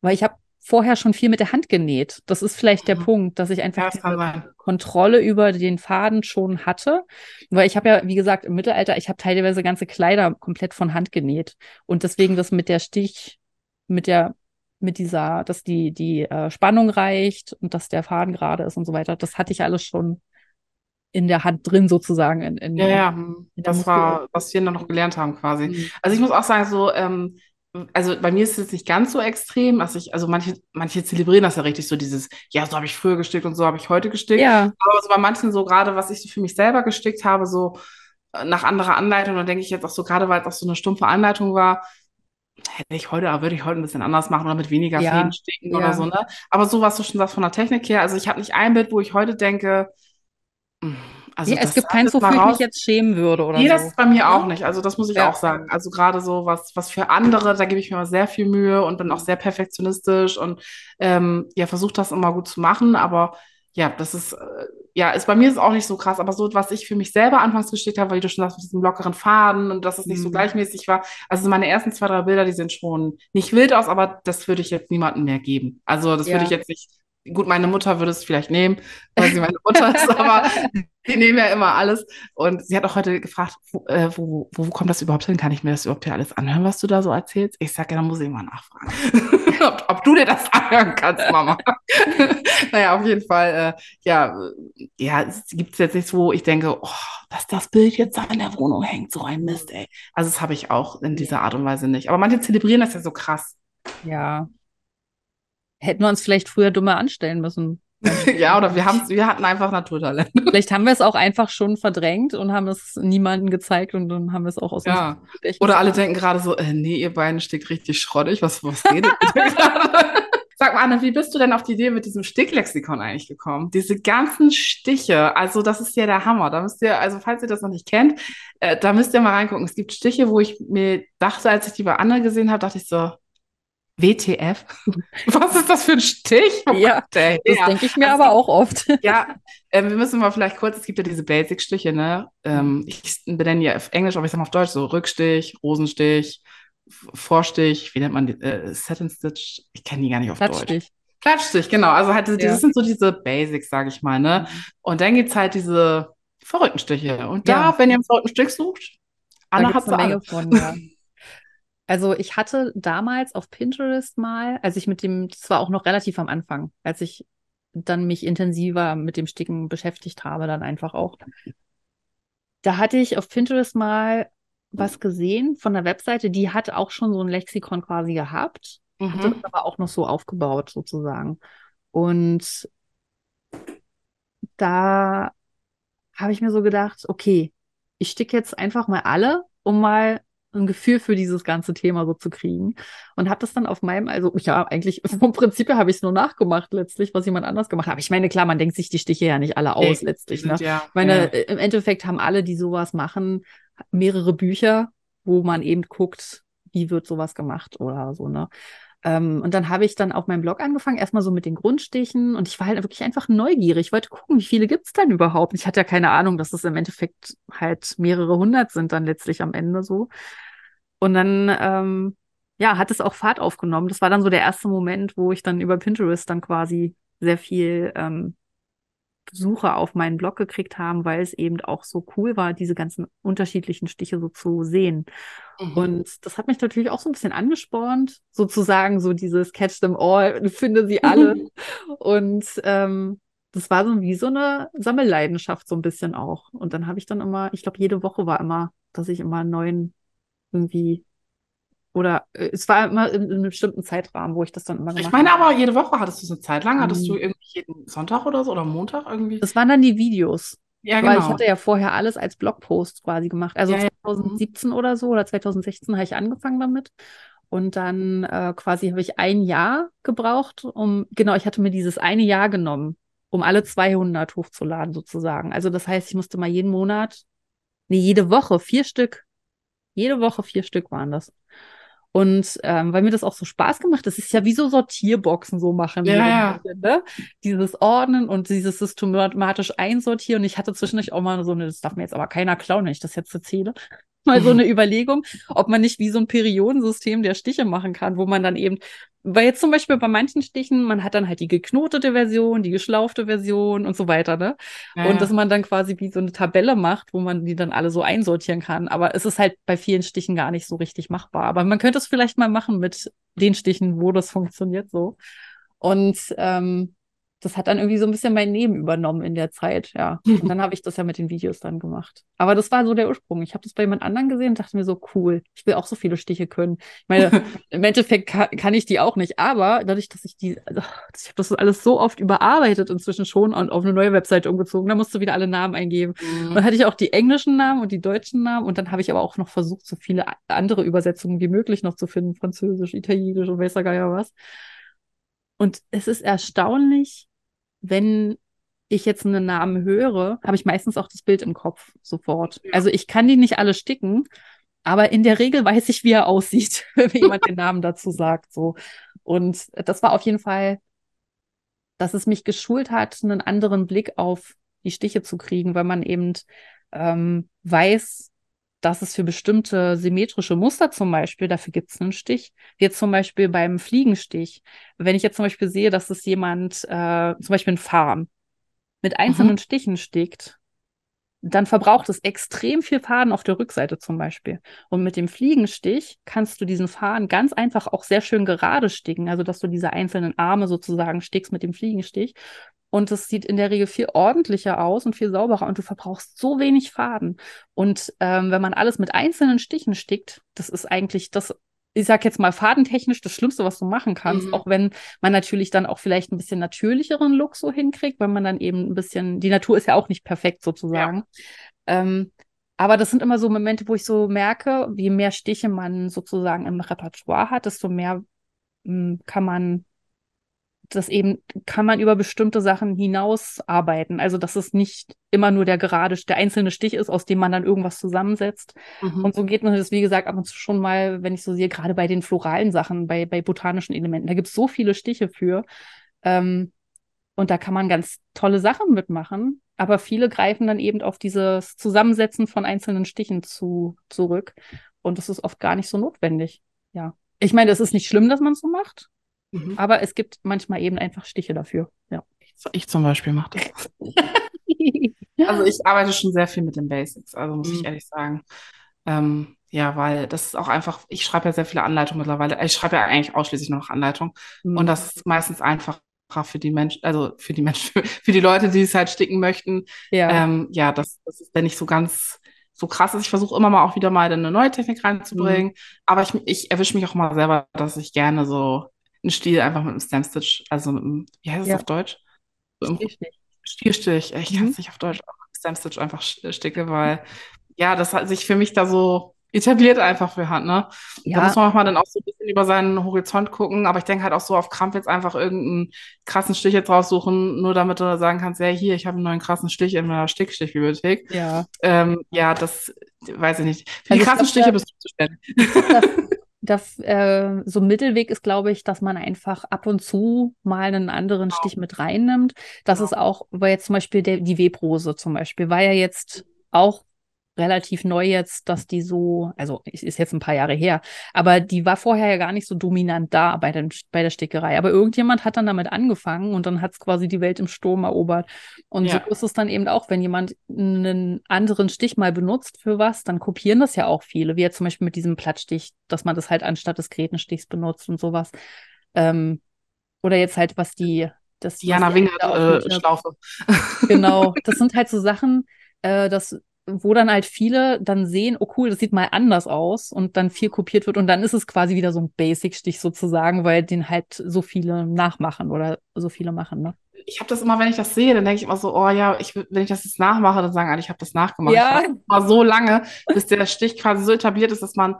weil ich habe vorher schon viel mit der Hand genäht. Das ist vielleicht der Mhm. Punkt, dass ich Ja, einfach sein. Kontrolle über den Faden schon hatte. Weil ich habe ja, wie gesagt, im Mittelalter, ich habe teilweise ganze Kleider komplett von Hand genäht. Und deswegen das mit der Stich, mit der, mit dieser, dass die, die äh, Spannung reicht und dass der Faden gerade ist und so weiter, das hatte ich alles schon in der Hand drin sozusagen. In, in, Ja, ja, in der das Muskel- war, was wir dann noch gelernt haben quasi. Mhm. Also ich muss auch sagen, so, ähm, also bei mir ist es jetzt nicht ganz so extrem, dass ich, also manche, manche zelebrieren das ja richtig so, dieses, ja, so habe ich früher gestickt und so habe ich heute gestickt. Ja, Aber so bei manchen so gerade, was ich so für mich selber gestickt habe, so äh, nach anderer Anleitung, dann denke ich jetzt auch so, gerade weil es auch so eine stumpfe Anleitung war, hätte ich heute, würde ich heute ein bisschen anders machen oder mit weniger Ja, Fäden sticken ja. oder so, ne? Aber so, was du schon sagst von der Technik her, also ich habe nicht ein Bild, wo ich heute denke, mh, also ja, es das gibt keins, wofür ich mich jetzt schämen würde oder Nee, das so. ist bei mir auch nicht. Also das muss ich Ja. auch sagen. Also gerade so was, was für andere, da gebe ich mir immer sehr viel Mühe und bin auch sehr perfektionistisch und ähm, ja, versuche das immer gut zu machen. Aber ja, das ist, äh, ja, ist bei mir ist auch nicht so krass. Aber so, was ich für mich selber anfangs gestickt habe, weil du schon sagst, mit diesem lockeren Faden und dass es nicht so Mhm. gleichmäßig war. Also meine ersten zwei, drei Bilder, die sehen schon nicht wild aus, aber das würde ich jetzt niemandem mehr geben. Also das würde Ja. ich jetzt nicht. Gut, meine Mutter würde es vielleicht nehmen, weil sie meine Mutter ist, aber die nehmen ja immer alles. Und sie hat auch heute gefragt, wo, äh, wo, wo, wo kommt das überhaupt hin? Kann ich mir das überhaupt hier alles anhören, was du da so erzählst? Ich sage, ja, dann muss ich mal nachfragen, ob, ob du dir das anhören kannst, Mama. naja, auf jeden Fall, äh, ja, ja, es gibt jetzt nichts, wo ich denke, oh, dass das Bild jetzt da in der Wohnung hängt, so ein Mist, ey. Also das habe ich auch in dieser Art und Weise nicht. Aber manche zelebrieren das ja so krass. Ja. Hätten wir uns vielleicht früher dummer anstellen müssen. ja, oder wir, haben, wir hatten einfach Naturtalent. Vielleicht haben wir es auch einfach schon verdrängt und haben es niemandem gezeigt und dann haben wir es auch aus Ja. Oder alle denken gerade so, äh, nee, ihr beiden steckt richtig schrottig. Was, was redet ihr gerade? Sag mal, Anne, wie bist du denn auf die Idee mit diesem Sticklexikon eigentlich gekommen? Diese ganzen Stiche, also das ist ja der Hammer. Da müsst ihr, also falls ihr das noch nicht kennt, äh, da müsst ihr mal reingucken. Es gibt Stiche, wo ich mir dachte, als ich die bei Anne gesehen habe, dachte ich so, WTF? Was ist das für ein Stich? Wo Ja, der Das her? denke ich mir Also- aber auch oft. Ja, ähm, wir müssen mal vielleicht kurz, es gibt ja diese Basic-Stiche, ne? Ähm, ich benenne ja auf Englisch, aber ich sage mal auf Deutsch so Rückstich, Rosenstich, Vorstich, wie nennt man die? Äh, Satin Stitch? Ich kenne die gar nicht auf Deutsch. Klatschstich. Klatschstich, genau. Also halt, diese, Ja. das sind so diese Basics, sage ich mal, ne? Und dann gibt's halt diese verrückten Stiche. Und da, Ja. wenn ihr einen verrückten Stich sucht, Anna hat eine alle. Menge von, ja. Also ich hatte damals auf Pinterest mal, als ich mit dem, das war auch noch relativ am Anfang, als ich dann mich intensiver mit dem Sticken beschäftigt habe, dann einfach auch. Da hatte ich auf Pinterest mal was gesehen von der Webseite, die hat auch schon so ein Lexikon quasi gehabt, Mhm. das aber auch noch so aufgebaut sozusagen. Und da habe ich mir so gedacht, okay, ich sticke jetzt einfach mal alle, um mal ein Gefühl für dieses ganze Thema so zu kriegen. Und habe das dann auf meinem, also ja, eigentlich vom Prinzip her habe ich es nur nachgemacht letztlich, was jemand anders gemacht hat. Aber ich meine, klar, man denkt sich die Stiche ja nicht alle aus Nee, letztlich. Ne? ja, Ich meine, ja. äh, im Endeffekt haben alle, die sowas machen, mehrere Bücher, wo man eben guckt, wie wird sowas gemacht oder so, ne? Ähm, und dann habe ich dann auf meinem Blog angefangen, erstmal so mit den Grundstichen und ich war halt wirklich einfach neugierig. Ich wollte gucken, wie viele gibt's denn überhaupt? Ich hatte ja keine Ahnung, dass es im Endeffekt halt mehrere hundert sind dann letztlich am Ende so. Und dann, ähm, ja, hat es auch Fahrt aufgenommen. Das war dann so der erste Moment, wo ich dann über Pinterest dann quasi sehr viel ähm, Besucher auf meinen Blog gekriegt haben, weil es eben auch so cool war, diese ganzen unterschiedlichen Stiche so zu sehen. Mhm. Und das hat mich natürlich auch so ein bisschen angespornt, sozusagen so dieses Catch them all, finde sie alle. Und ähm, das war so wie so eine Sammelleidenschaft so ein bisschen auch. Und dann habe ich dann immer, ich glaube, jede Woche war immer, dass ich immer einen neuen irgendwie oder äh, es war immer in, in einem bestimmten Zeitrahmen, wo ich das dann immer gemacht Ich meine habe. aber, jede Woche hattest du es eine Zeit lang, hattest du Mhm. irgendwie jeden Sonntag oder so oder Montag irgendwie? Das waren dann die Videos. Ja, Weil ich genau. hatte ja vorher alles als Blogpost quasi gemacht. Also Ja, ja. 2017 oder so oder 2016 habe ich angefangen damit. Und dann äh, quasi habe ich ein Jahr gebraucht, um, genau, ich hatte mir dieses eine Jahr genommen, um alle 200 hochzuladen sozusagen. Also das heißt, ich musste mal jeden Monat, nee, jede Woche vier Stück, jede Woche vier Stück waren das. Und ähm, weil mir das auch so Spaß gemacht, das ist ja wie so Sortierboxen so machen. Ja, ja. Ne? Dieses Ordnen und dieses systematisch einsortieren. Und ich hatte zwischendurch auch mal so eine, das darf mir jetzt aber keiner klauen, wenn ich das jetzt erzähle mal so eine Überlegung, ob man nicht wie so ein Periodensystem der Stiche machen kann, wo man dann eben, weil jetzt zum Beispiel bei manchen Stichen, man hat dann halt die geknotete Version, die geschlaufte Version und so weiter, ne? Ja, und dass man dann quasi wie so eine Tabelle macht, wo man die dann alle so einsortieren kann. Aber es ist halt bei vielen Stichen gar nicht so richtig machbar. Aber man könnte es vielleicht mal machen mit den Stichen, wo das funktioniert so. Und ähm, das hat dann irgendwie so ein bisschen mein Leben übernommen in der Zeit, ja. Und dann habe ich das ja mit den Videos dann gemacht. Aber das war so der Ursprung. Ich habe das bei jemand anderen gesehen und dachte mir so, cool, ich will auch so viele Stiche können. Ich meine, im Endeffekt kann, kann, ich die auch nicht, aber dadurch, dass ich die, also, ich habe das alles so oft überarbeitet inzwischen schon und auf eine neue Webseite umgezogen, da musst du wieder alle Namen eingeben. Mhm. Dann hatte ich auch die englischen Namen und die deutschen Namen und dann habe ich aber auch noch versucht, so viele andere Übersetzungen wie möglich noch zu finden, Französisch, Italienisch und weiß gar ja was. Und es ist erstaunlich, wenn ich jetzt einen Namen höre, habe ich meistens auch das Bild im Kopf sofort. Ja. Also ich kann die nicht alle sticken, aber in der Regel weiß ich, wie er aussieht, wenn jemand den Namen dazu sagt. So. Und das war auf jeden Fall, dass es mich geschult hat, einen anderen Blick auf die Stiche zu kriegen, weil man eben ähm, weiß, dass es für bestimmte symmetrische Muster zum Beispiel, dafür gibt es einen Stich. Jetzt zum Beispiel beim Fliegenstich. Wenn ich jetzt zum Beispiel sehe, dass es jemand, äh, zum Beispiel ein Farn, mit einzelnen mhm. Stichen stickt, dann verbraucht es extrem viel Faden auf der Rückseite zum Beispiel. Und mit dem Fliegenstich kannst du diesen Faden ganz einfach auch sehr schön gerade sticken, also dass du diese einzelnen Arme sozusagen stickst mit dem Fliegenstich. Und es sieht in der Regel viel ordentlicher aus und viel sauberer und du verbrauchst so wenig Faden. Und ähm, wenn man alles mit einzelnen Stichen stickt, das ist eigentlich das, ich sag jetzt mal fadentechnisch das Schlimmste, was du machen kannst, mhm. auch wenn man natürlich dann auch vielleicht ein bisschen natürlicheren Look so hinkriegt, weil man dann eben ein bisschen, die Natur ist ja auch nicht perfekt sozusagen. Ja. Ähm, aber das sind immer so Momente, wo ich so merke, je mehr Stiche man sozusagen im Repertoire hat, desto mehr mh, hm, kann man das eben kann man über bestimmte Sachen hinaus arbeiten. Also, dass es nicht immer nur der gerade, der einzelne Stich ist, aus dem man dann irgendwas zusammensetzt. Mhm. Und so geht mir das, wie gesagt, ab und zu schon mal, wenn ich so sehe, gerade bei den floralen Sachen, bei, bei botanischen Elementen, da gibt es so viele Stiche für. Ähm, und da kann man ganz tolle Sachen mitmachen. Aber viele greifen dann eben auf dieses Zusammensetzen von einzelnen Stichen zu, zurück. Und das ist oft gar nicht so notwendig. Ja. Ich meine, es ist nicht schlimm, dass man es so macht. Mhm. Aber es gibt manchmal eben einfach Stiche dafür. Ja. Ich zum Beispiel mache das. also ich arbeite schon sehr viel mit den Basics, also muss mhm. ich ehrlich sagen. Ähm, ja, weil das ist auch einfach, ich schreibe ja sehr viele Anleitungen mittlerweile. Ich schreibe ja eigentlich ausschließlich nur noch Anleitungen. Mhm. Und das ist meistens einfacher für die Menschen, also für die Menschen, für die Leute, die es halt sticken möchten. Ja, ähm, ja das, das ist ja nicht so ganz so krass ist. Ich versuche immer mal auch wieder mal eine neue Technik reinzubringen. Mhm. Aber ich, ich erwische mich auch mal selber, dass ich gerne so einen Stiel einfach mit einem Stem Stitch, also mit einem, wie heißt es ja. auf Deutsch? So Stierstich. Stierstich. Ich kann es mhm. nicht auf Deutsch, auch Stem Stitch einfach sticke, weil ja, das hat sich für mich da so etabliert einfach für hat, ne? Ja. Da muss man auch mal dann auch so ein bisschen über seinen Horizont gucken, aber ich denke halt auch so auf Krampf jetzt einfach irgendeinen krassen Stich jetzt raussuchen, nur damit du sagen kannst, ja, hier, ich habe einen neuen krassen Stich in meiner Stickstichbibliothek. Ja. Ähm, ja, das weiß ich nicht. Für also die krassen Stiche bist du zuständig. Das, äh, so ein Mittelweg ist, glaube ich, dass man einfach ab und zu mal einen anderen genau. Stich mit reinnimmt. Das genau. ist auch, weil jetzt zum Beispiel der, die Webrose zum Beispiel, war ja jetzt auch relativ neu jetzt, dass die so, also ist jetzt ein paar Jahre her, aber die war vorher ja gar nicht so dominant da bei, den, bei der Stickerei. Aber irgendjemand hat dann damit angefangen und dann hat es quasi die Welt im Sturm erobert. Und ja. so ist es dann eben auch, wenn jemand einen anderen Stich mal benutzt für was, dann kopieren das ja auch viele, wie jetzt zum Beispiel mit diesem Plattstich, dass man das halt anstatt des Kretenstichs benutzt und sowas. Ähm, oder jetzt halt, was die das Diana Wingert äh. Genau, das sind halt so Sachen, äh, das wo dann halt viele dann sehen, oh cool, das sieht mal anders aus und dann viel kopiert wird und dann ist es quasi wieder so ein Basic-Stich sozusagen, weil den halt so viele nachmachen oder so viele machen, ne? Ich habe das immer, wenn ich das sehe, dann denke ich immer so, oh ja, ich, wenn ich das jetzt nachmache, dann sagen alle, ich habe das nachgemacht. Ja. Mal so lange, bis der Stich quasi so etabliert ist, dass man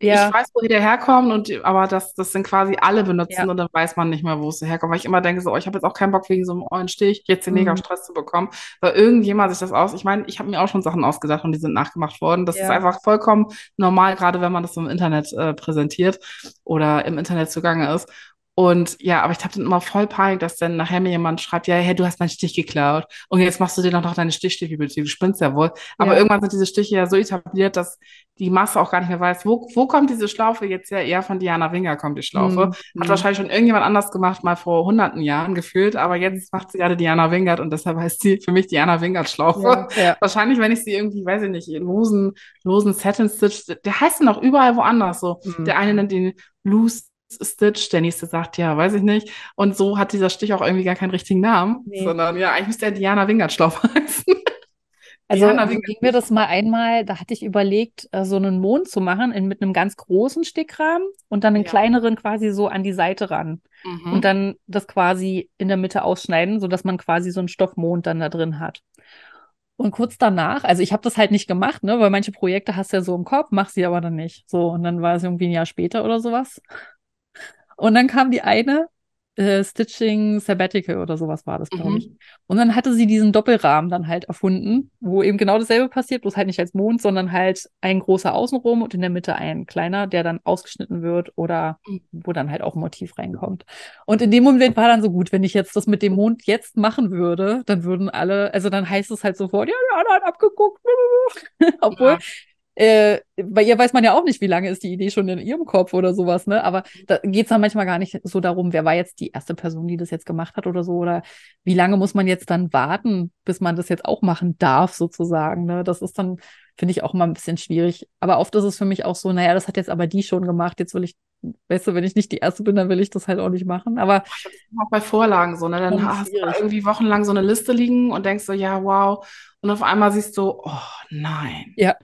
Ja. Ich weiß, woher der herkommt, und, aber das, das sind quasi alle benutzen Ja. und dann weiß man nicht mehr, wo es herkommt. Weil ich immer denke, so, oh, ich habe jetzt auch keinen Bock wegen so einem ollen Stich, jetzt den Mhm. Stress zu bekommen, weil irgendjemand sich das aus. Ich meine, ich habe mir auch schon Sachen ausgedacht und die sind nachgemacht worden. Das ist Ja. einfach vollkommen normal, gerade wenn man das im Internet äh, präsentiert oder im Internet zugange ist. Und ja, aber ich habe dann immer voll Panik, dass dann nachher mir jemand schreibt, ja, hey, du hast meinen Stich geklaut und jetzt machst du dir noch deine Stichstichbibliothek, du spinnst ja wohl. Aber Ja. irgendwann sind diese Stiche ja so etabliert, dass die Masse auch gar nicht mehr weiß, wo, wo kommt diese Schlaufe jetzt ja eher von Diana Winger kommt die Schlaufe. Mhm. Hat wahrscheinlich schon irgendjemand anders gemacht, mal vor hunderten Jahren gefühlt, aber jetzt macht sie gerade Diana Wingert und deshalb heißt sie für mich Diana Wingert Schlaufe. Ja. Ja. Wahrscheinlich, wenn ich sie irgendwie, weiß ich nicht, in losen, losen Satin Stitch, der heißt dann auch überall woanders so. Mhm. Der eine nennt ihn Loose Stitch, der nächste sagt, ja, weiß ich nicht. Und so hat dieser Stich auch irgendwie gar keinen richtigen Namen, Nee. sondern ja, eigentlich müsste er Diana Wingert Schlaufe heißen. Also Diana Wingert. ging mir das mal einmal, da hatte ich überlegt, äh, so einen Mond zu machen in, mit einem ganz großen Stickrahmen und dann einen Ja. kleineren quasi so an die Seite ran. Mhm. Und dann das quasi in der Mitte ausschneiden, sodass man quasi so einen Stoffmond dann da drin hat. Und kurz danach, also ich habe das halt nicht gemacht, ne, weil manche Projekte hast du ja so im Kopf, mach sie aber dann nicht. So, und dann war es irgendwie ein Jahr später oder sowas. Und dann kam die eine, äh, Stitching Sabbatical oder sowas war das, glaube Mhm. ich. Und dann hatte sie diesen Doppelrahmen dann halt erfunden, wo eben genau dasselbe passiert, bloß halt nicht als Mond, sondern halt ein großer außenrum und in der Mitte ein kleiner, der dann ausgeschnitten wird oder Mhm. wo dann halt auch ein Motiv reinkommt. Und in dem Moment war dann so gut, wenn ich jetzt das mit dem Mond jetzt machen würde, dann würden alle, also dann heißt es halt sofort, ja, ja, hat abgeguckt. Obwohl, Ja. Äh, bei ihr weiß man ja auch nicht, wie lange ist die Idee schon in ihrem Kopf oder sowas, ne? Aber da geht's dann manchmal gar nicht so darum, wer war jetzt die erste Person, die das jetzt gemacht hat oder so, oder wie lange muss man jetzt dann warten, bis man das jetzt auch machen darf, sozusagen, ne? Das ist dann, finde ich, auch immer ein bisschen schwierig. Aber oft ist es für mich auch so, naja, das hat jetzt aber die schon gemacht, jetzt will ich, weißt du, wenn ich nicht die erste bin, dann will ich das halt auch nicht machen. Aber auch bei Vorlagen so, ne? Dann hast du irgendwie wochenlang so eine Liste liegen und denkst so, ja, wow. Und auf einmal siehst du, oh nein, ja,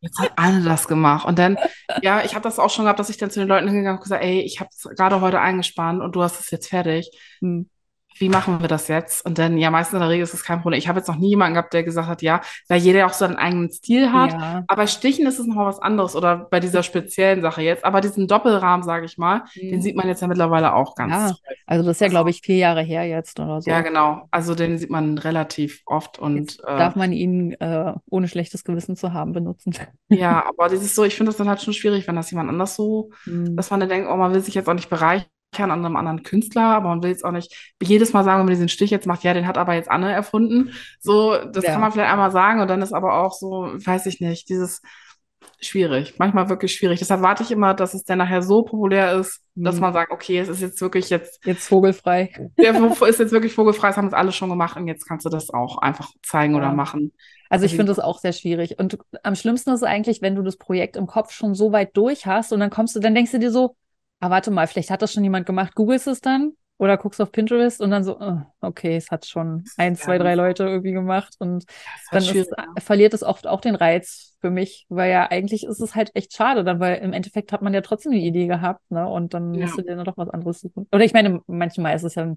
jetzt hat Anne das gemacht. Und dann, ja, ich habe das auch schon gehabt, dass ich dann zu den Leuten hingegangen und gesagt, ey, ich habe es gerade heute eingespannt und du hast es jetzt fertig. hm, Wie machen wir das jetzt? Und dann, ja, meistens in der Regel ist es kein Problem. Ich habe jetzt noch nie jemanden gehabt, der gesagt hat, ja, weil jeder auch so einen eigenen Stil hat. ja, Aber Stichen ist es nochmal was anderes oder bei dieser speziellen Sache jetzt. Aber diesen Doppelrahmen, sage ich mal, den hm. sieht man jetzt ja mittlerweile auch ganz Ja, also das ist ja, Also- glaube ich, vier Jahre her jetzt oder so. Ja, genau. Also den sieht man relativ oft und äh, darf man ihn, äh, ohne schlechtes Gewissen zu haben, benutzen. ja, aber das ist so, ich finde das dann halt schon schwierig, wenn das jemand anders so, Hm. dass man dann denkt, oh, man will sich jetzt auch nicht bereichern an einem anderen Künstler, aber man will jetzt auch nicht jedes Mal sagen, wenn man diesen Stich jetzt macht, ja, den hat aber jetzt Anne erfunden. So, das Ja. kann man vielleicht einmal sagen und dann ist aber auch so, weiß ich nicht, dieses schwierig, manchmal wirklich schwierig. Deshalb warte ich immer, dass es dann nachher so populär ist, dass Hm. man sagt, okay, es ist jetzt wirklich jetzt, Jetzt vogelfrei. der ist jetzt wirklich vogelfrei, das haben es alle schon gemacht und jetzt kannst du das auch einfach zeigen oder Ja. machen. Also ich Also finde das auch sehr schwierig. Und am schlimmsten ist es eigentlich, wenn du das Projekt im Kopf schon so weit durch hast und dann kommst du, dann denkst du dir so, ah, warte mal, vielleicht hat das schon jemand gemacht, googelst es dann oder guckst auf Pinterest und dann so, äh, okay, es hat schon ein, zwei, Ja. drei Leute irgendwie gemacht und dann halt ist, ne? verliert es oft auch den Reiz für mich, weil ja eigentlich ist es halt echt schade dann, weil im Endeffekt hat man ja trotzdem die Idee gehabt, ne? Und dann Ja. musst du dir dann doch was anderes suchen. Oder ich meine, manchmal ist es ja,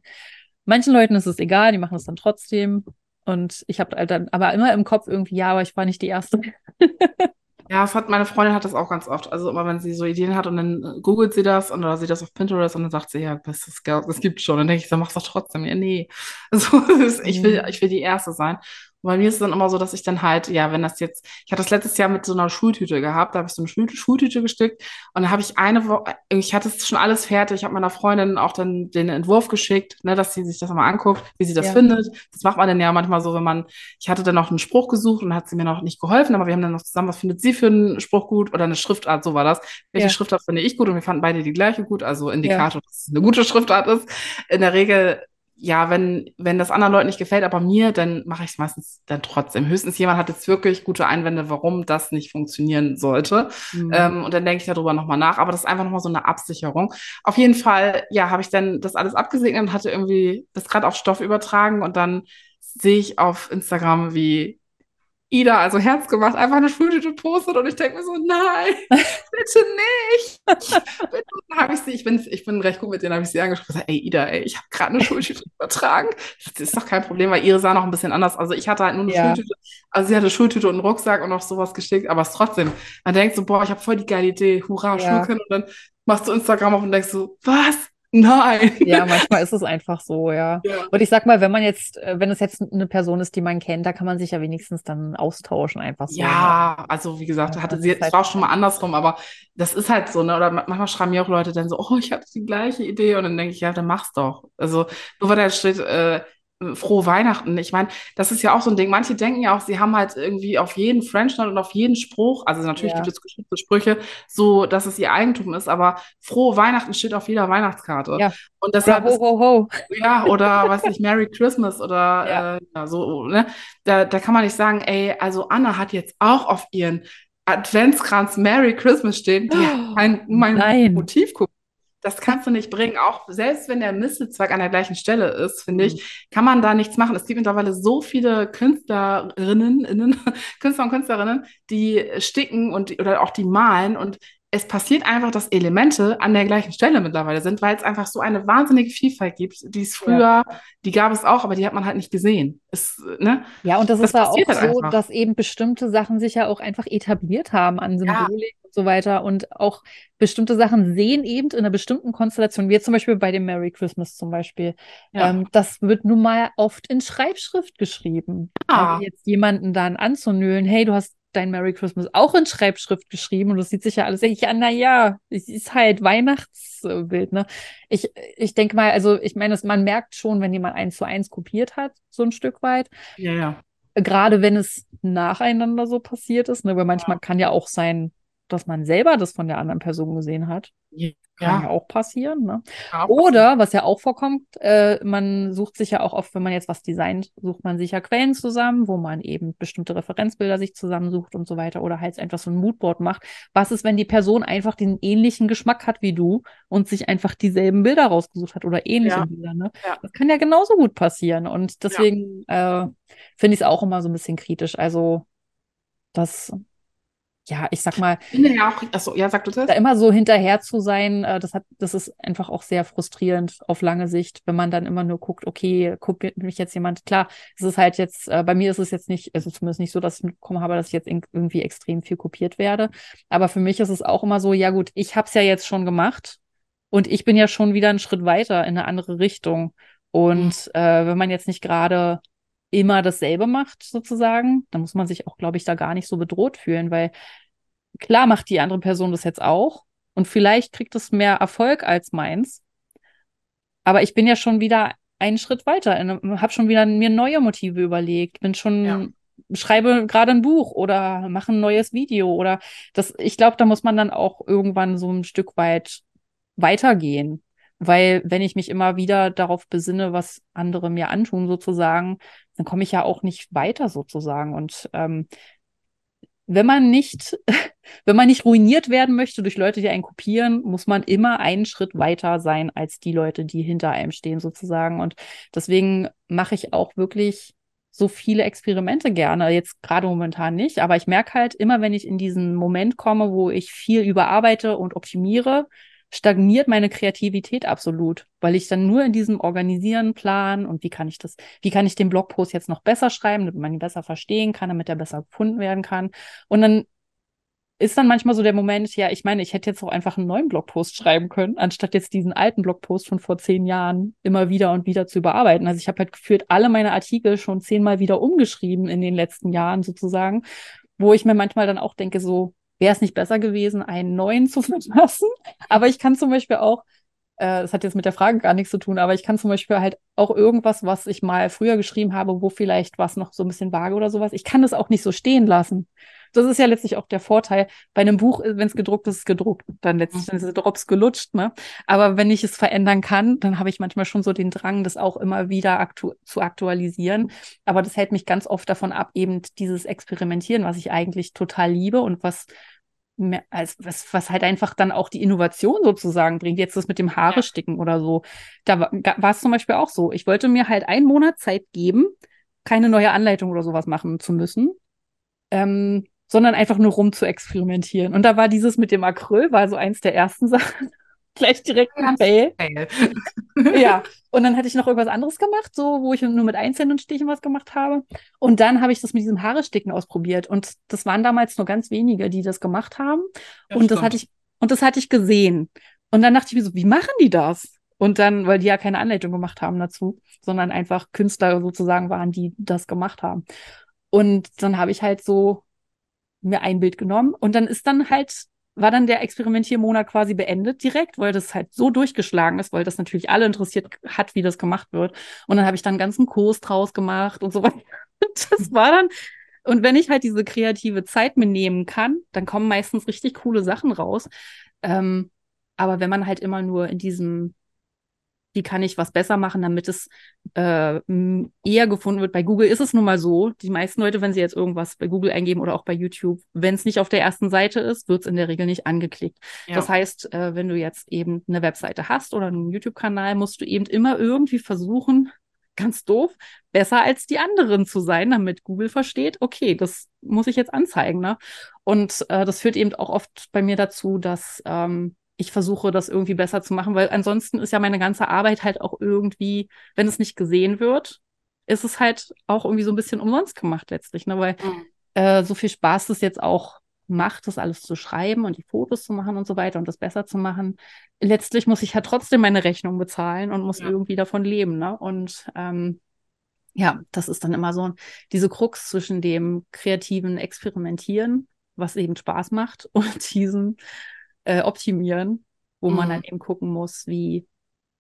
manchen Leuten ist es egal, die machen es dann trotzdem. Und ich habe halt dann aber immer im Kopf irgendwie, ja, aber ich war nicht die Erste. Ja, es hat, meine Freundin hat das auch ganz oft. Also immer, wenn sie so Ideen hat und dann äh, googelt sie das und oder sieht das auf Pinterest und dann sagt sie, ja, das, das, das gibt schon. Und dann denke ich, dann mach's doch trotzdem. Ja, nee. So, das ist, ich will, Mhm. ich will die Erste sein. Bei mir ist es dann immer so, dass ich dann halt, ja, wenn das jetzt, ich hatte das letztes Jahr mit so einer Schultüte gehabt, da habe ich so eine Schul Schultüte gestickt und dann habe ich eine Woche, ich hatte es schon alles fertig, ich habe meiner Freundin auch dann den Entwurf geschickt, ne, dass sie sich das mal anguckt, wie sie das Ja. findet. Das macht man dann ja manchmal so, wenn man, ich hatte dann noch einen Spruch gesucht und hat sie mir noch nicht geholfen, aber wir haben dann noch zusammen, was findet sie für einen Spruch gut oder eine Schriftart, so war das. Welche Ja. Schriftart finde ich gut und wir fanden beide die gleiche gut, also Indikator, dass es eine gute Schriftart ist. In der Regel ja, wenn, wenn das anderen Leuten nicht gefällt, aber mir, dann mache ich es meistens dann trotzdem. Höchstens jemand hat jetzt wirklich gute Einwände, warum das nicht funktionieren sollte. Mhm. Ähm, und dann denke ich darüber nochmal nach. Aber das ist einfach nochmal so eine Absicherung. Auf jeden Fall, ja, habe ich dann das alles abgesegnet und hatte irgendwie das gerade auf Stoff übertragen und dann sehe ich auf Instagram, wie Ida, also Herz gemacht, einfach eine Schultüte postet und ich denke mir so, nein, bitte nicht. bitte. Dann habe ich sie, ich bin, ich bin recht gut mit denen, habe ich sie angesprochen, gesagt, ey Ida, ey, ich habe gerade eine Schultüte übertragen. Das ist doch kein Problem, weil ihre sah noch ein bisschen anders. Also ich hatte halt nur eine ja. Schultüte, also sie hatte Schultüte und einen Rucksack und noch sowas geschickt, aber es trotzdem, man denkt so, boah, ich habe voll die geile Idee, hurra, ja. Schulkind und dann machst du Instagram auf und denkst so, was? Nein. Ja, manchmal ist es einfach so, ja. ja. Und ich sag mal, wenn man jetzt, äh, wenn es jetzt eine Person ist, die man kennt, da kann man sich ja wenigstens dann austauschen, einfach so. Ja, ne? also wie gesagt, ja, hatte sie, es halt auch schon mal andersrum, aber das ist halt so, ne? Oder manchmal schreiben mir auch Leute dann so, oh, ich hatte die gleiche Idee und dann denke ich, ja, dann mach's doch. Also nur weil da steht, äh, frohe Weihnachten. Ich meine, das ist ja auch so ein Ding. Manche denken ja auch, sie haben halt irgendwie auf jeden French-Note und auf jeden Spruch, also natürlich ja. gibt es geschützte Sprüche, so, dass es ihr Eigentum ist, aber frohe Weihnachten steht auf jeder Weihnachtskarte. Ja. Und deshalb ja, ho, ho, ho. Ist, ja, oder was ich, Merry Christmas oder ja. Äh, ja, so, ne? Da, da kann man nicht sagen, ey, also Anna hat jetzt auch auf ihren Adventskranz Merry Christmas stehen, die oh, mein, mein Motiv guckt. Das kannst du nicht bringen. Auch selbst wenn der Mistelzweig an der gleichen Stelle ist, finde ich, mhm. kann man da nichts machen. Es gibt mittlerweile so viele Künstlerinnen, innen, Künstler und Künstlerinnen, die sticken und oder auch die malen und es passiert einfach, dass Elemente an der gleichen Stelle mittlerweile sind, weil es einfach so eine wahnsinnige Vielfalt gibt, die es früher, ja. die gab es auch, aber die hat man halt nicht gesehen. Es, ne? Ja, und das, das ist ja auch halt so, einfach. dass eben bestimmte Sachen sich ja auch einfach etabliert haben an Symbolik ja. und so weiter und auch bestimmte Sachen sehen eben in einer bestimmten Konstellation, wie jetzt zum Beispiel bei dem Merry Christmas zum Beispiel. Ja. Ähm, das wird nun mal oft in Schreibschrift geschrieben. Ah. Also jetzt jemanden dann anzunölen, hey, du hast dein Merry Christmas auch in Schreibschrift geschrieben und das sieht sich ja alles echt an, naja, es ist halt Weihnachtsbild, ne? Ich, ich denke mal, also ich meine, man merkt schon, wenn jemand eins zu eins kopiert hat, so ein Stück weit. Ja, ja. Gerade wenn es nacheinander so passiert ist, ne? Weil manchmal ja. kann ja auch sein, dass man selber das von der anderen Person gesehen hat. Ja. Kann ja auch passieren. Ne? Ja, Oder, was ja auch vorkommt, äh, man sucht sich ja auch oft, wenn man jetzt was designt, sucht man sich ja Quellen zusammen, wo man eben bestimmte Referenzbilder sich zusammensucht und so weiter. Oder halt einfach so ein Moodboard macht. Was ist, wenn die Person einfach den ähnlichen Geschmack hat wie du und sich einfach dieselben Bilder rausgesucht hat oder ähnliche ja. Bilder? Ne? Ja. Das kann ja genauso gut passieren. Und deswegen äh, finde ich es auch immer so ein bisschen kritisch. Also, das ja, ich sag mal, ja, auch, achso, ja, sag du das. Da immer so hinterher zu sein, äh, das hat, das ist einfach auch sehr frustrierend auf lange Sicht, wenn man dann immer nur guckt, okay, kopiert mich jetzt jemand. Klar, es ist halt jetzt, äh, bei mir ist es jetzt nicht, also zumindest nicht so, dass ich mitbekommen habe, dass ich jetzt irgendwie extrem viel kopiert werde. Aber für mich ist es auch immer so, ja gut, ich hab's ja jetzt schon gemacht und ich bin ja schon wieder einen Schritt weiter in eine andere Richtung. Und mhm. äh, wenn man jetzt nicht gerade immer dasselbe macht, sozusagen, dann muss man sich auch, glaube ich, da gar nicht so bedroht fühlen, weil klar macht die andere Person das jetzt auch und vielleicht kriegt es mehr Erfolg als meins. Aber ich bin ja schon wieder einen Schritt weiter, habe schon wieder mir neue Motive überlegt, bin schon ja. schreibe gerade ein Buch oder mache ein neues Video oder das. Ich glaube, da muss man dann auch irgendwann so ein Stück weit weitergehen. Weil wenn ich mich immer wieder darauf besinne, was andere mir antun, sozusagen, dann komme ich ja auch nicht weiter sozusagen. Und ähm, wenn man nicht, wenn man nicht ruiniert werden möchte durch Leute, die einen kopieren, muss man immer einen Schritt weiter sein als die Leute, die hinter einem stehen sozusagen. Und deswegen mache ich auch wirklich so viele Experimente gerne. Jetzt gerade momentan nicht, aber ich merke halt immer, wenn ich in diesen Moment komme, wo ich viel überarbeite und optimiere, stagniert meine Kreativität absolut, weil ich dann nur in diesem Organisieren, Plan und wie kann ich das, wie kann ich den Blogpost jetzt noch besser schreiben, damit man ihn besser verstehen kann, damit er besser gefunden werden kann. Und dann ist dann manchmal so der Moment, ja, ich meine, ich hätte jetzt auch einfach einen neuen Blogpost schreiben können, anstatt jetzt diesen alten Blogpost von vor zehn Jahren immer wieder und wieder zu überarbeiten. Also ich habe halt gefühlt alle meine Artikel schon zehnmal wieder umgeschrieben in den letzten Jahren sozusagen, wo ich mir manchmal dann auch denke, so, wäre es nicht besser gewesen, einen neuen zu verfassen? Aber ich kann zum Beispiel auch, äh, das hat jetzt mit der Frage gar nichts zu tun, aber ich kann zum Beispiel halt auch irgendwas, was ich mal früher geschrieben habe, wo vielleicht was noch so ein bisschen vage oder sowas, ich kann das auch nicht so stehen lassen. Das ist ja letztlich auch der Vorteil. Bei einem Buch, wenn es gedruckt ist, ist es gedruckt. Dann letztlich dann ist es Drops gelutscht, ne? Aber wenn ich es verändern kann, dann habe ich manchmal schon so den Drang, das auch immer wieder aktu zu aktualisieren. Aber das hält mich ganz oft davon ab, eben dieses Experimentieren, was ich eigentlich total liebe und was mehr, als was, was halt einfach dann auch die Innovation sozusagen bringt. Jetzt das mit dem Haare sticken oder so. Da war es zum Beispiel auch so. Ich wollte mir halt einen Monat Zeit geben, keine neue Anleitung oder sowas machen zu müssen. ähm, sondern einfach nur rum zu experimentieren. Und da war dieses mit dem Acryl, war so eins der ersten Sachen. Gleich direkt ein Fail. ja, und dann hatte ich noch irgendwas anderes gemacht, so wo ich nur mit einzelnen Stichen was gemacht habe. Und dann habe ich das mit diesem Haare-Sticken ausprobiert. Und das waren damals nur ganz wenige, die das gemacht haben. Ja, und stimmt. das hatte ich, und das hatte ich gesehen. Und dann dachte ich mir so, wie machen die das? Und dann, weil die ja keine Anleitung gemacht haben dazu, sondern einfach Künstler sozusagen waren, die das gemacht haben. Und dann habe ich halt so mir ein Bild genommen und dann ist dann halt, war dann der Experimentiermonat quasi beendet direkt, weil das halt so durchgeschlagen ist, weil das natürlich alle interessiert hat, wie das gemacht wird. Und dann habe ich dann einen ganzen Kurs draus gemacht und so weiter. Das war dann, und wenn ich halt diese kreative Zeit mir nehmen kann, dann kommen meistens richtig coole Sachen raus. Ähm, aber wenn man halt immer nur in diesem wie kann ich was besser machen, damit es äh, eher gefunden wird. Bei Google ist es nun mal so, die meisten Leute, wenn sie jetzt irgendwas bei Google eingeben oder auch bei YouTube, wenn es nicht auf der ersten Seite ist, wird es in der Regel nicht angeklickt. Ja. Das heißt, äh, wenn du jetzt eben eine Webseite hast oder einen YouTube-Kanal, musst du eben immer irgendwie versuchen, ganz doof, besser als die anderen zu sein, damit Google versteht, okay, das muss ich jetzt anzeigen. Ne? Und äh, das führt eben auch oft bei mir dazu, dass ähm, ich versuche das irgendwie besser zu machen, weil ansonsten ist ja meine ganze Arbeit halt auch irgendwie, wenn es nicht gesehen wird, ist es halt auch irgendwie so ein bisschen umsonst gemacht letztlich, ne? Weil mhm. äh, so viel Spaß es jetzt auch macht, das alles zu schreiben und die Fotos zu machen und so weiter und das besser zu machen. Letztlich muss ich ja trotzdem meine Rechnung bezahlen und muss ja. irgendwie davon leben, ne? Und ähm, ja, das ist dann immer so diese Krux zwischen dem kreativen Experimentieren, was eben Spaß macht, und diesem äh, optimieren, wo mhm. man dann eben gucken muss, wie,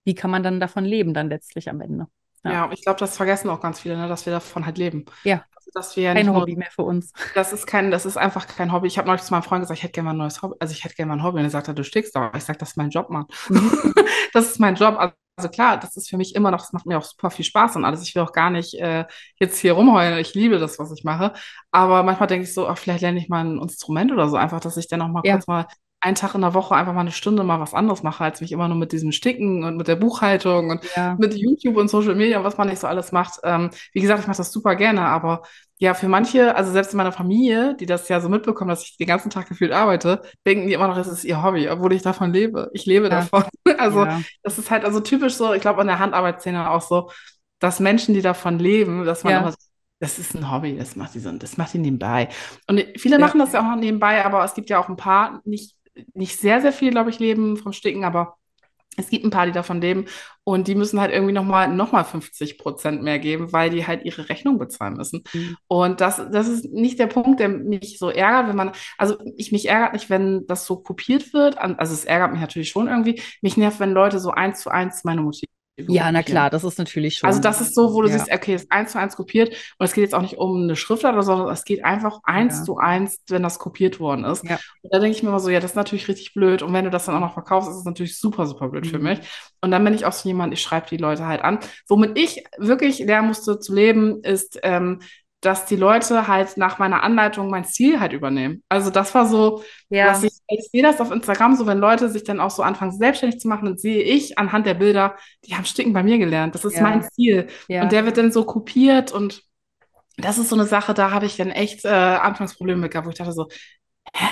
wie kann man dann davon leben, dann letztlich am Ende. Ja, ja ich glaube, das vergessen auch ganz viele, ne, dass wir davon halt leben. Ja. Also, dass wir kein Hobby nur, mehr für uns. Das ist kein, das ist einfach kein Hobby. Ich habe neulich zu meinem Freund gesagt, ich hätte gerne mal ein neues Hobby. Also ich hätte gerne mal ein Hobby. Und er sagt, du stickst aber. Ich sage, das ist mein Job, Mann. Das ist mein Job. Also, also klar, das ist für mich immer noch, das macht mir auch super viel Spaß und alles. Ich will auch gar nicht äh, jetzt hier rumheulen. Ich liebe das, was ich mache. Aber manchmal denke ich so, ach, vielleicht lerne ich mal ein Instrument oder so, einfach, dass ich dann noch mal ja. kurz mal einen Tag in der Woche einfach mal eine Stunde mal was anderes mache, als mich immer nur mit diesem Sticken und mit der Buchhaltung und ja. mit YouTube und Social Media, was man nicht so alles macht. Ähm, wie gesagt, ich mache das super gerne, aber ja, für manche, also selbst in meiner Familie, die das ja so mitbekommen, dass ich den ganzen Tag gefühlt arbeite, denken die immer noch, es ist ihr Hobby, obwohl ich davon lebe. Ich lebe ja. davon. Also ja. das ist halt also typisch so, ich glaube an der Handarbeitsszene auch so, dass Menschen, die davon leben, dass man immer das ist ein Hobby, das macht die so, das macht die nebenbei. Und viele machen das ja auch noch nebenbei, aber es gibt ja auch ein paar, nicht nicht sehr, sehr viel, glaube ich, leben vom Sticken, aber es gibt ein paar, die davon leben und die müssen halt irgendwie nochmal noch mal 50 Prozent mehr geben, weil die halt ihre Rechnung bezahlen müssen. Mhm. Und das, das ist nicht der Punkt, der mich so ärgert, wenn man, also ich mich ärgert nicht, wenn das so kopiert wird, also es ärgert mich natürlich schon irgendwie. Mich nervt, wenn Leute so eins zu eins meine Motive ja, na klar, das ist natürlich schon. Also das ist so, wo du ja. siehst, okay, ist eins zu eins kopiert und es geht jetzt auch nicht um eine Schriftart oder so, sondern es geht einfach eins ja. zu eins, wenn das kopiert worden ist. Ja. Und da denke ich mir immer so, ja, das ist natürlich richtig blöd und wenn du das dann auch noch verkaufst, ist es natürlich super, super blöd mhm. für mich. Und dann bin ich auch so jemand, ich schreibe die Leute halt an. Womit ich wirklich lernen musste zu leben, ist, ähm, dass die Leute halt nach meiner Anleitung mein Stil halt übernehmen. Also das war so, ja. ich, ich sehe das auf Instagram so, wenn Leute sich dann auch so anfangen, selbstständig zu machen, dann sehe ich anhand der Bilder, die haben Sticken bei mir gelernt. Das ist ja. mein Stil. Ja. Und der wird dann so kopiert und das ist so eine Sache, da habe ich dann echt äh, Anfangsprobleme mit gehabt, wo ich dachte so, hä?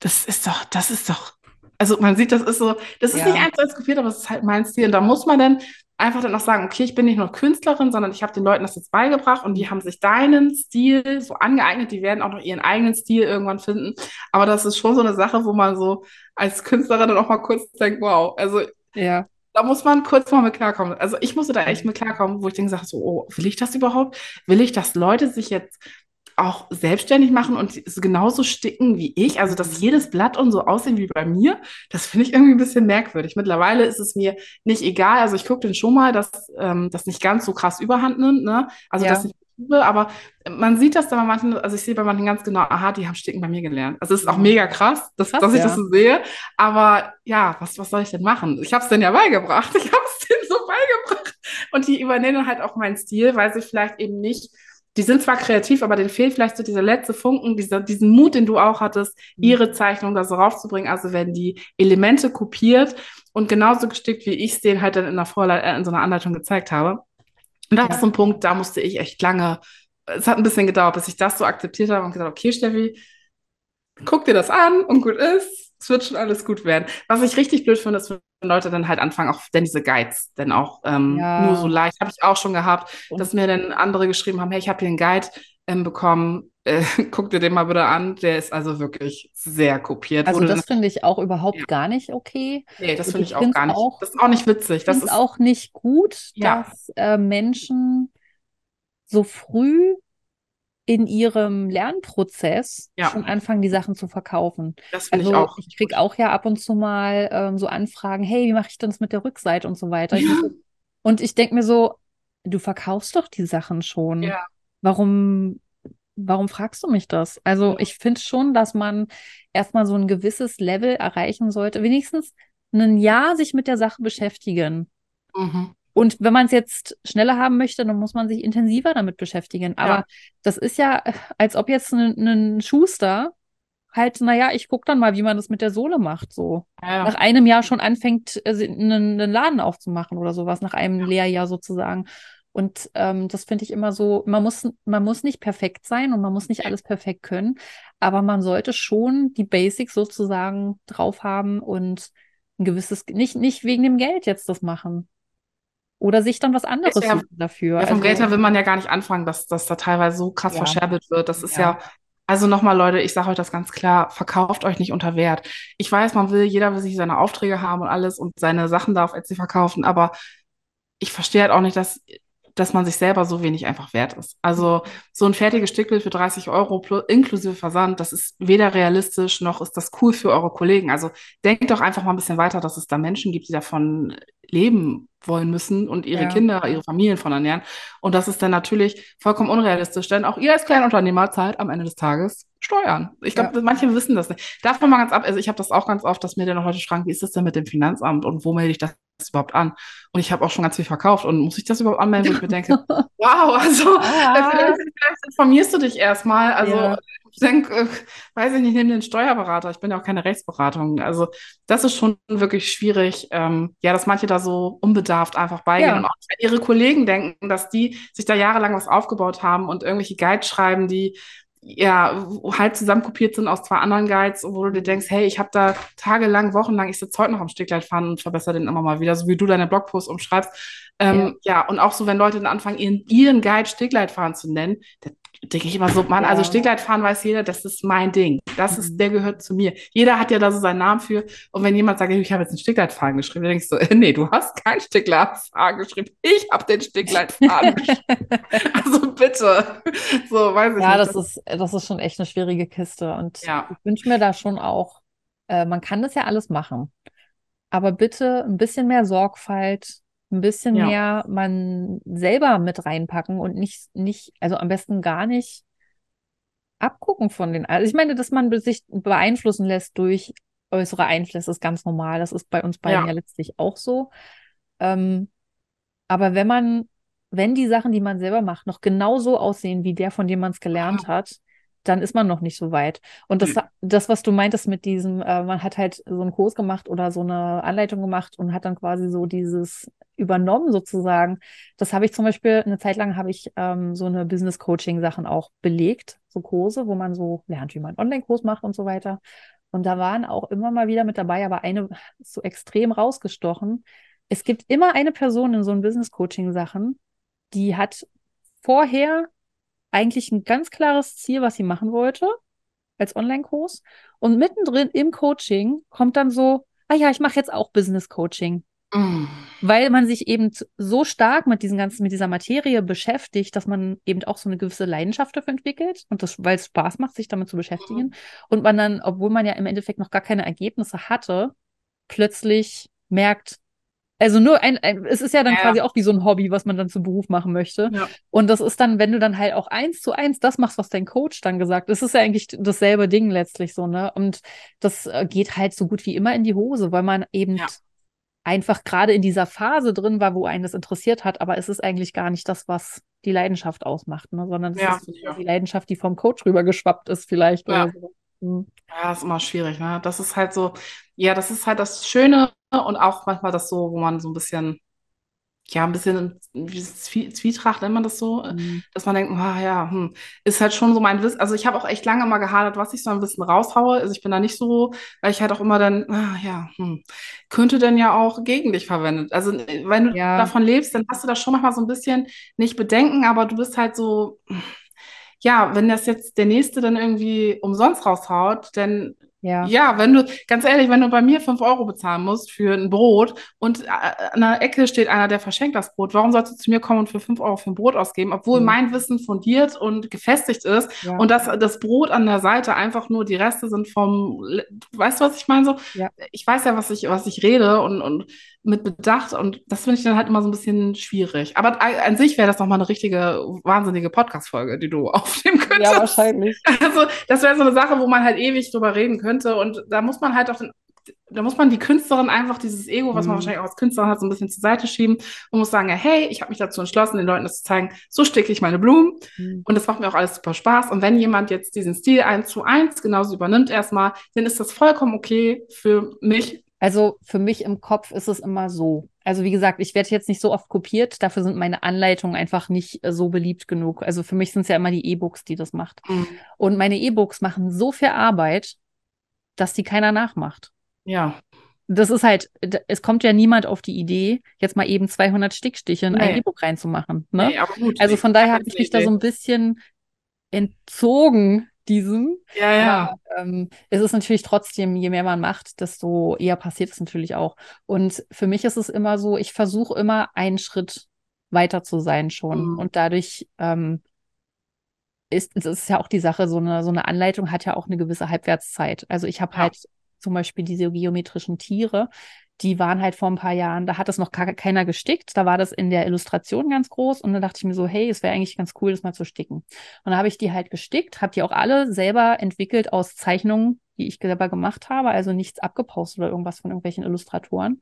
Das ist doch, das ist doch, also man sieht, das ist so, das ist ja. nicht eins eins kopiert, aber es ist halt mein Stil. Und da muss man dann einfach dann auch sagen, okay, ich bin nicht nur Künstlerin, sondern ich habe den Leuten das jetzt beigebracht und die haben sich deinen Stil so angeeignet, die werden auch noch ihren eigenen Stil irgendwann finden. Aber das ist schon so eine Sache, wo man so als Künstlerin dann auch mal kurz denkt, wow, also ja. Da muss man kurz mal mit klarkommen. Also ich musste da echt mit klarkommen, wo ich denke, so, oh, will ich das überhaupt? Will ich, dass Leute sich jetzt auch selbstständig machen und genauso sticken wie ich, also dass mhm. jedes Blatt und so aussehen wie bei mir, das finde ich irgendwie ein bisschen merkwürdig. Mittlerweile ist es mir nicht egal, also ich gucke dann schon mal, dass ähm, das nicht ganz so krass überhand nimmt, ne? Also ja. das nicht aber man sieht das dann bei manchen, also ich sehe bei manchen ganz genau, aha, die haben Sticken bei mir gelernt. Also es ist auch mhm. mega krass, dass, krass, dass ich ja. das so sehe. Aber ja, was, was soll ich denn machen? Ich habe es denen ja beigebracht. Ich habe es denen so beigebracht. Und die übernehmen halt auch meinen Stil, weil sie vielleicht eben nicht die sind zwar kreativ, aber denen fehlt vielleicht so dieser letzte Funken, dieser, diesen Mut, den du auch hattest, mhm. ihre Zeichnung da so raufzubringen. Also werden die Elemente kopiert und genauso gestickt, wie ich es denen halt dann in, der Vorle äh, in so einer Anleitung gezeigt habe. Und das ja. ist so ein Punkt, da musste ich echt lange es hat ein bisschen gedauert, bis ich das so akzeptiert habe und gesagt, okay, Steffi, guck dir das an und gut ist. Es wird schon alles gut werden. Was ich richtig blöd finde, ist, wenn Leute dann halt anfangen, auch denn diese Guides, denn auch ähm, Ja. nur so leicht, habe ich auch schon gehabt, Und- dass mir dann andere geschrieben haben, hey, ich habe hier einen Guide ähm, bekommen, äh, guck dir den mal bitte an. Der ist also wirklich sehr kopiert. Also das dann, finde ich auch überhaupt Ja. gar nicht okay. nee, das finde ich ich auch gar nicht. auch- das ist auch nicht witzig. Das ist auch nicht gut, Ja. dass äh, Menschen so früh in ihrem Lernprozess Ja. schon anfangen, die Sachen zu verkaufen. das finde Also ich auch. ich kriege auch ja ab und zu mal ähm, so Anfragen, hey, wie mache ich denn das mit der Rückseite und so weiter. So, und ich denke mir so, du verkaufst doch die Sachen schon. Ja. Warum, warum fragst du mich das? Also Ja. ich finde schon, dass man erstmal so ein gewisses Level erreichen sollte, wenigstens ein Jahr sich mit der Sache beschäftigen. Mhm. Und wenn man es jetzt schneller haben möchte, dann muss man sich intensiver damit beschäftigen. Aber Ja. das ist ja, äh, als ob jetzt ein, Schuster halt, naja, ich gucke dann mal, wie man das mit der Sohle macht, so. Ja, Nach einem Jahr schon anfängt, äh, sie- einen, einen Laden aufzumachen oder sowas, nach einem Lehrjahr sozusagen. Und ähm, das finde ich immer so, man muss, man muss nicht perfekt sein und man muss nicht alles perfekt können, aber man sollte schon die Basics sozusagen drauf haben und ein gewisses, nicht, nicht wegen dem Geld jetzt das machen. Oder sich dann was anderes ja- dafür. Ja, vom Also, Geld her will man ja gar nicht anfangen, dass, dass da teilweise so krass Ja. verscherbelt wird. Das ist Ja. ja, also nochmal, Leute, ich sage euch das ganz klar, verkauft euch nicht unter Wert. Ich weiß, man will, jeder will sich seine Aufträge haben und alles und seine Sachen da auf Etsy verkaufen, aber ich verstehe halt auch nicht, dass, dass man sich selber so wenig einfach wert ist. Also so ein fertiges Stückbild für 30 Euro plus, inklusive Versand, das ist weder realistisch noch ist das cool für eure Kollegen. Also denkt doch einfach mal ein bisschen weiter, dass es da Menschen gibt, die davon leben wollen müssen und ihre Ja. Kinder, ihre Familien von ernähren. Und das ist dann natürlich vollkommen unrealistisch, denn auch ihr als Kleinunternehmer zahlt am Ende des Tages Steuern. Ich glaube, manche wissen das nicht. Davon mal ganz ab, also ich habe das auch ganz oft, dass mir dann noch Leute fragen, wie ist das denn mit dem Finanzamt und wo melde ich das überhaupt an? Und ich habe auch schon ganz viel verkauft und muss ich das überhaupt anmelden, wo ich mir denke, wow, also Ah. äh, vielleicht, vielleicht informierst du dich erstmal. Also Ja. ich denke, äh, weiß ich nicht, nimm den Steuerberater. Ich bin ja auch keine Rechtsberatung. Also das ist schon wirklich schwierig, ähm, ja, dass manche da so unbedarft einfach beigehen Ja. und auch an ihre Kollegen denken, dass die sich da jahrelang was aufgebaut haben und irgendwelche Guides schreiben, die ja, halt zusammen kopiert sind aus zwei anderen Guides, wo du dir denkst, hey, ich habe da tagelang, wochenlang, ich sitze heute noch am Stegleitfahren und verbessere den immer mal wieder, so wie du deine Blogposts umschreibst. Ähm, ja. und auch so, wenn Leute dann anfangen, ihren, ihren Guide Stegleitfahren zu nennen, da denke ich immer so, Mann, Ja. also Stegleitfahren weiß jeder, das ist mein Ding. Das ist, der gehört zu mir. Jeder hat ja da so seinen Namen für. Und wenn jemand sagt, ich habe jetzt einen Stegleitfahren geschrieben, dann denkst du, nee, du hast keinen Stegleitfahren geschrieben. Ich habe den Stegleitfahren geschrieben. Also bitte. So, weiß ich Ja, nicht. das ist, das ist schon echt eine schwierige Kiste. Und Ja. ich wünsche mir da schon auch, äh, man kann das ja alles machen. Aber bitte ein bisschen mehr Sorgfalt, ein bisschen Ja. mehr man selber mit reinpacken und nicht, nicht, also am besten gar nicht abgucken von den. Also ich meine, dass man sich beeinflussen lässt durch äußere Einflüsse, ist ganz normal. Das ist bei uns beiden Ja. ja letztlich auch so. Ähm, aber wenn man, wenn die Sachen, die man selber macht, noch genauso aussehen wie der, von dem man es gelernt hat, dann ist man noch nicht so weit. Und das, Nö. das, was du meintest mit diesem, äh, man hat halt so einen Kurs gemacht oder so eine Anleitung gemacht und hat dann quasi so dieses übernommen sozusagen. Das habe ich zum Beispiel, eine Zeit lang habe ich ähm, so eine Business-Coaching-Sachen auch belegt, so Kurse, wo man so lernt, wie man einen Online-Kurs macht und so weiter. Und da waren auch immer mal wieder mit dabei, aber eine so extrem rausgestochen. Es gibt immer eine Person in so einem Business-Coaching-Sachen, die hat vorher eigentlich ein ganz klares Ziel, was sie machen wollte als Online-Kurs. Und mittendrin im Coaching kommt dann so, ah ja, ich mache jetzt auch Business-Coaching. Mm. Weil man sich eben so stark mit diesen ganzen, mit dieser Materie beschäftigt, dass man eben auch so eine gewisse Leidenschaft dafür entwickelt und das, weil es Spaß macht, sich damit zu beschäftigen. Und man dann, obwohl man ja im Endeffekt noch gar keine Ergebnisse hatte, plötzlich merkt, also nur ein, ein es ist ja dann Ja. quasi auch wie so ein Hobby, was man dann zum Beruf machen möchte. Ja. Und das ist dann, wenn du dann halt auch eins zu eins das machst, was dein Coach dann gesagt, das ist ja eigentlich dasselbe Ding letztlich so, ne? Und das äh, geht halt so gut wie immer in die Hose, weil man eben Ja. einfach gerade in dieser Phase drin war, wo einen das interessiert hat, aber es ist eigentlich gar nicht das, was die Leidenschaft ausmacht, ne? Sondern es ist die Leidenschaft, die vom Coach rübergeschwappt ist, vielleicht Ja. oder so. Hm. Ja, ist immer schwierig, ne? Das ist halt so, ja, das ist halt das Schöne und auch manchmal das so, wo man so ein bisschen, ja, ein bisschen wie Zwie Zwietracht nennt man das so, äh, Mhm. dass man denkt, ah ja, hm, ist halt schon so mein Wissen. Also ich habe auch echt lange mal gehadert, was ich so ein bisschen raushaue. Also ich bin da nicht so, weil ich halt auch immer dann, ah ja, hm, könnte denn ja auch gegen dich verwendet. Also äh, wenn du Ja, davon lebst, dann hast du das schon manchmal so ein bisschen nicht Bedenken, aber du bist halt so, ja, wenn das jetzt der Nächste dann irgendwie umsonst raushaut, dann ja, ja, wenn du, ganz ehrlich, wenn du bei mir 5 Euro bezahlen musst für ein Brot und äh, an der Ecke steht einer, der verschenkt das Brot, warum sollst du zu mir kommen und für 5 Euro für ein Brot ausgeben, obwohl Mhm. mein Wissen fundiert und gefestigt ist ja, und dass das Brot an der Seite einfach nur die Reste sind vom, weißt du, was ich meine? So, ja. ich weiß ja, was ich, was ich rede und, und mit Bedacht und das finde ich dann halt immer so ein bisschen schwierig. Aber an sich wäre das nochmal eine richtige, wahnsinnige Podcast-Folge, die du aufnehmen Ja, könntest. wahrscheinlich. Also, das wäre so eine Sache, wo man halt ewig drüber reden könnte. Und da muss man halt auch, den, da muss man die Künstlerin einfach dieses Ego, was man Mhm. wahrscheinlich auch als Künstlerin hat, so ein bisschen zur Seite schieben und muss sagen, ja, hey, ich habe mich dazu entschlossen, den Leuten das zu zeigen, so sticke ich meine Blumen. Mhm. Und das macht mir auch alles super Spaß. Und wenn jemand jetzt diesen Stil eins zu eins genauso übernimmt erstmal, dann ist das vollkommen okay für mich. Also für mich im Kopf ist es immer so. Also wie gesagt, ich werde jetzt nicht so oft kopiert, dafür sind meine Anleitungen einfach nicht äh, so beliebt genug. Also für mich sind es ja immer die E-Books, die das macht. Und meine E-Books machen so viel Arbeit, dass die keiner nachmacht. Ja, Das ist halt, es kommt ja niemand auf die Idee, jetzt mal eben 200 Stickstiche in ein Nee. E-Book reinzumachen. Ne? nee, aber gut. Also von daher hab habe ich mich da so ein bisschen entzogen diesem. Ja, ja. Ähm, es ist natürlich trotzdem, je mehr man macht, desto eher passiert es natürlich auch. Und für mich ist es immer so, ich versuche immer einen Schritt weiter zu sein schon. Mhm. Und dadurch ähm, ist, es ja auch die Sache, so eine, so eine Anleitung hat ja auch eine gewisse Halbwertszeit. Also ich habe Ja. halt zum Beispiel diese geometrischen Tiere, die waren halt vor ein paar Jahren, da hat das noch keiner gestickt, da war das in der Illustration ganz groß und dann dachte ich mir so, hey, es wäre eigentlich ganz cool, das mal zu sticken. Und dann habe ich die halt gestickt, habe die auch alle selber entwickelt aus Zeichnungen, die ich selber gemacht habe, also nichts abgepostet oder irgendwas von irgendwelchen Illustratoren.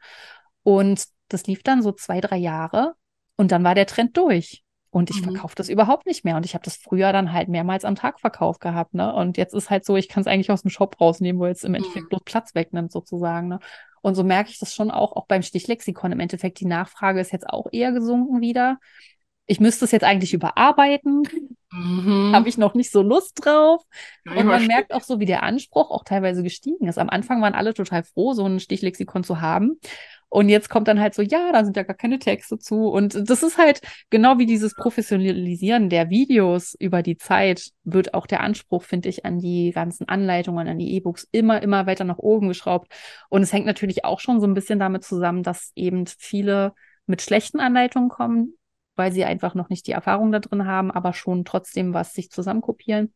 Und das lief dann so zwei, drei Jahre und dann war der Trend durch. Und ich Mhm. verkaufe das überhaupt nicht mehr. Und ich habe das früher dann halt mehrmals am Tag verkauft gehabt, ne? Und jetzt ist halt so, ich kann es eigentlich aus dem Shop rausnehmen, wo jetzt im Endeffekt Mhm. bloß Platz wegnimmt, sozusagen, ne? Und so merke ich das schon auch, auch beim Stichlexikon. Im Endeffekt, die Nachfrage ist jetzt auch eher gesunken wieder. Ich müsste es jetzt eigentlich überarbeiten. Mhm. Habe ich noch nicht so Lust drauf. Ja, Und man merkt auch so, wie der Anspruch auch teilweise gestiegen ist. Am Anfang waren alle total froh, so ein Stichlexikon zu haben. Und jetzt kommt dann halt so, ja, da sind ja gar keine Texte zu. Und das ist halt genau wie dieses Professionalisieren der Videos über die Zeit, wird auch der Anspruch, finde ich, an die ganzen Anleitungen, an die E-Books immer, immer weiter nach oben geschraubt. Und es hängt natürlich auch schon so ein bisschen damit zusammen, dass eben viele mit schlechten Anleitungen kommen, weil sie einfach noch nicht die Erfahrung da drin haben, aber schon trotzdem was sich zusammenkopieren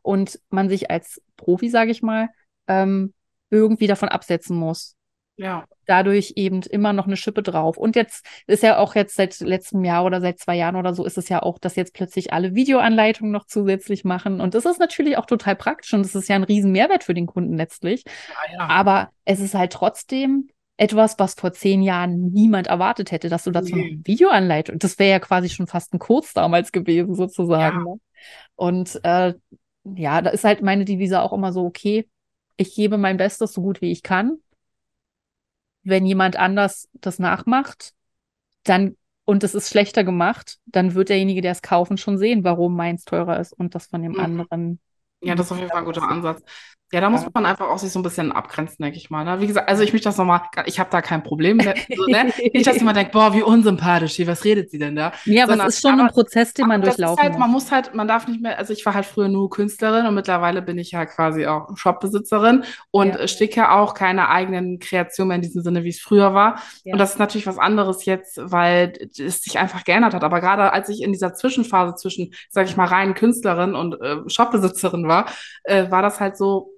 und man sich als Profi, sage ich mal, ähm, irgendwie davon absetzen muss. Ja. Dadurch eben immer noch eine Schippe drauf. Und jetzt ist ja auch jetzt seit letztem Jahr oder seit zwei Jahren oder so ist es ja auch, dass jetzt plötzlich alle Videoanleitungen noch zusätzlich machen. Und das ist natürlich auch total praktisch und das ist ja ein riesen Mehrwert für den Kunden letztlich. Ja, ja. Aber es ist halt trotzdem etwas, was vor zehn Jahren niemand erwartet hätte, dass du dazu noch Nee. eine Videoanleitung, das wäre ja quasi schon fast ein Kurs damals gewesen, sozusagen. Ja. Ne? Und äh, ja, da ist halt meine Devise auch immer so, okay, ich gebe mein Bestes so gut wie ich kann. Wenn jemand anders das nachmacht, dann und es ist schlechter gemacht, dann wird derjenige, der es kaufen, schon sehen, warum meins teurer ist und das von dem Mhm. anderen. Ja, das ist auf jeden Fall ein guter. Ansatz. Ja, da muss man einfach auch sich so ein bisschen abgrenzen, denke ich mal. Ne? Wie gesagt, also ich möchte das nochmal, ich habe da kein Problem mit. So, ne? Nicht, dass jemand denkt, boah, wie unsympathisch, was redet sie denn da? Ja, aber Sondern- es ist schon aber- ein Prozess, den man durchlaufen halt, man muss. muss halt, man darf nicht mehr, also ich war halt früher nur Künstlerin und mittlerweile bin ich ja quasi auch Shopbesitzerin und Ja. sticke auch keine eigenen Kreationen mehr in diesem Sinne, wie es früher war. Ja. Und das ist natürlich was anderes jetzt, weil es sich einfach geändert hat. Aber gerade als ich in dieser Zwischenphase zwischen, sag ich mal, rein Künstlerin und äh, Shopbesitzerin war, äh, war das halt so,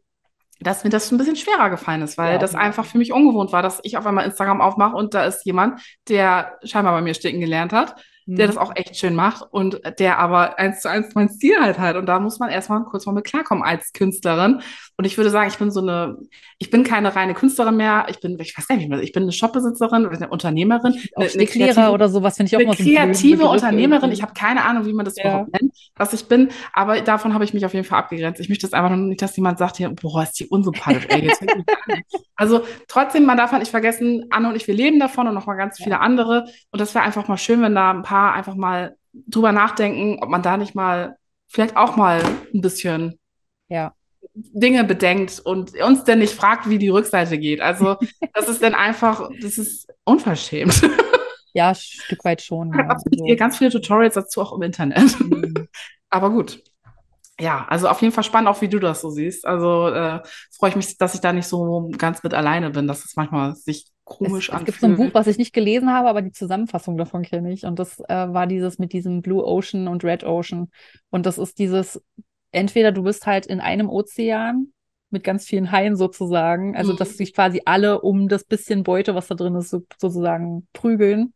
dass mir das ein bisschen schwerer gefallen ist, weil Ja, das einfach für mich ungewohnt war, dass ich auf einmal Instagram aufmache und da ist jemand, der scheinbar bei mir sticken gelernt hat, der das auch echt schön macht und der aber eins zu eins mein Stil halt hat. Und da muss man erstmal kurz mal mit klarkommen als Künstlerin. Und ich würde sagen, ich bin so eine, ich bin keine reine Künstlerin mehr. Ich bin, ich weiß gar nicht, ich bin eine Shopbesitzerin, eine Unternehmerin. Eine, eine kreative, oder sowas finde ich auch eine mal so kreative Unternehmerin. Ich habe keine Ahnung, wie man das ja. überhaupt nennt, was ich bin. Aber davon habe ich mich auf jeden Fall abgegrenzt. Ich möchte das einfach nur nicht, dass jemand sagt, hier, boah, ist die unsympathisch. Ey, jetzt also trotzdem, man darf halt nicht vergessen, Anne und ich, wir leben davon und noch mal ganz viele andere. Und das wäre einfach mal schön, wenn da ein paar einfach mal drüber nachdenken, ob man da nicht mal vielleicht auch mal ein bisschen ja. Dinge bedenkt und uns denn nicht fragt, wie die Rückseite geht. Also das ist dann einfach, das ist unverschämt. Ja, ein Stück weit schon. Ja. Also. Ganz viele Tutorials dazu auch im Internet. Mhm. Aber gut. Ja, also auf jeden Fall spannend, auch wie du das so siehst. Also äh, freue ich mich, dass ich da nicht so ganz mit alleine bin, dass es manchmal sich komisch es, anfühlt. Es gibt so ein Buch, was ich nicht gelesen habe, aber die Zusammenfassung davon kenne ich. Und das äh, war dieses mit diesem Blue Ocean und Red Ocean. Und das ist dieses, entweder du bist halt in einem Ozean mit ganz vielen Haien sozusagen, also mhm. dass sich quasi alle um das bisschen Beute, was da drin ist, so, sozusagen prügeln.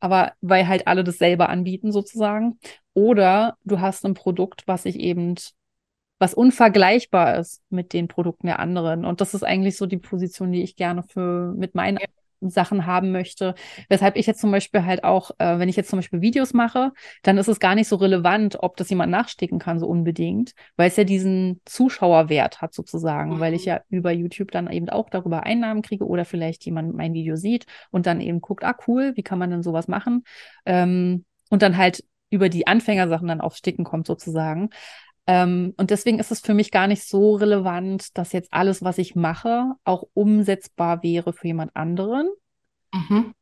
Aber weil halt alle dasselbe anbieten sozusagen. Oder du hast ein Produkt, was sich eben was unvergleichbar ist mit den Produkten der anderen. Und das ist eigentlich so die Position, die ich gerne für mit meinen Sachen haben möchte. Weshalb ich jetzt zum Beispiel halt auch, äh, wenn ich jetzt zum Beispiel Videos mache, dann ist es gar nicht so relevant, ob das jemand nachsticken kann, so unbedingt, weil es ja diesen Zuschauerwert hat sozusagen, mhm. weil ich mhm. ja über YouTube dann eben auch darüber Einnahmen kriege oder vielleicht jemand mein Video sieht und dann eben guckt, ah cool, wie kann man denn sowas machen? Ähm, und dann halt über die Anfängersachen dann aufs Sticken kommt sozusagen. Ähm, und deswegen ist es für mich gar nicht so relevant, dass jetzt alles, was ich mache, auch umsetzbar wäre für jemand anderen. Mhm.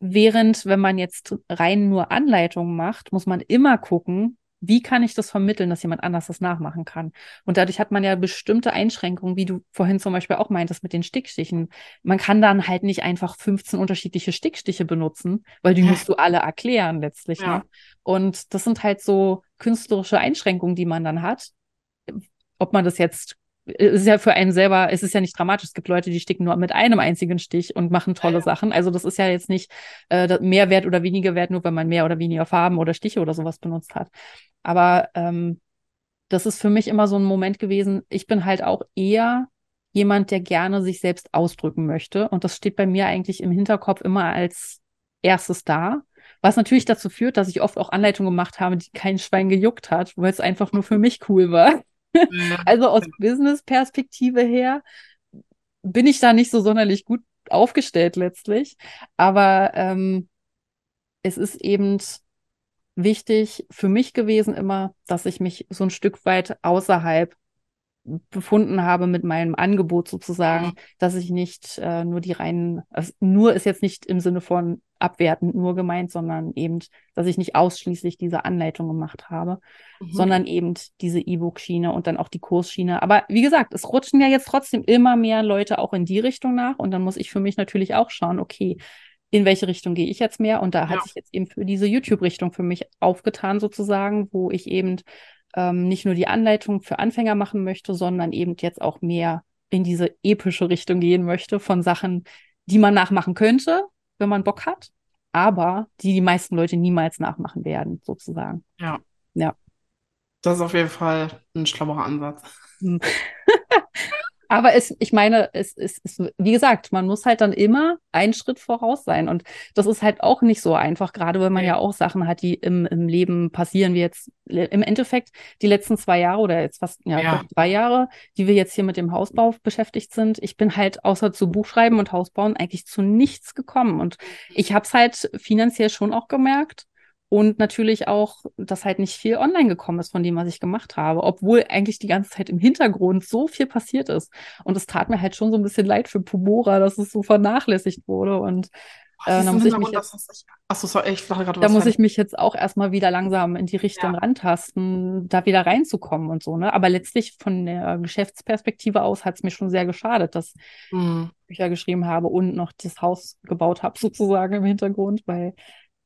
Während, wenn man jetzt rein nur Anleitungen macht, muss man immer gucken, wie kann ich das vermitteln, dass jemand anders das nachmachen kann? Und dadurch hat man ja bestimmte Einschränkungen, wie du vorhin zum Beispiel auch meintest mit den Stickstichen. Man kann dann halt nicht einfach 15 unterschiedliche Stickstiche benutzen, weil die musst du alle erklären letztlich. Ja. Ne? Und das sind halt so künstlerische Einschränkungen, die man dann hat. Ob man das jetzt es ist ja für einen selber, es ist ja nicht dramatisch. Es gibt Leute, die sticken nur mit einem einzigen Stich und machen tolle. Sachen. Also das ist ja jetzt nicht äh, mehr Wert oder weniger Wert, nur weil man mehr oder weniger Farben oder Stiche oder sowas benutzt hat. Aber ähm, das ist für mich immer so ein Moment gewesen. Ich bin halt auch eher jemand, der gerne sich selbst ausdrücken möchte. Und das steht bei mir eigentlich im Hinterkopf immer als erstes da. Was natürlich dazu führt, dass ich oft auch Anleitungen gemacht habe, die kein Schwein gejuckt hat, weil es einfach nur für mich cool war. Also aus Business-Perspektive her bin ich da nicht so sonderlich gut aufgestellt letztlich. Aber ähm, es ist eben wichtig für mich gewesen immer, dass ich mich so ein Stück weit außerhalb befunden habe mit meinem Angebot sozusagen, mhm. dass ich nicht äh, nur die reinen, also nur ist jetzt nicht im Sinne von abwertend nur gemeint, sondern eben, dass ich nicht ausschließlich diese Anleitung gemacht habe, mhm. sondern eben diese E-Book-Schiene und dann auch die Kursschiene. Aber wie gesagt, es rutschen ja jetzt trotzdem immer mehr Leute auch in die Richtung nach und dann muss ich für mich natürlich auch schauen, okay, in welche Richtung gehe ich jetzt mehr? Und da hat sich jetzt eben für diese YouTube-Richtung für mich aufgetan sozusagen, wo ich eben ähm, nicht nur die Anleitung für Anfänger machen möchte, sondern eben jetzt auch mehr in diese epische Richtung gehen möchte von Sachen, die man nachmachen könnte, wenn man Bock hat, aber die die meisten Leute niemals nachmachen werden, sozusagen. Ja. Ja. Das ist auf jeden Fall ein schlauer Ansatz. Aber es, ich meine, es ist, wie gesagt, man muss halt dann immer einen Schritt voraus sein. Und das ist halt auch nicht so einfach, gerade wenn man ja auch Sachen hat, die im, im Leben passieren, wie jetzt im Endeffekt die letzten zwei Jahre oder jetzt fast ja, ja. drei Jahre, die wir jetzt hier mit dem Hausbau beschäftigt sind. Ich bin halt außer zu Buchschreiben und Hausbauen eigentlich zu nichts gekommen. Und ich habe es halt finanziell schon auch gemerkt. Und natürlich auch, dass halt nicht viel online gekommen ist von dem, was ich gemacht habe, obwohl eigentlich die ganze Zeit im Hintergrund so viel passiert ist. Und es tat mir halt schon so ein bisschen leid für Pomora, dass es so vernachlässigt wurde. Und äh, da muss ich mich jetzt, Achso, sorry, ich gerade Da muss ich mich jetzt auch erstmal wieder langsam in die Richtung ja. rantasten, da wieder reinzukommen und so, ne? Aber letztlich von der Geschäftsperspektive aus hat es mir schon sehr geschadet, dass mhm. ich Bücher geschrieben habe und noch das Haus gebaut habe, sozusagen im Hintergrund, weil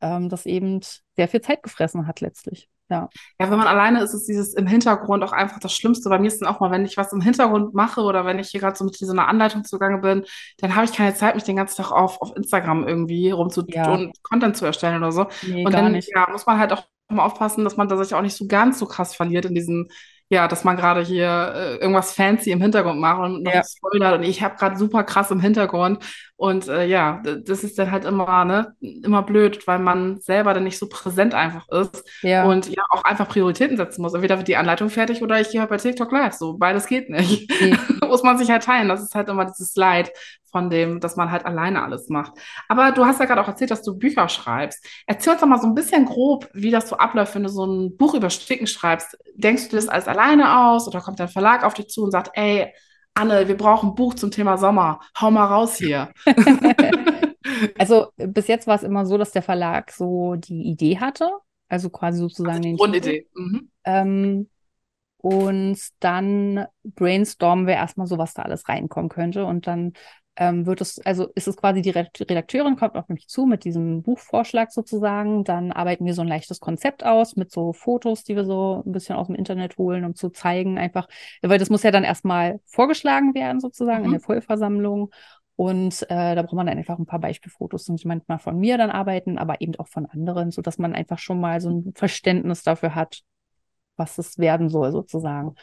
ähm, das eben sehr viel Zeit gefressen hat letztlich. Ja. Ja, wenn man alleine ist, ist dieses im Hintergrund auch einfach das Schlimmste. Bei mir ist dann auch mal, wenn ich was im Hintergrund mache oder wenn ich hier gerade so mit so einer Anleitung zugange bin, dann habe ich keine Zeit, mich den ganzen Tag auf, auf Instagram irgendwie rumzu Ja. und Content zu erstellen oder so. Nee, Und gar dann nicht. ja, muss man halt auch mal aufpassen, dass man da sich auch nicht so ganz so krass verliert in diesem, ja, dass man gerade hier äh, irgendwas fancy im Hintergrund macht und noch Ja. spoilert und ich habe gerade super krass im Hintergrund und äh, ja, das ist dann halt immer, ne, immer blöd, weil man selber dann nicht so präsent einfach ist Ja. und ja auch einfach Prioritäten setzen muss. Entweder wird die Anleitung fertig oder ich gehe halt bei TikTok live. So, beides geht nicht. Nee. Muss man sich halt teilen. Das ist halt immer dieses Leid von dem, dass man halt alleine alles macht. Aber du hast ja gerade auch erzählt, dass du Bücher schreibst. Erzähl uns doch mal so ein bisschen grob, wie das so abläuft, wenn du so ein Buch über Sticken schreibst. Denkst du das alles alleine aus oder kommt dein Verlag auf dich zu und sagt, ey, Anne, wir brauchen ein Buch zum Thema Sommer. Hau mal raus hier. Also bis jetzt war es immer so, dass der Verlag so die Idee hatte, also quasi sozusagen den Titel. Grundidee. Mhm. Ähm, und dann brainstormen wir erstmal so, was da alles reinkommen könnte. Und dann ähm, wird es, also ist es quasi die Red- Redakteurin kommt auf mich zu mit diesem Buchvorschlag sozusagen. Dann arbeiten wir so ein leichtes Konzept aus mit so Fotos, die wir so ein bisschen aus dem Internet holen, um zu zeigen einfach, weil das muss ja dann erstmal vorgeschlagen werden sozusagen in Mhm. der Vollversammlung. Und äh, da braucht man dann einfach ein paar Beispielfotos, die manchmal von mir dann arbeiten, aber eben auch von anderen, so dass man einfach schon mal so ein Verständnis dafür hat, was es werden soll, sozusagen.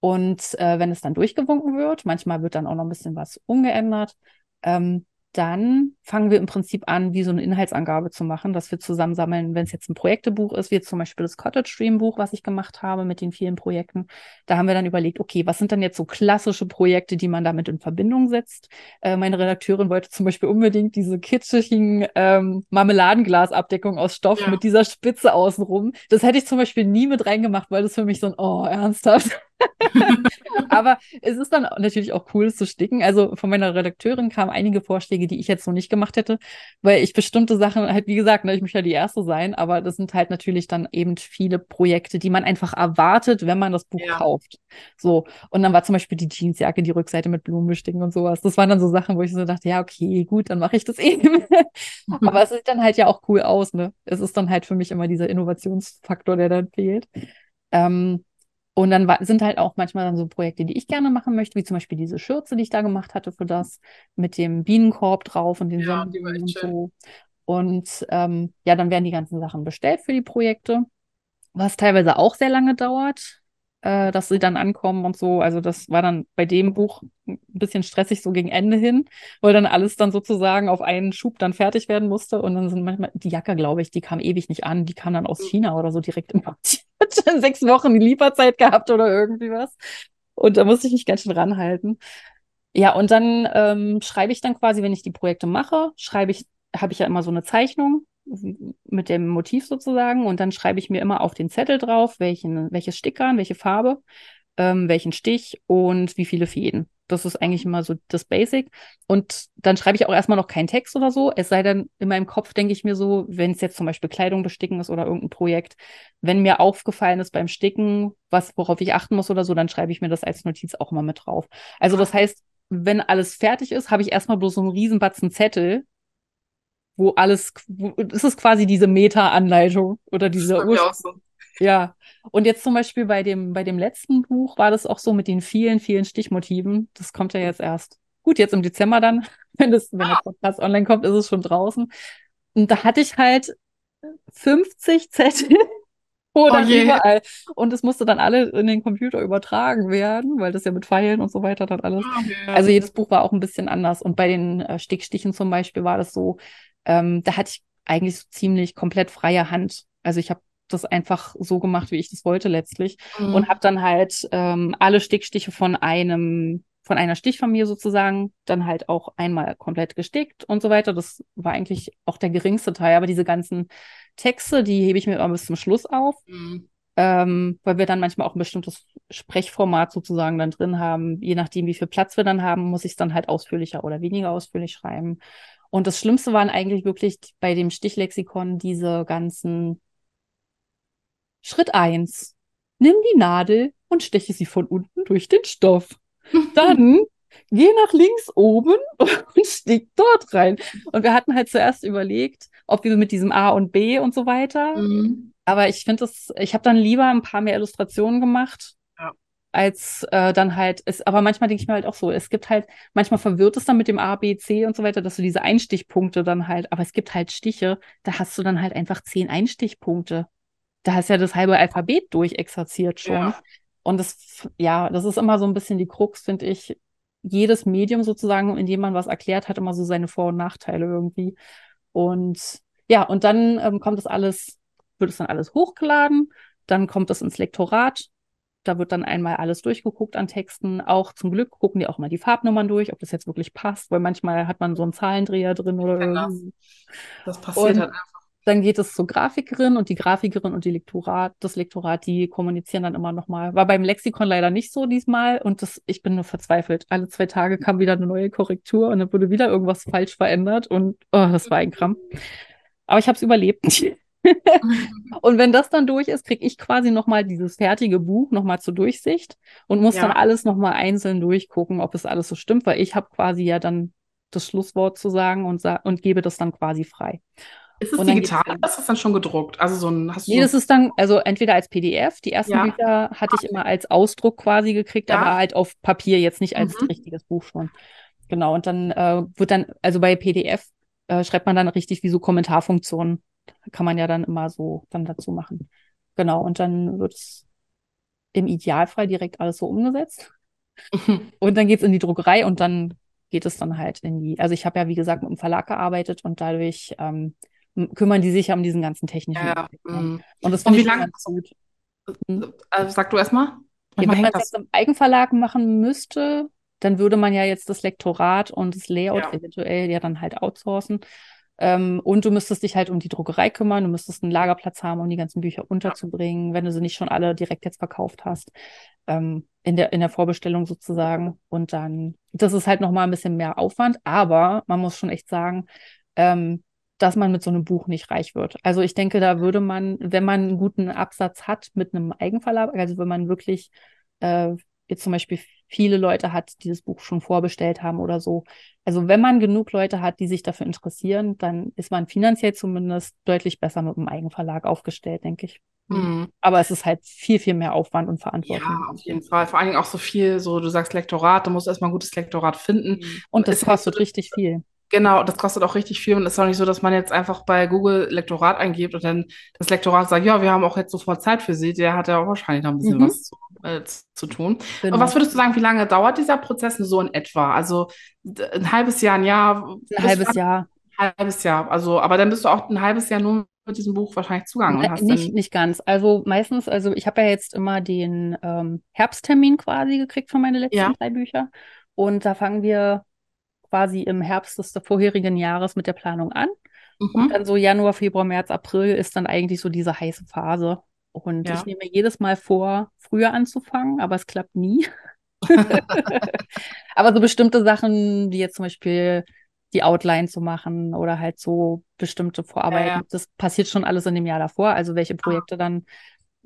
Und äh, wenn es dann durchgewunken wird, manchmal wird dann auch noch ein bisschen was umgeändert, ähm, dann fangen wir im Prinzip an, wie so eine Inhaltsangabe zu machen, dass wir zusammensammeln, wenn es jetzt ein Projektebuch ist, wie jetzt zum Beispiel das Cottage Stream Buch, was ich gemacht habe mit den vielen Projekten. Da haben wir dann überlegt, okay, was sind denn jetzt so klassische Projekte, die man damit in Verbindung setzt? Äh, meine Redakteurin wollte zum Beispiel unbedingt diese kitschigen ähm, Marmeladenglasabdeckung aus Stoff Ja. mit dieser Spitze außenrum. Das hätte ich zum Beispiel nie mit reingemacht, weil das für mich so ein, oh, ernsthaft. Aber es ist dann natürlich auch cool, es zu sticken. Also von meiner Redakteurin kamen einige Vorschläge, die ich jetzt noch nicht gemacht hätte, weil ich bestimmte Sachen halt, wie gesagt, ne, ich möchte ja die Erste sein, aber das sind halt natürlich dann eben viele Projekte, die man einfach erwartet, wenn man das Buch Ja. kauft. So. Und dann war zum Beispiel die Jeansjacke, die Rückseite mit Blumen besticken und sowas. Das waren dann so Sachen, wo ich so dachte, ja, okay, gut, dann mache ich das eben. aber es sieht dann halt ja auch cool aus, ne? Es ist dann halt für mich immer dieser Innovationsfaktor, der dann fehlt. Ähm, und dann sind halt auch manchmal dann so Projekte, die ich gerne machen möchte, wie zum Beispiel diese Schürze, die ich da gemacht hatte für das, mit dem Bienenkorb drauf und den Ja, Sonnenblumen und so. Und ähm, ja, dann werden die ganzen Sachen bestellt für die Projekte, was teilweise auch sehr lange dauert, äh, dass sie dann ankommen und so. Also das war dann bei dem Buch ein bisschen stressig so gegen Ende hin, weil dann alles dann sozusagen auf einen Schub dann fertig werden musste. Und dann sind manchmal, die Jacke, glaube ich, die kam ewig nicht an. Die kam dann aus Mhm. China oder so direkt importiert. Sechs Wochen die Lieferzeit gehabt oder irgendwie was. Und da musste ich mich ganz schön ranhalten. Ja, und dann ähm, schreibe ich dann quasi, wenn ich die Projekte mache, schreibe ich, habe ich ja immer so eine Zeichnung mit dem Motiv sozusagen und dann schreibe ich mir immer auf den Zettel drauf, welchen, welches Stickern, welche Farbe, ähm, welchen Stich und wie viele Fäden. Das ist eigentlich immer so das Basic. Und dann schreibe ich auch erstmal noch keinen Text oder so. Es sei denn, in meinem Kopf denke ich mir so, wenn es jetzt zum Beispiel Kleidung besticken ist oder irgendein Projekt, wenn mir aufgefallen ist beim Sticken, was, worauf ich achten muss oder so, dann schreibe ich mir das als Notiz auch mal mit drauf. Also das heißt, wenn alles fertig ist, habe ich erstmal bloß so einen Riesenbatzen Zettel, wo alles, wo, das ist quasi diese Meta-Anleitung oder diese Ursprung. so. Ja, und jetzt zum Beispiel bei dem, bei dem letzten Buch war das auch so mit den vielen, vielen Stichmotiven. Das kommt ja jetzt erst. Gut, jetzt im Dezember dann, wenn das, wenn der Podcast online kommt, ist es schon draußen. Und da hatte ich halt 50 Zettel, Oh dann je. überall. Und es musste dann alle in den Computer übertragen werden, weil das ja mit Pfeilen und so weiter dann alles. Okay. Also jedes Buch war auch ein bisschen anders. Und bei den äh, Stickstichen zum Beispiel war das so, ähm, da hatte ich eigentlich so ziemlich komplett freie Hand. Also ich habe das einfach so gemacht, wie ich das wollte letztlich. Mhm. Und habe dann halt ähm, alle Stickstiche von einem, von einer Stichfamilie sozusagen, dann halt auch einmal komplett gestickt und so weiter. Das war eigentlich auch der geringste Teil. Aber diese ganzen Texte, die hebe ich mir immer bis zum Schluss auf Mhm. ähm, weil wir dann manchmal auch ein bestimmtes Sprechformat sozusagen dann drin haben. Je nachdem, wie viel Platz wir dann haben, muss ich es dann halt ausführlicher oder weniger ausführlich schreiben. Und das Schlimmste waren eigentlich wirklich bei dem Stichlexikon diese ganzen Schritt eins: Nimm die Nadel und steche sie von unten durch den Stoff. Dann geh nach links oben und stieg dort rein. Und wir hatten halt zuerst überlegt, ob wir mit diesem A und B und so weiter. Mhm. Aber ich finde das, ich habe dann lieber ein paar mehr Illustrationen gemacht. Als äh, dann halt, es, aber manchmal denke ich mir halt auch so, es gibt halt, manchmal verwirrt es dann mit dem A, B, C und so weiter, dass du diese Einstichpunkte dann halt, aber es gibt halt Stiche, da hast du dann halt einfach zehn Einstichpunkte. Da hast ja das halbe Alphabet durchexerziert schon. Ja. Und das, ja, das ist immer so ein bisschen die Krux, finde ich. Jedes Medium sozusagen, in dem man was erklärt, hat immer so seine Vor- und Nachteile irgendwie. Und ja, und dann ähm, kommt das alles, wird es dann alles hochgeladen, dann kommt es ins Lektorat. Da wird dann einmal alles durchgeguckt an Texten. Auch zum Glück gucken die auch mal die Farbnummern durch, ob das jetzt wirklich passt, weil manchmal hat man so einen Zahlendreher drin oder irgendwie. Das passiert Und halt einfach. Dann geht es zur Grafikerin und die Grafikerin und die Lektorat, das Lektorat, die kommunizieren dann immer nochmal. War beim Lexikon leider nicht so diesmal und das, ich bin nur verzweifelt. Alle zwei Tage kam wieder eine neue Korrektur und dann wurde wieder irgendwas falsch verändert und oh, das war ein Krampf. Aber ich habe es überlebt. Und wenn das dann durch ist, kriege ich quasi nochmal dieses fertige Buch nochmal zur Durchsicht und muss Ja. dann alles nochmal einzeln durchgucken, ob es alles so stimmt, weil ich habe quasi ja dann das Schlusswort zu sagen und, sa und gebe das dann quasi frei. Ist es digital oder ist das dann schon gedruckt? Also so ein, hast du Nee, so das ist dann, also entweder als PDF, die ersten Ja. Bücher hatte ich immer als Ausdruck quasi gekriegt, Ja. aber halt auf Papier, jetzt nicht als Mhm. richtiges Buch schon. Genau, und dann äh, wird dann, also bei PDF äh, schreibt man dann richtig wie so Kommentarfunktionen. Kann man ja dann immer so dann dazu machen. Genau, und dann wird es im Idealfall direkt alles so umgesetzt. Und dann geht es in die Druckerei und dann geht es dann halt in die, also ich habe ja wie gesagt mit dem Verlag gearbeitet und dadurch ähm, kümmern die sich ja um diesen ganzen technischen Ja, ne? mhm. Und das finde wie ich lange- ganz gut. Hm? Also sag du erstmal. Ja, wenn man das. im Eigenverlag machen müsste, dann würde man ja jetzt das Lektorat und das Layout Ja. eventuell ja dann halt outsourcen. Ähm, und du müsstest dich halt um die Druckerei kümmern, du müsstest einen Lagerplatz haben, um die ganzen Bücher unterzubringen, wenn du sie nicht schon alle direkt jetzt verkauft hast, ähm, in der, in der Vorbestellung sozusagen. Und dann, das ist halt nochmal ein bisschen mehr Aufwand, aber man muss schon echt sagen, ähm, dass man mit so einem Buch nicht reich wird. Also ich denke, da würde man, wenn man einen guten Absatz hat mit einem Eigenverlag, also wenn man wirklich äh, jetzt zum Beispiel viele Leute hat, die das Buch schon vorbestellt haben oder so. Also wenn man genug Leute hat, die sich dafür interessieren, dann ist man finanziell zumindest deutlich besser mit dem Eigenverlag aufgestellt, denke ich. Mhm. Aber es ist halt viel, viel mehr Aufwand und Ja, Verantwortung. auf jeden Fall. Vor allen Dingen auch so viel, so du sagst Lektorat, du musst erstmal ein gutes Lektorat finden. Und das kostet richtig viel. Genau, das kostet auch richtig viel und es ist auch nicht so, dass man jetzt einfach bei Google Lektorat eingibt und dann das Lektorat sagt, ja, wir haben auch jetzt sofort Zeit für Sie. Der hat ja auch wahrscheinlich noch ein bisschen Mhm. was zu, äh, zu tun. Genau. Und was würdest du sagen, wie lange dauert dieser Prozess so in etwa? Also ein halbes Jahr, ein Jahr, Ein halbes? Jahr. Ein halbes Jahr. Also, aber dann bist du auch ein halbes Jahr nur mit diesem Buch wahrscheinlich zugange und Ne, hast nicht, nicht ganz. Also meistens, also ich habe ja jetzt immer den ähm, Herbsttermin quasi gekriegt für meine letzten Ja. drei Bücher. Und da fangen wir quasi im Herbst des vorherigen Jahres mit der Planung an. Und mhm. dann so Januar, Februar, März, April ist dann eigentlich so diese heiße Phase. Und Ja. ich nehme mir jedes Mal vor, früher anzufangen, aber es klappt nie. Aber so bestimmte Sachen, wie jetzt zum Beispiel die Outline zu machen oder halt so bestimmte Vorarbeiten, Ja, ja. das passiert schon alles in dem Jahr davor. Also welche Projekte dann,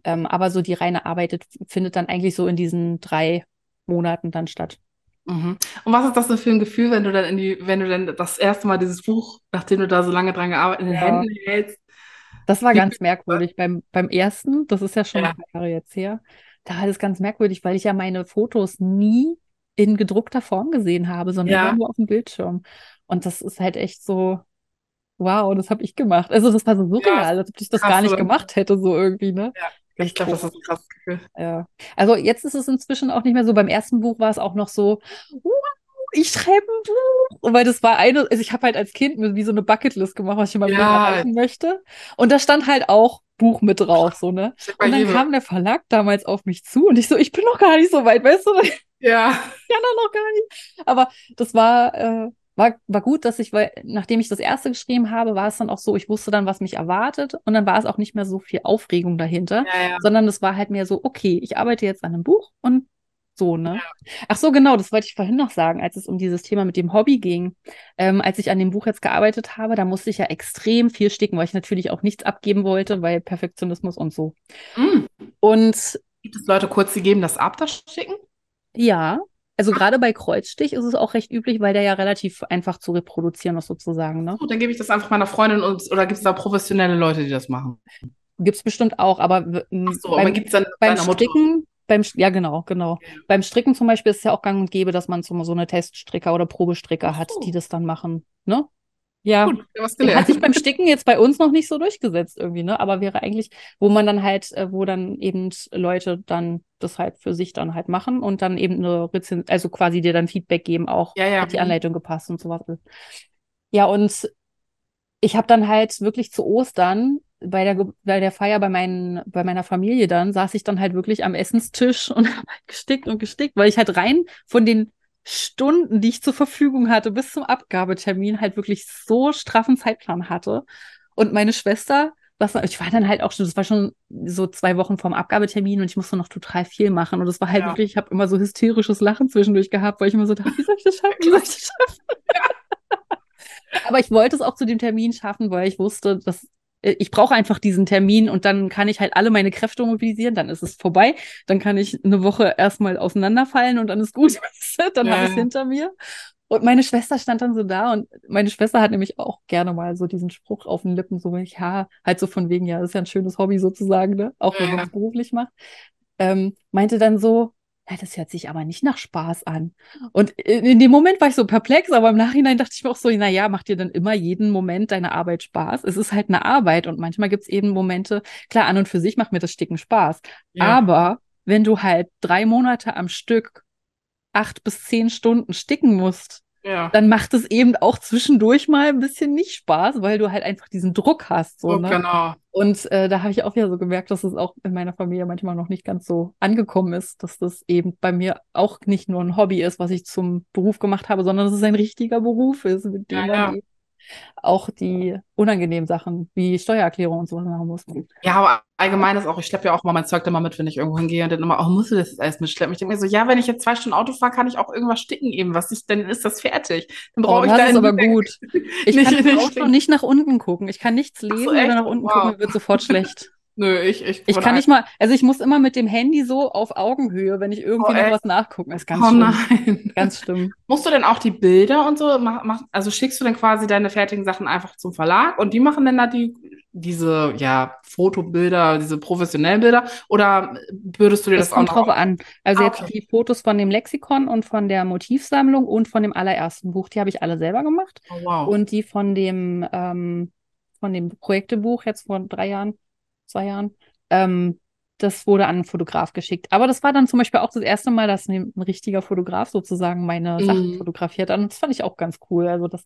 ähm, aber so die reine Arbeit findet dann eigentlich so in diesen drei Monaten dann statt. Mhm. Und was ist das denn für ein Gefühl, wenn du dann in die, wenn du dann das erste Mal dieses Buch, nachdem du da so lange dran gearbeitet, in den Ja. Händen hältst? Das war ganz merkwürdig. Beim, beim ersten, das ist ja schon Ja. ein paar Jahre jetzt her, da war das ganz merkwürdig, weil ich ja meine Fotos nie in gedruckter Form gesehen habe, sondern Ja. nur auf dem Bildschirm. Und das ist halt echt so, wow, das habe ich gemacht. Also das war so surreal, als ob ich das krass, gar nicht gemacht hätte, so irgendwie, ne? Ja, ich glaube, das ist ein krasses Gefühl. Ja. Also jetzt ist es inzwischen auch nicht mehr so. Beim ersten Buch war es auch noch so, wow, ich schreibe ein Buch. Und weil das war eine, also ich habe halt als Kind mir wie so eine Bucketlist gemacht, was ich in meinem Leben Ja. erreichen möchte. Und da stand halt auch Buch mit drauf, so, ne? Und dann kam der Verlag damals auf mich zu und ich so, ich bin noch gar nicht so weit, weißt du, Ja. doch noch gar nicht. Aber das war, äh, war, war gut, dass ich, weil nachdem ich das erste geschrieben habe, war es dann auch so, ich wusste dann, was mich erwartet und dann war es auch nicht mehr so viel Aufregung dahinter, Ja, ja. sondern es war halt mehr so, okay, ich arbeite jetzt an einem Buch und so, ne? Ach so, genau, das wollte ich vorhin noch sagen, als es um dieses Thema mit dem Hobby ging. Ähm, als ich an dem Buch jetzt gearbeitet habe, da musste ich ja extrem viel sticken, weil ich natürlich auch nichts abgeben wollte, weil Perfektionismus und so. Mhm. Und Gibt es Leute kurz, die geben das ab, das Schicken? ja, Also gerade bei Kreuzstich ist es auch recht üblich, weil der ja relativ einfach zu reproduzieren ist sozusagen. Ne? So, dann gebe ich das einfach meiner Freundin und, oder gibt es da professionelle Leute, die das machen? Gibt es bestimmt auch, aber, so, beim, aber beim? Stricken, beim, ja genau, genau. Ja. Beim Stricken zum Beispiel ist es ja auch gang und gäbe, dass man so, so eine Teststricker oder Probestricker hat, die das dann machen. Ne? Ja. Gut, was Hat gelernt. sich beim Sticken jetzt bei uns noch nicht so durchgesetzt irgendwie, ne? Aber wäre eigentlich, wo man dann halt, äh, wo dann eben Leute dann das halt für sich dann halt machen und dann eben eine Rezension, also quasi dir dann Feedback geben, auch Ja, ja. hat die Anleitung gepasst und sowas. Ja, und ich habe dann halt wirklich zu Ostern bei der, bei der Feier bei, meinen, bei meiner Familie dann, saß ich dann halt wirklich am Essenstisch und habe halt gestickt und gestickt, weil ich halt rein von den Stunden, die ich zur Verfügung hatte, bis zum Abgabetermin halt wirklich so straffen Zeitplan hatte. Und meine Schwester, was, ich war dann halt auch schon, das war schon so zwei Wochen vorm Abgabetermin und ich musste noch total viel machen. Und es war halt Ja. wirklich, ich habe immer so hysterisches Lachen zwischendurch gehabt, weil ich immer so dachte, wie soll ich das schaffen? Wie soll ich das schaffen? Aber ich wollte es auch zu dem Termin schaffen, weil ich wusste, dass ich brauche einfach diesen Termin und dann kann ich halt alle meine Kräfte mobilisieren, dann ist es vorbei. Dann kann ich eine Woche erstmal auseinanderfallen und dann ist gut. dann Ja, habe ich es hinter mir. Und meine Schwester stand dann so da und meine Schwester hat nämlich auch gerne mal so diesen Spruch auf den Lippen, so ja, halt so von wegen, ja, das ist ja ein schönes Hobby sozusagen, ne? Auch wenn man es beruflich macht. Ähm, meinte dann so, ja, das hört sich aber nicht nach Spaß an. Und in, dem Moment war ich so perplex, aber im Nachhinein dachte ich mir auch so, na ja, macht dir dann immer jeden Moment deine Arbeit Spaß? Es ist halt eine Arbeit und manchmal gibt es eben Momente, klar, an und für sich macht mir das Sticken Spaß. Ja. Aber wenn du halt drei Monate am Stück acht bis zehn Stunden sticken musst, Ja. dann macht es eben auch zwischendurch mal ein bisschen nicht Spaß, weil du halt einfach diesen Druck hast. So, Oh, ne? genau. Und äh, da habe ich auch wieder so gemerkt, dass es auch in meiner Familie manchmal noch nicht ganz so angekommen ist, dass das eben bei mir auch nicht nur ein Hobby ist, was ich zum Beruf gemacht habe, sondern dass es ein richtiger Beruf ist, mit dem Ja, man ja. eben auch die unangenehmen Sachen wie Steuererklärung und sowas machen muss. Ja, aber allgemein ist auch, ich schleppe ja auch mal mein Zeug immer mit, wenn ich irgendwo hingehe und dann immer, oh, musst du das jetzt alles mitschleppen? Ich denke mir so, ja, wenn ich jetzt zwei Stunden Auto fahre, kann ich auch irgendwas sticken eben, was ich, dann ist das fertig. Dann Oh, brauche ich das da ist aber gut. Ich Nicht- kann nicht nicht nach unten gucken. Ich kann nichts lesen, so, wenn wir nach unten Wow. gucken, wird sofort schlecht. Nö, ich, ich, Ich kann nicht mal, also ich muss immer mit dem Handy so auf Augenhöhe, wenn ich irgendwie Oh, noch was nachgucken. Das ist ganz Oh schlimm. nein. Ganz schlimm. Musst du denn auch die Bilder und so mach, mach, also schickst du denn quasi deine fertigen Sachen einfach zum Verlag und die machen dann da die, diese, ja, Fotobilder, diese professionellen Bilder oder würdest du dir Das das, auch kommt noch drauf an. Also Ah, jetzt okay. die Fotos von dem Lexikon und von der Motivsammlung und von dem allerersten Buch, die habe ich alle selber gemacht. Oh, wow. Und die von dem, ähm, von dem Projektebuch jetzt vor drei Jahren, zwei Jahren, ähm, das wurde an einen Fotograf geschickt. Aber das war dann zum Beispiel auch das erste Mal, dass ein, ein richtiger Fotograf sozusagen meine Sachen Mhm. fotografiert hat. Und das fand ich auch ganz cool. Also das,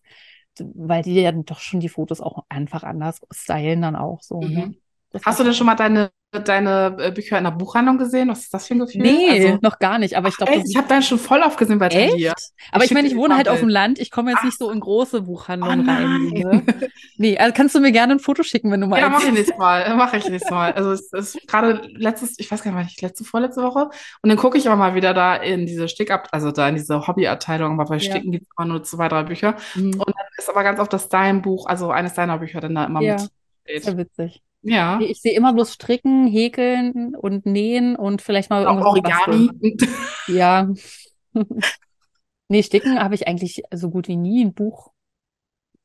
weil die ja doch schon die Fotos auch einfach anders stylen dann auch so. Ne? Mhm. Das Hast du denn schon mal deine, deine äh, Bücher in der Buchhandlung gesehen? Was ist das für ein Gefühl? Nee, Also, noch gar nicht. Aber ich glaube, ich habe deinen schon voll oft gesehen bei. Echt? Aber ich schick meine, dir ich wohne halt auf dem. Land. Ich komme jetzt Ach nicht so in große Oh Buchhandlungen rein. Ne? Nee, also kannst du mir gerne ein Foto schicken, wenn du mal Ja, mache ich nächstes Mal. Mache ich nächstes Mal. Also es ist gerade letztes, ich weiß gar nicht, letzte, vorletzte Woche. Und dann gucke ich aber mal wieder da in diese Stickab, also da in diese Hobbyabteilung, aber bei Ja. Sticken gibt es immer nur zwei, drei Bücher. Mhm. Und dann ist aber ganz oft das dein Buch, also eines deiner Bücher dann da immer Ja. mit Ist ja steht. witzig. Ja. Ich sehe immer bloß Stricken, Häkeln und Nähen und vielleicht mal irgendwas Origami. Ja. Nee, Sticken habe ich eigentlich so gut wie nie ein Buch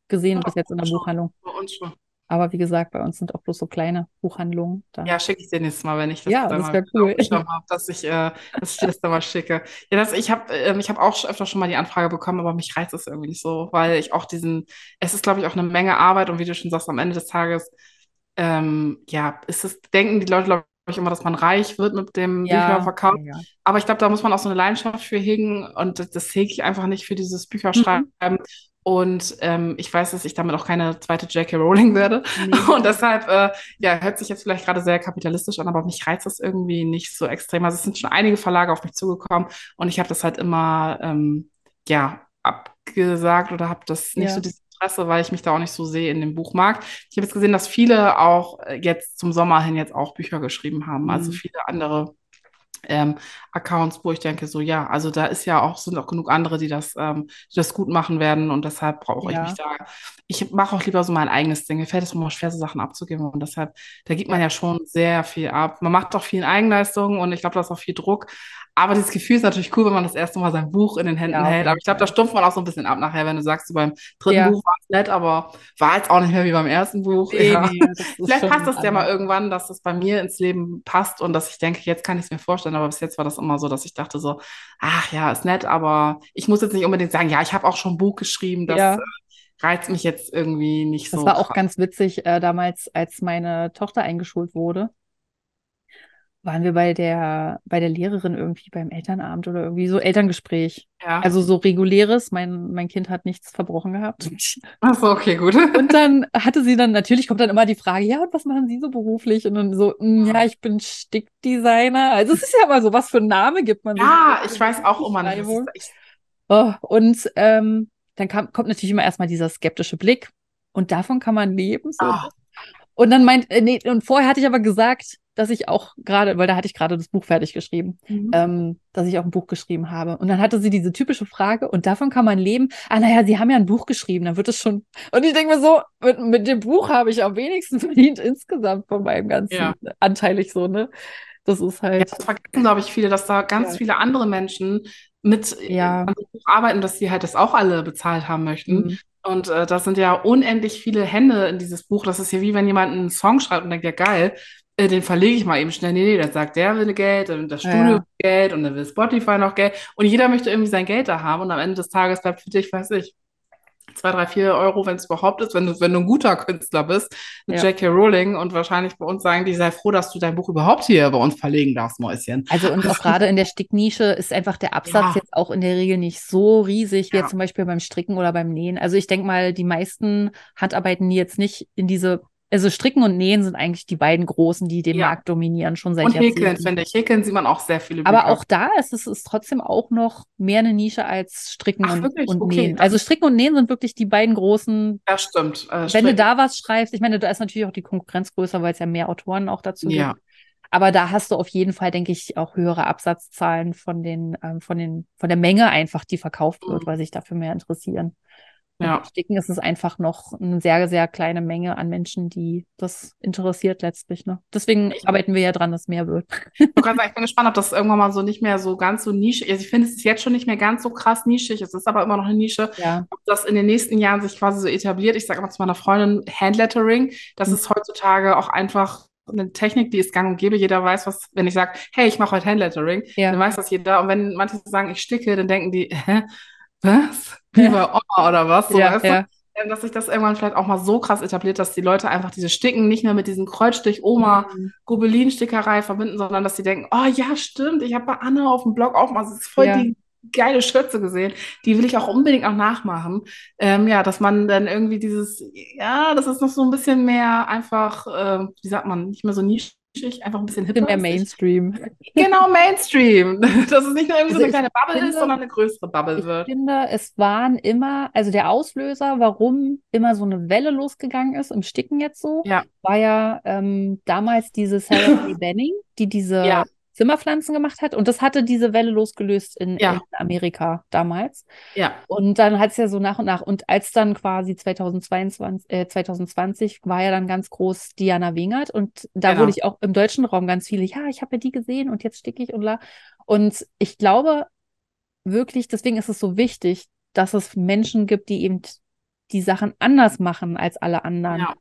gesehen bis jetzt in der schon. Buchhandlung. Bei uns schon. Aber wie gesagt, bei uns sind auch bloß so kleine Buchhandlungen. Da. Ja, schicke ich dir nächstes Mal, wenn ich das Ja, das mal cool. habe, dass ich, äh, dass ich dir das dann mal schicke. Ja, das, ich habe ähm, ich hab auch öfter schon mal die Anfrage bekommen, aber mich reizt es irgendwie nicht so, weil ich auch diesen, es ist, glaube ich, auch eine Menge Arbeit und wie du schon sagst, am Ende des Tages, ähm, ja, ist es, denken die Leute, glaube ich, immer, dass man reich wird mit dem Ja, Bücherverkauf. ja. Aber ich glaube, da muss man auch so eine Leidenschaft für hegen und das, das hege ich einfach nicht für dieses Mhm. Bücherschreiben. Und ähm, ich weiß, dass ich damit auch keine zweite J.K. Rowling werde. Nee. Und deshalb, äh, ja, hört sich jetzt vielleicht gerade sehr kapitalistisch an, aber mich reizt das irgendwie nicht so extrem. Also es sind schon einige Verlage auf mich zugekommen und ich habe das halt immer, ähm, ja, abgesagt oder habe das nicht Ja. so dieses Interesse, weil ich mich da auch nicht so sehe in dem Buchmarkt. Ich habe jetzt gesehen, dass viele auch jetzt zum Sommer hin jetzt auch Bücher geschrieben haben. Also Mhm. viele andere ähm, Accounts, wo ich denke, so ja, also da ist ja auch, sind auch genug andere, die das, ähm, die das gut machen werden und deshalb brauche ich Ja. mich da. Ich mache auch lieber so mein eigenes Ding. Mir fällt es immer schwer, so Sachen abzugeben und deshalb, da gibt man ja schon sehr viel ab. Man macht auch viel in Eigenleistung und ich glaube, da ist auch viel Druck, Aber dieses Gefühl ist natürlich cool, wenn man das erste Mal sein Buch in den Händen Ja, hält. Aber ich glaube, da stumpft man auch so ein bisschen ab nachher, wenn du sagst, so beim dritten Ja. Buch war es nett, aber war jetzt auch nicht mehr wie beim ersten Buch. Nee, Ja. nee, das Vielleicht passt das ja mal irgendwann, dass das bei mir ins Leben passt und dass ich denke, jetzt kann ich es mir vorstellen. Aber bis jetzt war das immer so, dass ich dachte so, ach ja, ist nett, aber ich muss jetzt nicht unbedingt sagen, ja, ich habe auch schon ein Buch geschrieben, das äh, reizt mich jetzt irgendwie nicht Das so war auch krass. ganz witzig, äh, damals, als meine Tochter eingeschult wurde, waren wir bei der, bei der Lehrerin irgendwie beim Elternabend oder irgendwie so Elterngespräch. Ja. Also so reguläres, mein, mein Kind hat nichts verbrochen gehabt. Ach so, okay, gut. Und dann hatte sie dann, natürlich kommt dann immer die Frage, ja, und was machen Sie so beruflich? Und dann so, "Mm, ja, ich bin Stickdesigner. Also es ist ja immer so, was für einen Name gibt man Ja, für ich weiß auch immer nicht. Echt, Oh, und ähm, dann kam, kommt natürlich immer erstmal dieser skeptische Blick. Und davon kann man leben. So. Ah. Und dann meint, äh, nee, und vorher hatte ich aber gesagt, dass ich auch gerade, weil da hatte ich gerade das Buch fertig geschrieben, Mhm. ähm, dass ich auch ein Buch geschrieben habe. Und dann hatte sie diese typische Frage, und davon kann man leben. Ah, naja, Sie haben ja ein Buch geschrieben, dann wird es schon. Und ich denke mir so, mit, mit dem Buch habe ich am wenigsten verdient insgesamt von meinem ganzen Ja. anteilig so, ne? Das ist Ja, halt, das vergessen, glaube ich, viele, dass da ganz Ja. viele andere Menschen mit äh, Ja. an dem Buch arbeiten, dass sie halt das auch alle bezahlt haben möchten. Mhm. Und äh, da sind ja unendlich viele Hände in dieses Buch. Das ist ja wie wenn jemand einen Song schreibt und denkt, ja geil, äh, den verlege ich mal eben schnell. Nee, nee, dann sagt der will Geld und das Studio ja. will Geld und dann will Spotify noch Geld. Und jeder möchte irgendwie sein Geld da haben. Und am Ende des Tages bleibt für dich, weiß ich, zwei, drei, vier Euro, wenn es überhaupt ist, wenn du, wenn du ein guter Künstler bist, mit Ja. J.K. Rowling und wahrscheinlich bei uns sagen die, sei froh, dass du dein Buch überhaupt hier bei uns verlegen darfst, Mäuschen. Also und auch gerade in der Sticknische ist einfach der Absatz Ja. jetzt auch in der Regel nicht so riesig wie Ja. jetzt zum Beispiel beim Stricken oder beim Nähen. Also ich denke mal, die meisten Handarbeiten, die jetzt nicht in diese, also Stricken und Nähen sind eigentlich die beiden großen, die den Ja. Markt dominieren, schon seit Und Häkeln, Jahrzehnten. finde ich. Häkeln sieht man auch sehr viele Aber Bücher. auch da ist es ist trotzdem auch noch mehr eine Nische als Stricken Ach, und, und Okay, Nähen. Also Stricken und Nähen sind wirklich die beiden großen. Das stimmt. Äh, Wenn du da was schreibst, ich meine, da ist natürlich auch die Konkurrenz größer, weil es ja mehr Autoren auch dazu gibt. Ja. Aber da hast du auf jeden Fall, denke ich, auch höhere Absatzzahlen von den, ähm, von den, von der Menge einfach, die verkauft wird, Mhm. weil sich dafür mehr interessieren. Und Ja. beim Sticken ist es einfach noch eine sehr, sehr kleine Menge an Menschen, die das interessiert letztlich. Ne? Deswegen arbeiten wir ja dran, dass mehr wird. Ich sagen, ich bin gespannt, ob das irgendwann mal so nicht mehr so ganz so nischig Also ich finde, es ist jetzt schon nicht mehr ganz so krass nischig. Es ist aber immer noch eine Nische. Ja, Ob das in den nächsten Jahren sich quasi so etabliert. Ich sage immer zu meiner Freundin, Handlettering, das Mhm. ist heutzutage auch einfach eine Technik, die ist gang und gäbe. Jeder weiß, was, wenn ich sage, hey, ich mache heute Handlettering, Ja. dann weiß das jeder. Und wenn manche sagen, ich sticke, dann denken die, hä, was? Wie bei Oma oder was? So, ja, weißt du? ja. Ähm, dass sich das irgendwann vielleicht auch mal so krass etabliert, dass die Leute einfach diese Sticken nicht mehr mit diesem Kreuzstich Oma Mhm. Gobelin-Stickerei verbinden, sondern dass sie denken, oh ja, stimmt, ich habe bei Anne auf dem Blog auch mal so voll Ja. die geile Schürze gesehen, die will ich auch unbedingt auch nachmachen. Ähm, ja, dass man dann irgendwie dieses, ja, das ist noch so ein bisschen mehr einfach, äh, wie sagt man, nicht mehr so nischig, einfach ein bisschen hipper. mehr. Mainstream. Genau, Mainstream. Dass es nicht nur irgendwie so Also eine ich kleine Bubble finde- ist, sondern eine größere Bubble Ich wird. finde, es waren immer, also der Auslöser, warum immer so eine Welle losgegangen ist, im Sticken jetzt so, Ja. war ja ähm, damals diese Sarah Benning, die diese Ja. Zimmerpflanzen gemacht hat. Und das hatte diese Welle losgelöst in, Ja. in Amerika damals. Ja, Und dann hat es ja so nach und nach, und als dann quasi 2022, äh, 2020 war ja dann ganz groß Diana Wingert und da Genau. wurde ich auch im deutschen Raum ganz viele, ja, ich habe ja die gesehen und jetzt sticke ich und la. Und ich glaube wirklich, deswegen ist es so wichtig, dass es Menschen gibt, die eben die Sachen anders machen als alle anderen. Ja.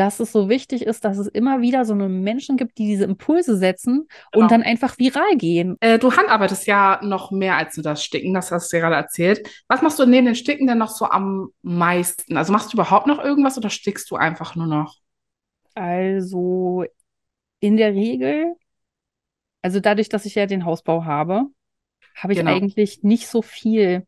Dass es so wichtig ist, dass es immer wieder so eine Menschen gibt, die diese Impulse setzen Genau. und dann einfach viral gehen. Äh, du handarbeitest ja noch mehr als nur das Sticken, das hast du ja gerade erzählt. Was machst du neben dem Sticken denn noch so am meisten? Also machst du überhaupt noch irgendwas oder stickst du einfach nur noch? Also in der Regel, also dadurch, dass ich ja den Hausbau habe, habe ich Genau. eigentlich nicht so viel,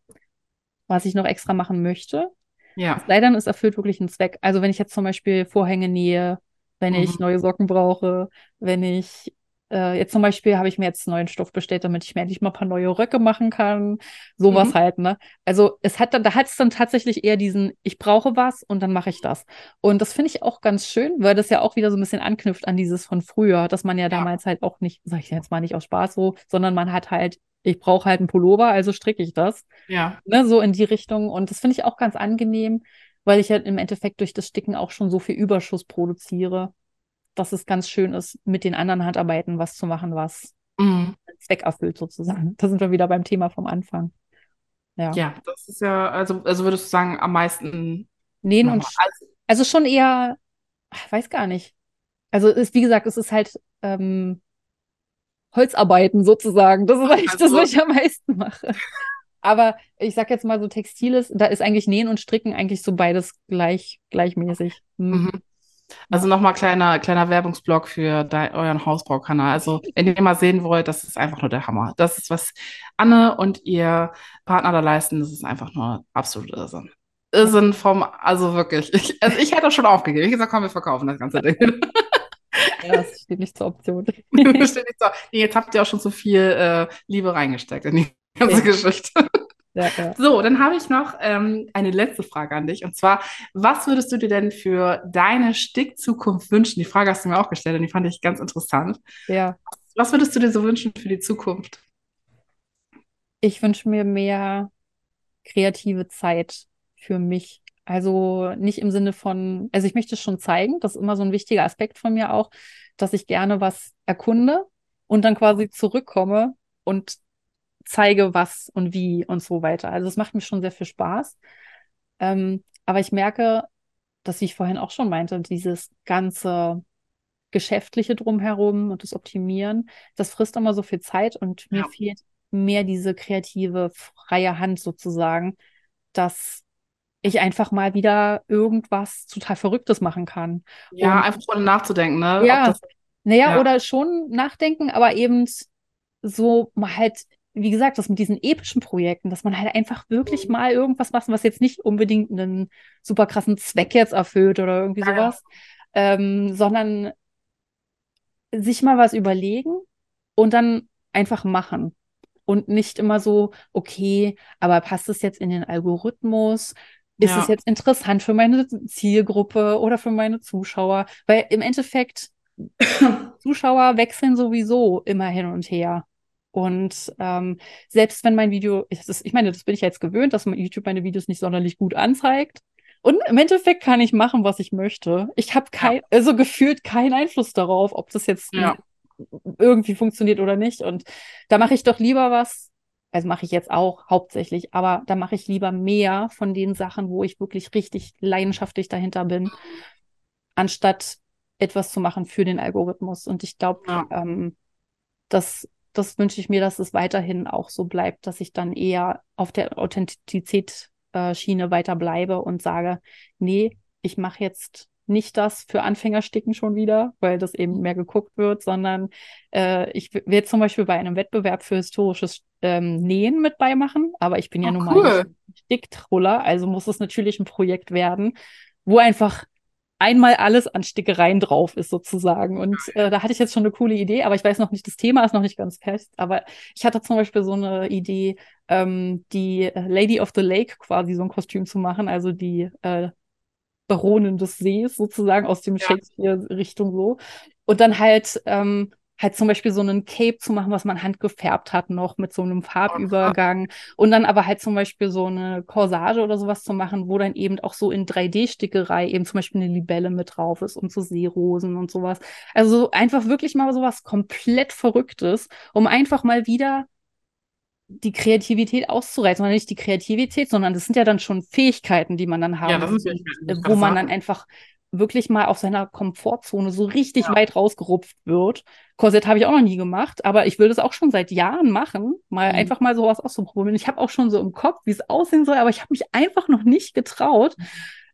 was ich noch extra machen möchte. Ja. Es sei denn, es erfüllt wirklich einen Zweck. Also wenn ich jetzt zum Beispiel Vorhänge nähe, wenn ich Mhm. neue Socken brauche, wenn ich äh, jetzt zum Beispiel habe ich mir jetzt neuen Stoff bestellt, damit ich mir endlich mal ein paar neue Röcke machen kann. Sowas Mhm. halt, ne? Also es hat dann, da hat es dann tatsächlich eher diesen, ich brauche was und dann mache ich das. Und das finde ich auch ganz schön, weil das ja auch wieder so ein bisschen anknüpft an dieses von früher, dass man ja damals halt auch nicht, sag ich jetzt mal nicht aus Spaß so, sondern man hat halt, ich brauche halt einen Pullover, also stricke ich das Ja. ne, so in die Richtung. Und das finde ich auch ganz angenehm, weil ich halt im Endeffekt durch das Sticken auch schon so viel Überschuss produziere, dass es ganz schön ist, mit den anderen Handarbeiten was zu machen, was Mhm. Zweck erfüllt sozusagen. Da sind wir wieder beim Thema vom Anfang. Ja, Ja, das ist ja, also, also würdest du sagen, am meisten nähen und sch- also schon eher, weiß gar nicht. Also ist, wie gesagt, es ist halt ähm, Holzarbeiten sozusagen. Das ist eigentlich das, Also- was ich am meisten mache. Aber ich sag jetzt mal so Textiles, da ist eigentlich Nähen und Stricken eigentlich so beides gleich, gleichmäßig. Hm. Mhm. Also nochmal kleiner, kleiner Werbungsblock für dein, euren Hausbaukanal. Also, wenn ihr mal sehen wollt, das ist einfach nur der Hammer. Das ist, was Anne und ihr Partner da leisten, das ist einfach nur absolut Irrsinn. Irrsinn vom, also wirklich. Ich, also ich hätte das schon aufgegeben. Ich hätte gesagt, komm, wir verkaufen das ganze Ding. Ja, das steht nicht zur Option. Steht nicht so. Nee, Jetzt habt ihr auch schon so viel äh, Liebe reingesteckt in die ganze Ja. Geschichte. Ja, ja. So, dann habe ich noch ähm, eine letzte Frage an dich. Und zwar, was würdest du dir denn für deine Stickzukunft wünschen? Die Frage hast du mir auch gestellt und die fand ich ganz interessant. ja. Was würdest du dir so wünschen für die Zukunft? Ich wünsche mir mehr kreative Zeit für mich. Also nicht im Sinne von, also ich möchte es schon zeigen, das ist immer so ein wichtiger Aspekt von mir auch, dass ich gerne was erkunde und dann quasi zurückkomme und zeige, was und wie und so weiter. Also es macht mir schon sehr viel Spaß. Ähm, aber ich merke, dass, wie ich vorhin auch schon meinte, dieses ganze Geschäftliche drumherum und das Optimieren, das frisst immer so viel Zeit und mir Ja. fehlt mehr diese kreative, freie Hand sozusagen, dass ich einfach mal wieder irgendwas total Verrücktes machen kann. Ja, Und- einfach ohne nachzudenken, ne? Ja. Das, Naja, Ja. oder schon nachdenken, aber eben so mal halt, wie gesagt, das mit diesen epischen Projekten, dass man halt einfach wirklich Mhm. mal irgendwas macht, was jetzt nicht unbedingt einen super krassen Zweck jetzt erfüllt oder irgendwie ja. sowas, ähm, sondern sich mal was überlegen und dann einfach machen. Und nicht immer so, okay, aber passt es jetzt in den Algorithmus? Ist Ja. es jetzt interessant für meine Zielgruppe oder für meine Zuschauer? Weil im Endeffekt Zuschauer wechseln sowieso immer hin und her. Und ähm, selbst wenn mein Video, ich, das, ich meine, das bin ich jetzt gewöhnt, dass YouTube meine Videos nicht sonderlich gut anzeigt. Und im Endeffekt kann ich machen, was ich möchte. Ich habe kein, also gefühlt keinen Einfluss darauf, ob das jetzt Ja. irgendwie funktioniert oder nicht. Und da mache ich doch lieber was, also mache ich jetzt auch hauptsächlich, aber da mache ich lieber mehr von den Sachen, wo ich wirklich richtig leidenschaftlich dahinter bin, anstatt etwas zu machen für den Algorithmus. Und ich glaube, Ja. ähm, das, das wünsche ich mir, dass es weiterhin auch so bleibt, dass ich dann eher auf der Authentizität äh, Schiene weiter bleibe und sage, nee, ich mache jetzt nicht das für Anfängersticken schon wieder, weil das eben mehr geguckt wird, sondern äh, ich werde zum Beispiel bei einem Wettbewerb für historisches ähm, Nähen mit beimachen, aber ich bin ja Oh, nun mal cool. Sticktroller, also muss es natürlich ein Projekt werden, wo einfach einmal alles an Stickereien drauf ist sozusagen. Und äh, da hatte ich jetzt schon eine coole Idee, aber ich weiß noch nicht, das Thema ist noch nicht ganz fest. Aber ich hatte zum Beispiel so eine Idee, ähm, die äh, Lady of the Lake quasi so ein Kostüm zu machen, also die äh, Baronin des Sees sozusagen aus dem Ja. Shakespeare-Richtung so. Und dann halt ähm, halt zum Beispiel so einen Cape zu machen, was man handgefärbt hat noch mit so einem Farbübergang. Und dann aber halt zum Beispiel so eine Corsage oder sowas zu machen, wo dann eben auch so in 3D-Stickerei eben zum Beispiel eine Libelle mit drauf ist und so Seerosen und sowas. Also so einfach wirklich mal sowas komplett Verrücktes, um einfach mal wieder die Kreativität auszureizen. Oder nicht die Kreativität, sondern das sind ja dann schon Fähigkeiten, die man dann haben Ja, das ist äh, wo man dann einfach wirklich mal aus seiner Komfortzone so richtig Ja. weit rausgerupft wird. Korsett habe ich auch noch nie gemacht, aber ich will das auch schon seit Jahren machen, mal Mhm. einfach mal sowas auszuprobieren. Ich habe auch schon so im Kopf, wie es aussehen soll, aber ich habe mich einfach noch nicht getraut,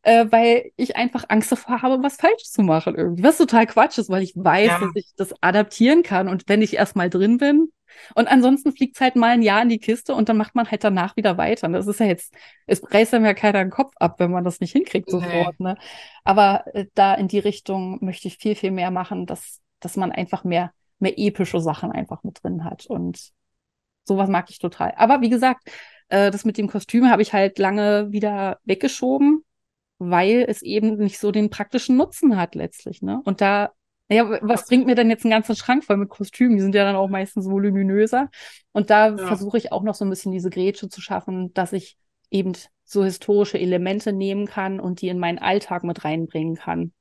äh, weil ich einfach Angst davor habe, was falsch zu machen irgendwie. Was total Quatsch ist, weil ich weiß, Ja. dass ich das adaptieren kann und wenn ich erstmal drin bin. Und ansonsten fliegt es halt mal ein Jahr in die Kiste und dann macht man halt danach wieder weiter. Und Das ist ja jetzt, es reißt einem ja keiner den Kopf ab, wenn man das nicht hinkriegt Nee. sofort. Ne? Aber äh, da in die Richtung möchte ich viel, viel mehr machen, dass, dass man einfach mehr, mehr epische Sachen einfach mit drin hat. Und sowas mag ich total. Aber wie gesagt, äh, das mit dem Kostüm habe ich halt lange wieder weggeschoben, weil es eben nicht so den praktischen Nutzen hat letztlich. Ne? Und da, naja, was bringt mir denn jetzt ein ganzer Schrank voll mit Kostümen? Die sind ja dann auch meistens voluminöser. Und da Ja. versuche ich auch noch so ein bisschen diese Grätsche zu schaffen, dass ich eben so historische Elemente nehmen kann und die in meinen Alltag mit reinbringen kann.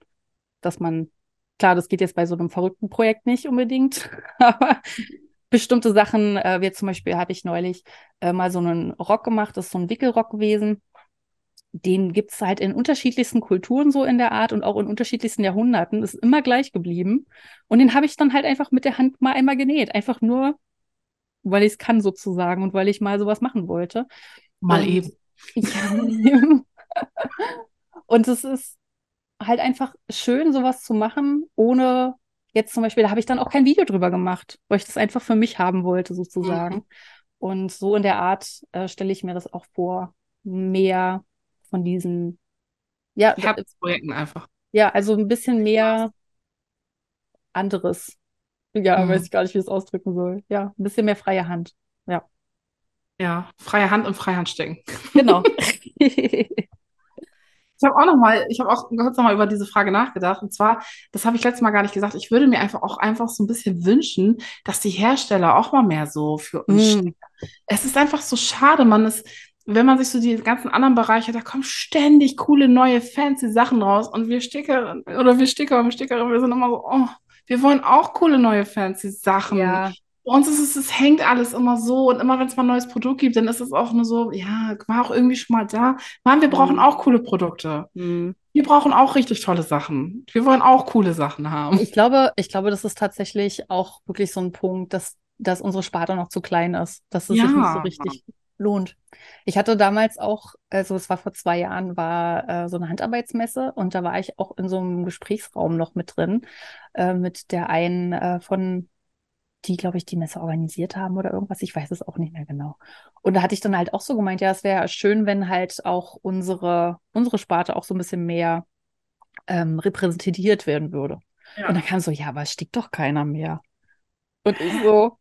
Dass man, klar, das geht jetzt bei so einem verrückten Projekt nicht unbedingt, aber bestimmte Sachen, äh, wie zum Beispiel habe ich neulich äh, mal so einen Rock gemacht, das ist so ein Wickelrock gewesen. Den gibt es halt in unterschiedlichsten Kulturen so in der Art und auch in unterschiedlichsten Jahrhunderten. Ist immer gleich geblieben. Und den habe ich dann halt einfach mit der Hand mal einmal genäht. Einfach nur, weil ich es kann sozusagen und weil ich mal sowas machen wollte. Mal und, eben. Ja. und es ist halt einfach schön, sowas zu machen, ohne jetzt zum Beispiel, da habe ich dann auch kein Video drüber gemacht, weil ich das einfach für mich haben wollte, sozusagen. Mhm. Und so in der Art äh, stelle ich mir das auch vor, mehr von diesen ja, Herzprojekten einfach. Ja, also ein bisschen mehr anderes. Ja, mhm. weiß ich gar nicht, wie ich es ausdrücken soll. Ja, ein bisschen mehr freie Hand. Ja. Ja, freie Hand und Freihand stecken. Genau. Ich habe auch noch mal, ich habe auch kurz noch mal über diese Frage nachgedacht. Und zwar, das habe ich letztes Mal gar nicht gesagt. Ich würde mir einfach auch einfach so ein bisschen wünschen, dass die Hersteller auch mal mehr so für uns mm. Es ist einfach so schade, man ist, wenn man sich so die ganzen anderen Bereiche, da kommen ständig coole neue fancy Sachen raus und wir Sticker oder wir Sticker und Stickerinnen, wir sind immer so, oh, wir wollen auch coole neue fancy Sachen. Ja. Bei uns ist es, es hängt alles immer so und immer wenn es mal ein neues Produkt gibt, dann ist es auch nur so, ja, war auch irgendwie schon mal da. Mann, wir brauchen mhm. auch coole Produkte. Mhm. Wir brauchen auch richtig tolle Sachen. Wir wollen auch coole Sachen haben. Ich glaube, ich glaube, das ist tatsächlich auch wirklich so ein Punkt, dass, dass unsere Sparte noch zu klein ist, dass es ja. sich nicht so richtig lohnt. Ich hatte damals auch, also es war vor zwei Jahren, war äh, so eine Handarbeitsmesse und da war ich auch in so einem Gesprächsraum noch mit drin, äh, mit der einen äh, von die, glaube ich, die Messe organisiert haben oder irgendwas. Ich weiß es auch nicht mehr genau. Und da hatte ich dann halt auch so gemeint, ja, es wäre schön, wenn halt auch unsere, unsere Sparte auch so ein bisschen mehr ähm, repräsentiert werden würde. Ja. Und dann kam so, ja, aber es stickt doch keiner mehr. Und ich so,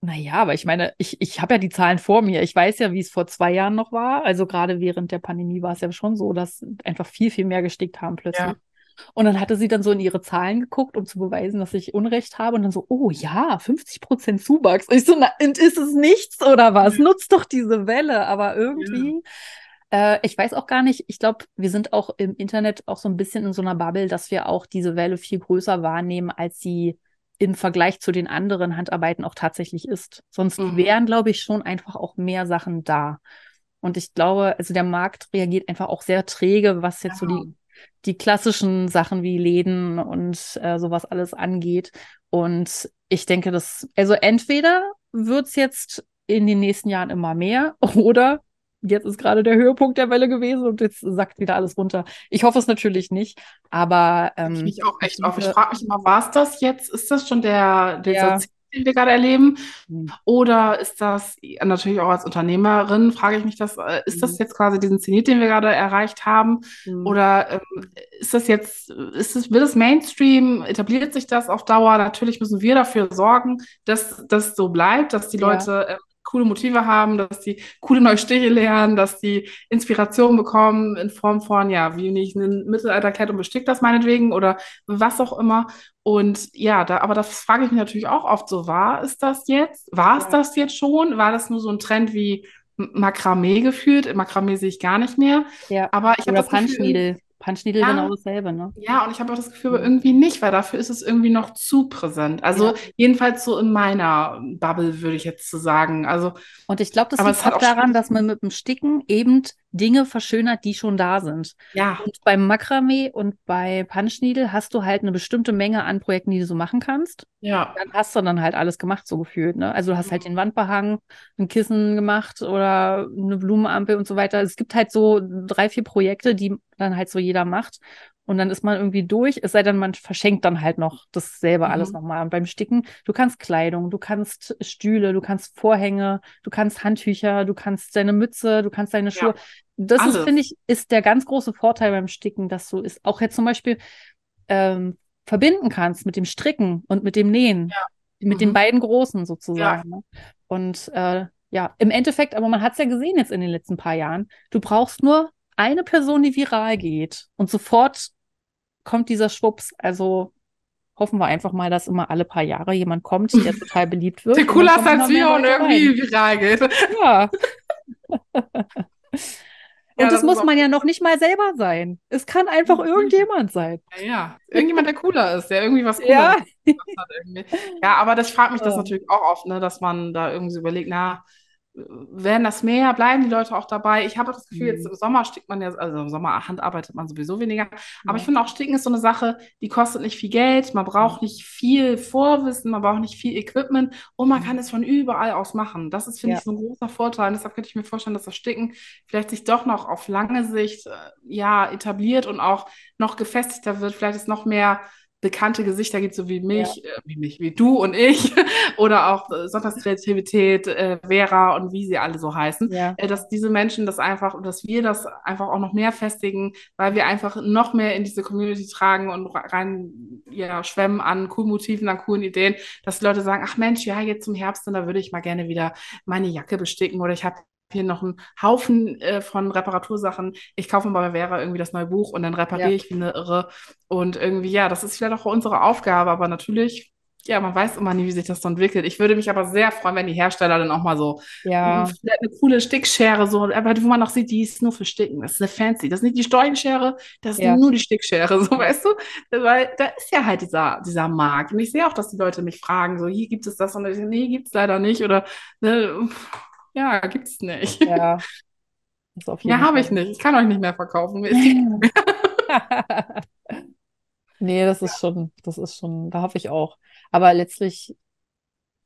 naja, aber ich meine, ich, ich habe ja die Zahlen vor mir. Ich weiß ja, wie es vor zwei Jahren noch war. Also gerade während der Pandemie war es ja schon so, dass einfach viel, viel mehr gestickt haben plötzlich. Ja. Und dann hatte sie dann so in ihre Zahlen geguckt, um zu beweisen, dass ich Unrecht habe. Und dann so, oh ja, 50 Prozent Zuwachs. Und ich so, na, ist es nichts oder was? Nutzt doch diese Welle. Aber irgendwie, ja. äh, ich weiß auch gar nicht, ich glaube, wir sind auch im Internet auch so ein bisschen in so einer Bubble, dass wir auch diese Welle viel größer wahrnehmen, als sie im Vergleich zu den anderen Handarbeiten auch tatsächlich ist. Sonst mhm. wären, glaube ich, schon einfach auch mehr Sachen da. Und ich glaube, also der Markt reagiert einfach auch sehr träge, was jetzt ja. so die die klassischen Sachen wie Läden und äh, sowas alles angeht. Und ich denke, dass, also entweder wird es jetzt in den nächsten Jahren immer mehr oder jetzt ist gerade der Höhepunkt der Welle gewesen und jetzt sackt wieder alles runter. Ich hoffe es natürlich nicht, aber ähm, ich auch echt auf. Ich frage mich immer, war es das jetzt? Ist das schon der, der ja den wir gerade erleben? Mhm. Oder ist das natürlich auch als Unternehmerin, frage ich mich das, äh, ist das mhm. jetzt quasi diesen Zenit, den wir gerade erreicht haben? Mhm. Oder ähm, ist das jetzt, ist es, wird es Mainstream, etabliert sich das auf Dauer? Natürlich müssen wir dafür sorgen, dass das so bleibt, dass die Leute ja. Coole Motive haben, dass die coole neue Stiche lernen, dass die Inspiration bekommen in Form von, ja, wie nicht ein Mittelalterkleid und bestickt das meinetwegen oder was auch immer. Und ja, da, aber das frage ich mich natürlich auch oft so, war es das jetzt? War es ja. das jetzt schon? War das nur so ein Trend wie Makramee geführt? Makramee sehe ich gar nicht mehr. Ja. Aber ich habe das Gefühl, Punchneedle ja. genau dasselbe, ne? Ja, und ich habe auch das Gefühl, aber irgendwie nicht, weil dafür ist es irgendwie noch zu präsent. Also ja. jedenfalls so in meiner Bubble, würde ich jetzt so sagen. Also, und ich glaube, das liegt auch daran, dass man mit dem Sticken eben Dinge verschönert, die schon da sind. Ja. Und beim Makramee und bei Punchneedle hast du halt eine bestimmte Menge an Projekten, die du so machen kannst. Ja. Dann hast du dann halt alles gemacht, so gefühlt. Ne? Also du hast halt den Wandbehang, ein Kissen gemacht oder eine Blumenampel und so weiter. Es gibt halt so drei, vier Projekte, die dann halt so jeder macht und dann ist man irgendwie durch, es sei denn, man verschenkt dann halt noch dasselbe mhm. alles nochmal. Und beim Sticken, du kannst Kleidung, du kannst Stühle, du kannst Vorhänge, du kannst Handtücher, du kannst deine Mütze, du kannst deine Schuhe. Ja, das ist, finde ich, ist der ganz große Vorteil beim Sticken, dass du es auch jetzt zum Beispiel ähm, verbinden kannst mit dem Stricken und mit dem Nähen. Ja. Mit mhm. den beiden großen sozusagen. Ja. Ne? Und äh, ja, im Endeffekt, aber man hat es ja gesehen jetzt in den letzten paar Jahren, du brauchst nur eine Person, die viral geht und sofort kommt dieser Schwupps. Also hoffen wir einfach mal, dass immer alle paar Jahre jemand kommt, der total beliebt wird. Der cooler als wir und irgendwie viral geht. Ja. Und Ja, das, das muss man ja noch nicht mal selber sein. Es kann einfach Mhm. irgendjemand sein. Ja, ja. Irgendjemand, der cooler ist, der irgendwie was Cooles Ja. hat irgendwie. Ja, aber das fragt mich das natürlich auch oft, ne, dass man da irgendwie so überlegt, na, werden das mehr, bleiben die Leute auch dabei? Ich habe das Gefühl, jetzt Mhm. im Sommer stickt man ja, also im Sommer Hand arbeitet man sowieso weniger. Aber Ja. ich finde auch, Sticken ist so eine Sache, die kostet nicht viel Geld, man braucht nicht viel Vorwissen, man braucht nicht viel Equipment und man Mhm. kann es von überall aus machen. Das ist, finde Ja. ich, so ein großer Vorteil. Und deshalb könnte ich mir vorstellen, dass das Sticken vielleicht sich doch noch auf lange Sicht äh, ja, etabliert und auch noch gefestigter wird. Vielleicht ist noch mehr bekannte Gesichter gibt, so wie mich, äh, wie mich, wie du und ich, oder auch äh, Sonntagskreativität, äh, Vera und wie sie alle so heißen, Ja. äh, dass diese Menschen das einfach, dass wir das einfach auch noch mehr festigen, weil wir einfach noch mehr in diese Community tragen und rein ja, schwemmen an coolen Motiven, an coolen Ideen, dass die Leute sagen, ach Mensch, ja, jetzt zum Herbst, da würde ich mal gerne wieder meine Jacke besticken oder ich habe hier noch einen Haufen äh, von Reparatursachen. Ich kaufe mal bei Vera irgendwie das neue Buch und dann repariere Ja. ich wie eine Irre. Und irgendwie, ja, das ist vielleicht auch unsere Aufgabe, aber natürlich, ja, man weiß immer nie, wie sich das so entwickelt. Ich würde mich aber sehr freuen, wenn die Hersteller dann auch mal so Ja. mh, eine coole Stickschere, so, aber wo man noch sieht, die ist nur für Sticken. Das ist eine fancy. Das ist nicht die Storchenschere, das ist Ja. nur die Stickschere, so weißt du? Weil da ist ja halt dieser, dieser Markt. Und ich sehe auch, dass die Leute mich fragen, so, hier gibt es das und ich, nee, gibt es leider nicht. Oder ne, ja, gibt es nicht. Ja. Ja, habe ich nicht. Ich kann euch nicht mehr verkaufen. Mir Nee, das ist schon, das ist schon, da hoffe ich auch. Aber letztlich,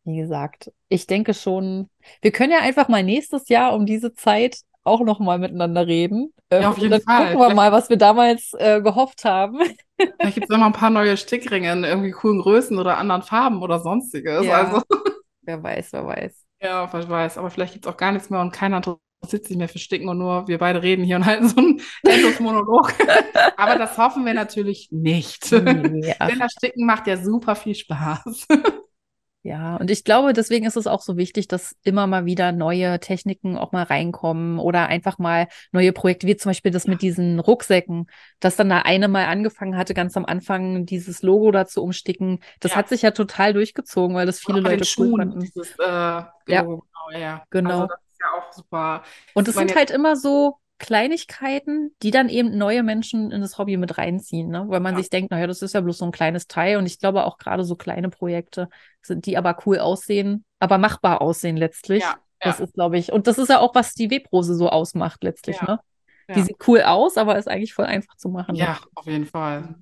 wie gesagt, ich denke schon, wir können ja einfach mal nächstes Jahr um diese Zeit auch noch mal miteinander reden. Äh, Ja, auf jeden dann Fall. gucken wir mal, was wir damals äh, gehofft haben. Vielleicht gibt es immer ein paar neue Stickringe in irgendwie coolen Größen oder anderen Farben oder sonstiges. Ja. Also, Wer weiß, wer weiß. Ja, wer weiß. Aber vielleicht gibt es auch gar nichts mehr und keiner interessiert sich mehr für Sticken und nur wir beide reden hier und halten so einen Endlos-Monolog. Aber das hoffen wir natürlich nicht. Nee, Denn das Sticken macht ja super viel Spaß. Ja, und ich glaube, deswegen ist es auch so wichtig, dass immer mal wieder neue Techniken auch mal reinkommen oder einfach mal neue Projekte, wie zum Beispiel das mit diesen Rucksäcken, dass dann da eine mal angefangen hatte, ganz am Anfang dieses Logo da zu umsticken. Das Ja. hat sich ja total durchgezogen, weil das viele den Leute cool Schuhen, fanden. dieses äh, Logo, genau, ja. Genau. Also das ist ja auch super. Und es sind halt immer so Kleinigkeiten, die dann eben neue Menschen in das Hobby mit reinziehen, ne? Weil man Ja. sich denkt, naja, das ist ja bloß so ein kleines Teil. Und ich glaube auch gerade so kleine Projekte sind, die aber cool aussehen, aber machbar aussehen letztlich. Ja, Das ja. ist, glaube ich, und das ist ja auch, was die Webrose so ausmacht letztlich, ne? Ja. Die sieht cool aus, aber ist eigentlich voll einfach zu machen. ne? Ja, auf jeden Fall.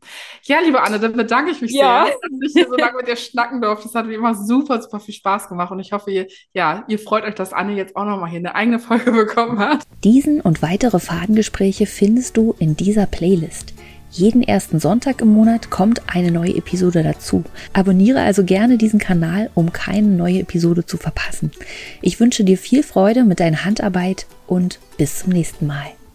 Ja, liebe Anne, dann bedanke ich mich Ja. sehr, dass ich hier so lange mit dir schnacken durfte. Das hat mir immer super, super viel Spaß gemacht und ich hoffe, ihr, ja, ihr freut euch, dass Anne jetzt auch nochmal hier eine eigene Folge bekommen hat. Diesen und weitere Fadengespräche findest du in dieser Playlist. Jeden ersten Sonntag im Monat kommt eine neue Episode dazu. Abonniere also gerne diesen Kanal, um keine neue Episode zu verpassen. Ich wünsche dir viel Freude mit deiner Handarbeit und bis zum nächsten Mal.